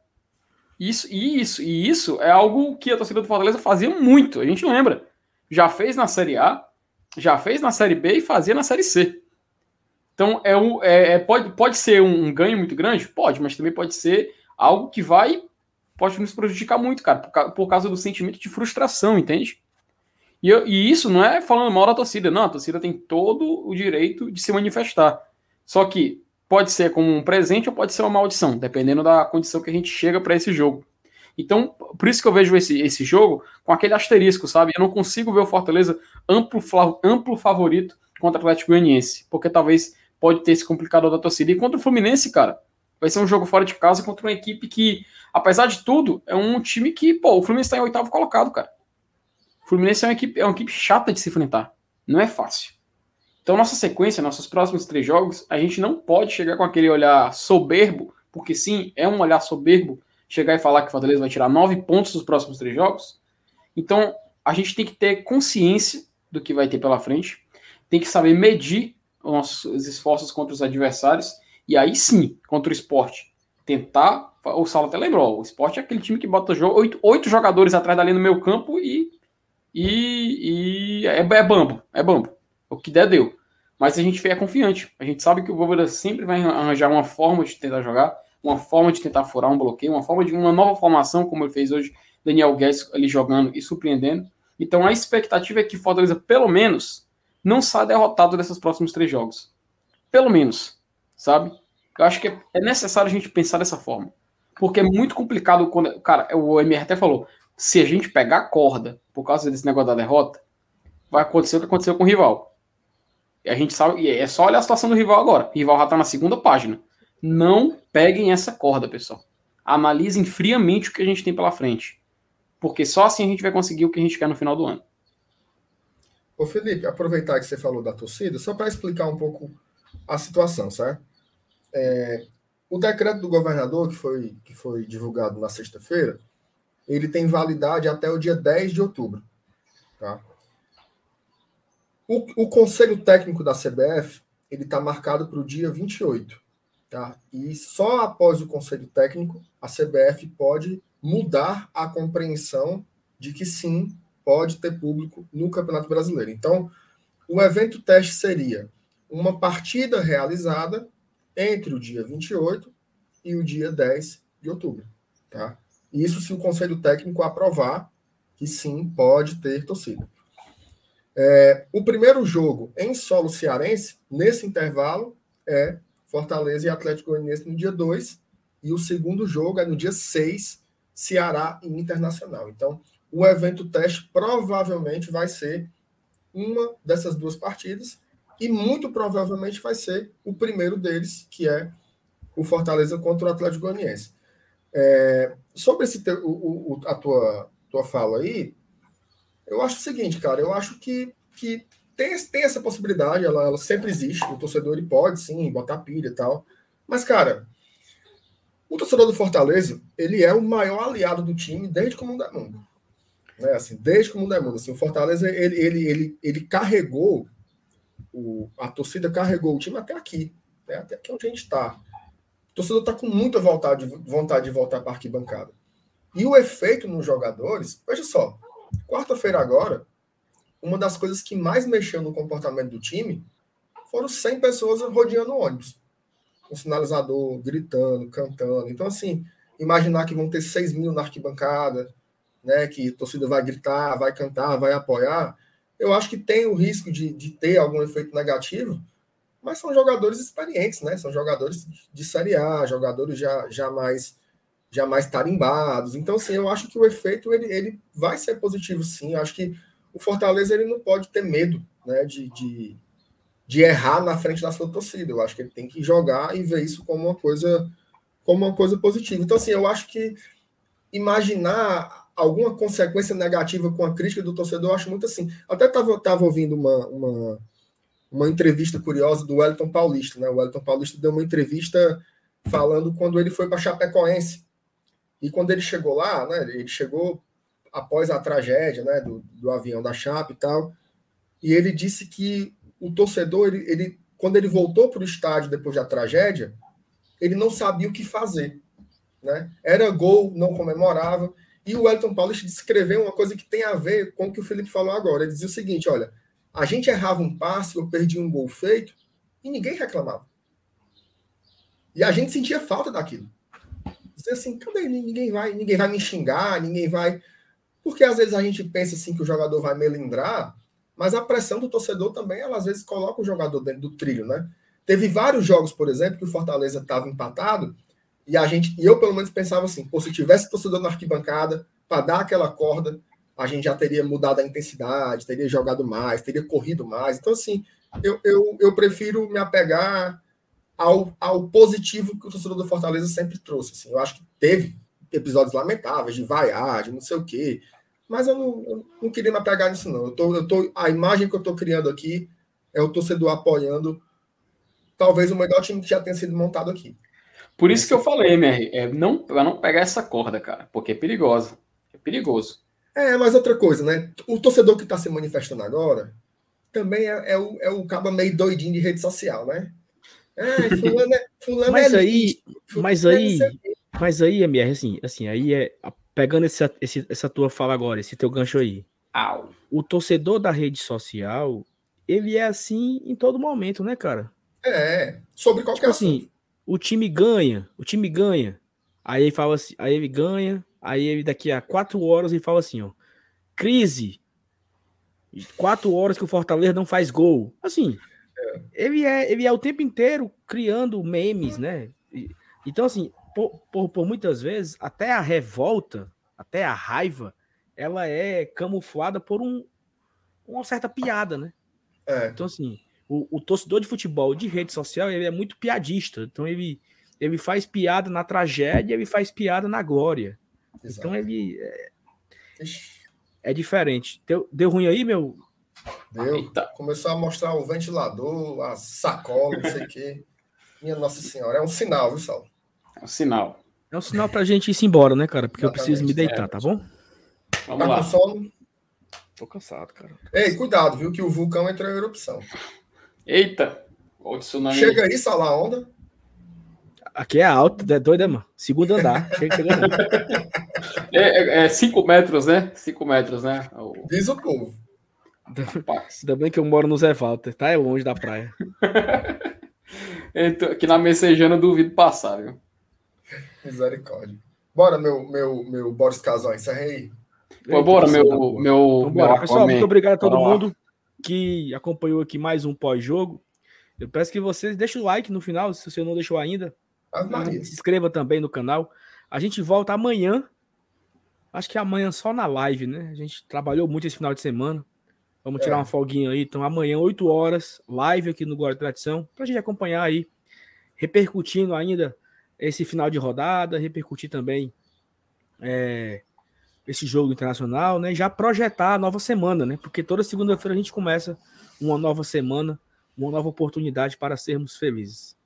Isso, e isso, e isso é algo que a torcida do Fortaleza fazia muito. A gente lembra. Já fez na Série A, já fez na Série B e fazia na Série C. Então é, um, é, é pode, pode ser um ganho muito grande? Pode, mas também pode ser algo que vai pode nos prejudicar muito, cara, por, por causa do sentimento de frustração, entende? E, eu, e, isso não é falando mal da torcida, não, a torcida tem todo o direito de se manifestar. Só que pode ser como um presente ou pode ser uma maldição, dependendo da condição que a gente chega para esse jogo. Então, por isso que eu vejo esse, esse jogo com aquele asterisco, sabe? Eu não consigo ver o Fortaleza amplo, amplo favorito contra o Atlético Goianiense, porque talvez pode ter esse complicador da torcida. E contra o Fluminense, cara, vai ser um jogo fora de casa contra uma equipe que apesar de tudo, é um time que, pô, o Fluminense está em oitavo colocado, cara. O Fluminense é uma equipe, é uma equipe chata de se enfrentar. Não é fácil. Então, nossa sequência, nossos próximos três jogos, a gente não pode chegar com aquele olhar soberbo, porque sim, é um olhar soberbo chegar e falar que o Fortaleza vai tirar nove pontos dos próximos três jogos. Então, a gente tem que ter consciência do que vai ter pela frente, tem que saber medir os nossos esforços contra os adversários, e aí sim, contra o esporte, tentar. O Saulo até lembrou: o esporte é aquele time que bota oito, oito jogadores atrás dali no meu campo e. E, e é, é bambo, é bambo. O que der, deu. Mas a gente é confiante. A gente sabe que o Voivoda sempre vai arranjar uma forma de tentar jogar, uma forma de tentar furar um bloqueio, uma forma de uma nova formação, como ele fez hoje, Daniel Guedes ali jogando e surpreendendo. Então a expectativa é que Fortaleza, pelo menos, não saia derrotado desses próximos três jogos. Pelo menos, sabe? Eu acho que é necessário a gente pensar dessa forma. Porque é muito complicado quando. Cara, o MR até falou: se a gente pegar a corda por causa desse negócio da derrota, vai acontecer o que aconteceu com o rival. A gente sabe, é só olhar a situação do rival agora. O rival já está na segunda página. Não peguem essa corda, pessoal. Analisem friamente o que a gente tem pela frente. Porque só assim a gente vai conseguir o que a gente quer no final do ano. Ô Felipe, aproveitar que você falou da torcida, só para explicar um pouco a situação, certo? É, o decreto do governador, que foi, que foi divulgado na sexta-feira, ele tem validade até o dia 10 de outubro. Tá? O, o Conselho Técnico da CBF ele está marcado para o dia 28. Tá? E só após o Conselho Técnico, a CBF pode mudar a compreensão de que sim, pode ter público no Campeonato Brasileiro. Então, o evento teste seria uma partida realizada entre o dia 28 e o dia 10 de outubro. Tá? Isso se o Conselho Técnico aprovar que sim, pode ter torcida. É, o primeiro jogo em solo cearense, nesse intervalo, é Fortaleza e Atlético Goianiense no dia 2, e o segundo jogo é no dia 6, Ceará e Internacional. Então, o evento teste provavelmente vai ser uma dessas duas partidas, e muito provavelmente vai ser o primeiro deles, que é o Fortaleza contra o Atlético Goianiense. É, sobre esse o, o, a tua, tua fala aí, eu acho o seguinte, cara, eu acho que, que tem, tem essa possibilidade, ela, ela sempre existe, o torcedor ele pode sim botar pilha e tal, mas, cara, o torcedor do Fortaleza, ele é o maior aliado do time desde que o mundo é mundo. Né? Assim, desde que o mundo é mundo. Assim, o Fortaleza, ele, ele, ele, ele carregou o, a torcida carregou o time até aqui, né? até aqui onde a gente está. O torcedor está com muita vontade, vontade de voltar para a arquibancada. E o efeito nos jogadores, veja só, quarta-feira agora, uma das coisas que mais mexeu no comportamento do time foram 100 pessoas rodeando o ônibus. Um sinalizador, gritando, cantando. Então, assim, imaginar que vão ter 6 mil na arquibancada, né, que a torcida vai gritar, vai cantar, vai apoiar, eu acho que tem o risco de, de ter algum efeito negativo, mas são jogadores experientes, né? São jogadores de Série A, jogadores já, já, mais, já mais tarimbados. Então, assim, eu acho que o efeito ele, ele vai ser positivo, sim. Eu acho que o Fortaleza ele não pode ter medo né, de, de, de errar na frente da sua torcida. Eu acho que ele tem que jogar e ver isso como uma coisa como uma coisa positiva. Então, assim, eu acho que imaginar alguma consequência negativa com a crítica do torcedor, eu acho muito assim. Até estava tava ouvindo uma, uma, uma entrevista curiosa do Wellington Paulista, né? O Wellington Paulista deu uma entrevista falando quando ele foi para Chapecoense. E quando ele chegou lá, né? Ele chegou após a tragédia, né? Do, do avião da Chape e tal. E ele disse que o torcedor, ele, ele quando ele voltou para o estádio depois da tragédia, ele não sabia o que fazer. Né? Era gol, não comemorava. E o Wellington Paulista descreveu uma coisa que tem a ver com o que o Felipe falou agora. Ele dizia o seguinte: olha, a gente errava um passe ou perdia um gol feito e ninguém reclamava. E a gente sentia falta daquilo. Dizia assim, cadê? Ninguém vai, ninguém vai me xingar, ninguém vai. Porque às vezes a gente pensa assim que o jogador vai melindrar, mas a pressão do torcedor também, ela às vezes coloca o jogador dentro do trilho, né? Teve vários jogos, por exemplo, que o Fortaleza estava empatado e a gente, e eu pelo menos pensava assim, pô, se tivesse torcedor na arquibancada para dar aquela corda, a gente já teria mudado a intensidade, teria jogado mais, teria corrido mais. Então, assim, eu, eu, eu prefiro me apegar ao, ao positivo que o torcedor do Fortaleza sempre trouxe. Assim. Eu acho que teve episódios lamentáveis de vaiar, de não sei o quê. Mas eu não, eu não queria me apegar nisso, não. Eu tô, eu tô, a imagem que eu estou criando aqui é o torcedor apoiando talvez o melhor time que já tenha sido montado aqui. Por isso que eu falei, MR, é não, pra não pegar essa corda, cara, porque é perigosa. É perigoso. É, mas outra coisa, né? O torcedor que está se manifestando agora também é, é, o, é o cabo meio doidinho de rede social, né? É, fulano é, fulano mas é aí, mas aí, mas aí, MR, assim, assim, aí é pegando esse, esse, essa tua fala agora, esse teu gancho aí. Au. O torcedor da rede social, ele é assim em todo momento, né, cara? É, sobre qualquer tipo assim, o time ganha, o time ganha. Aí ele fala assim, aí ele ganha, aí ele daqui a quatro horas ele fala assim, ó, crise. Quatro horas que o Fortaleza não faz gol. Assim. Ele é ele é o tempo inteiro criando memes, né? Então assim, por, por, por muitas vezes até a revolta, até a raiva, ela é camuflada por um, uma certa piada, né? É. Então assim, o, o, torcedor de futebol de rede social ele é muito piadista. Então ele, ele faz piada na tragédia, ele faz piada na glória. Exato. Então ele é, é diferente. Deu, deu ruim aí, meu? Deu. Eita. Começou a mostrar o ventilador, a sacola, não sei o quê. Minha Nossa Senhora, é um sinal, viu, Sal? É um sinal. É um sinal pra gente ir embora, né, cara? Porque Exatamente. eu preciso me deitar, é. tá bom? Vamos tá lá. com sono? Tô cansado, cara. Ei, cuidado, viu? Que o vulcão entrou em erupção. Eita! O tsunami. Chega aí, Sala Onda. Aqui é alto, é doido, é, mano? Segundo andar. Chega, chega é 5 é, é metros, né? 5 metros, né? O... Diz o povo. Ainda bem que eu moro no Zé Walter, tá? É longe da praia. então, aqui na Messejana duvido passar, viu? Misericórdia. Bora, meu, meu, meu Boris Casal, encerra aí. Pô, bora, meu, meu, então, bora. meu Pessoal, muito obrigado a todo mundo que acompanhou aqui mais um pós-jogo. Eu peço que vocês deixem o like no final, se você não deixou ainda. Se inscreva também no canal. A gente volta amanhã. Acho que amanhã só na live, né? A gente trabalhou muito esse final de semana. Vamos tirar é. uma folguinha aí. Então, amanhã, 8 horas, live aqui no Guarda Tradição, para a gente acompanhar aí, repercutindo ainda esse final de rodada, repercutir também é, esse jogo internacional, né? Já projetar a nova semana, né? Porque toda segunda-feira a gente começa uma nova semana, uma nova oportunidade para sermos felizes.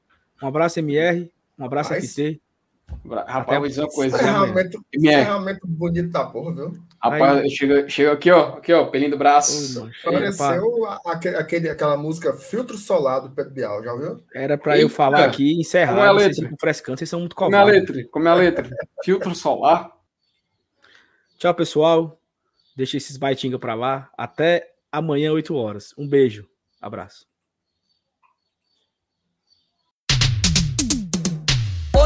Um abraço, MR, um abraço, Mas... FT. Rapaz, vou dizer uma coisa. Ferramento, ferramento bonito da porra, viu? Rapaz, chega, chega aqui, ó. Aqui, ó, pelinho do braço. Pareceu aquele, aquela música Filtro Solar do Pedro Bial, já viu? Era para eu falar aqui e encerrar. Como é a letra? Vocês, frescando, vocês são muito covardes. Como é a letra? Como é a letra? Filtro Solar. Tchau, pessoal. Deixa esses baitinga para lá. Até amanhã, 8 horas. Um beijo. Abraço.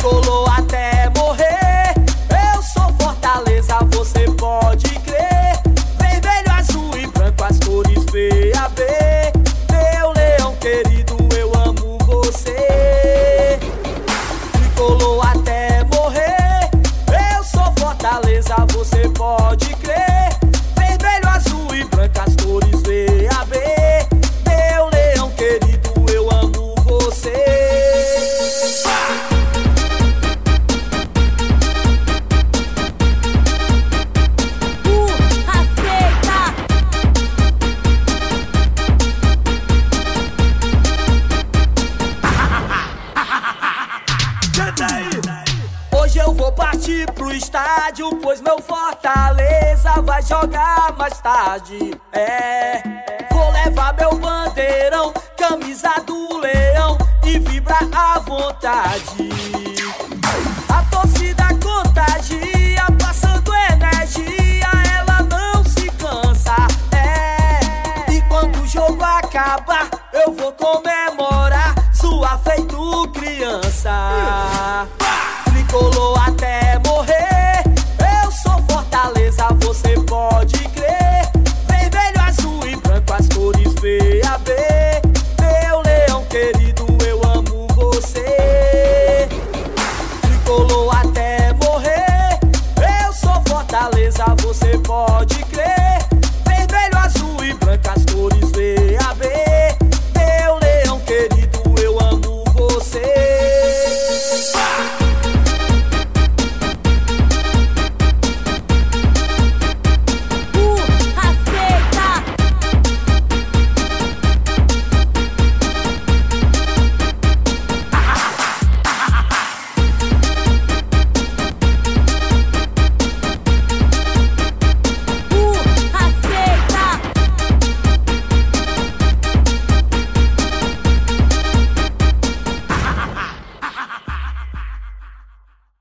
Tricolou Fortaleza vai jogar mais tarde. É, vou levar meu bandeirão, camisa do leão e vibrar à vontade.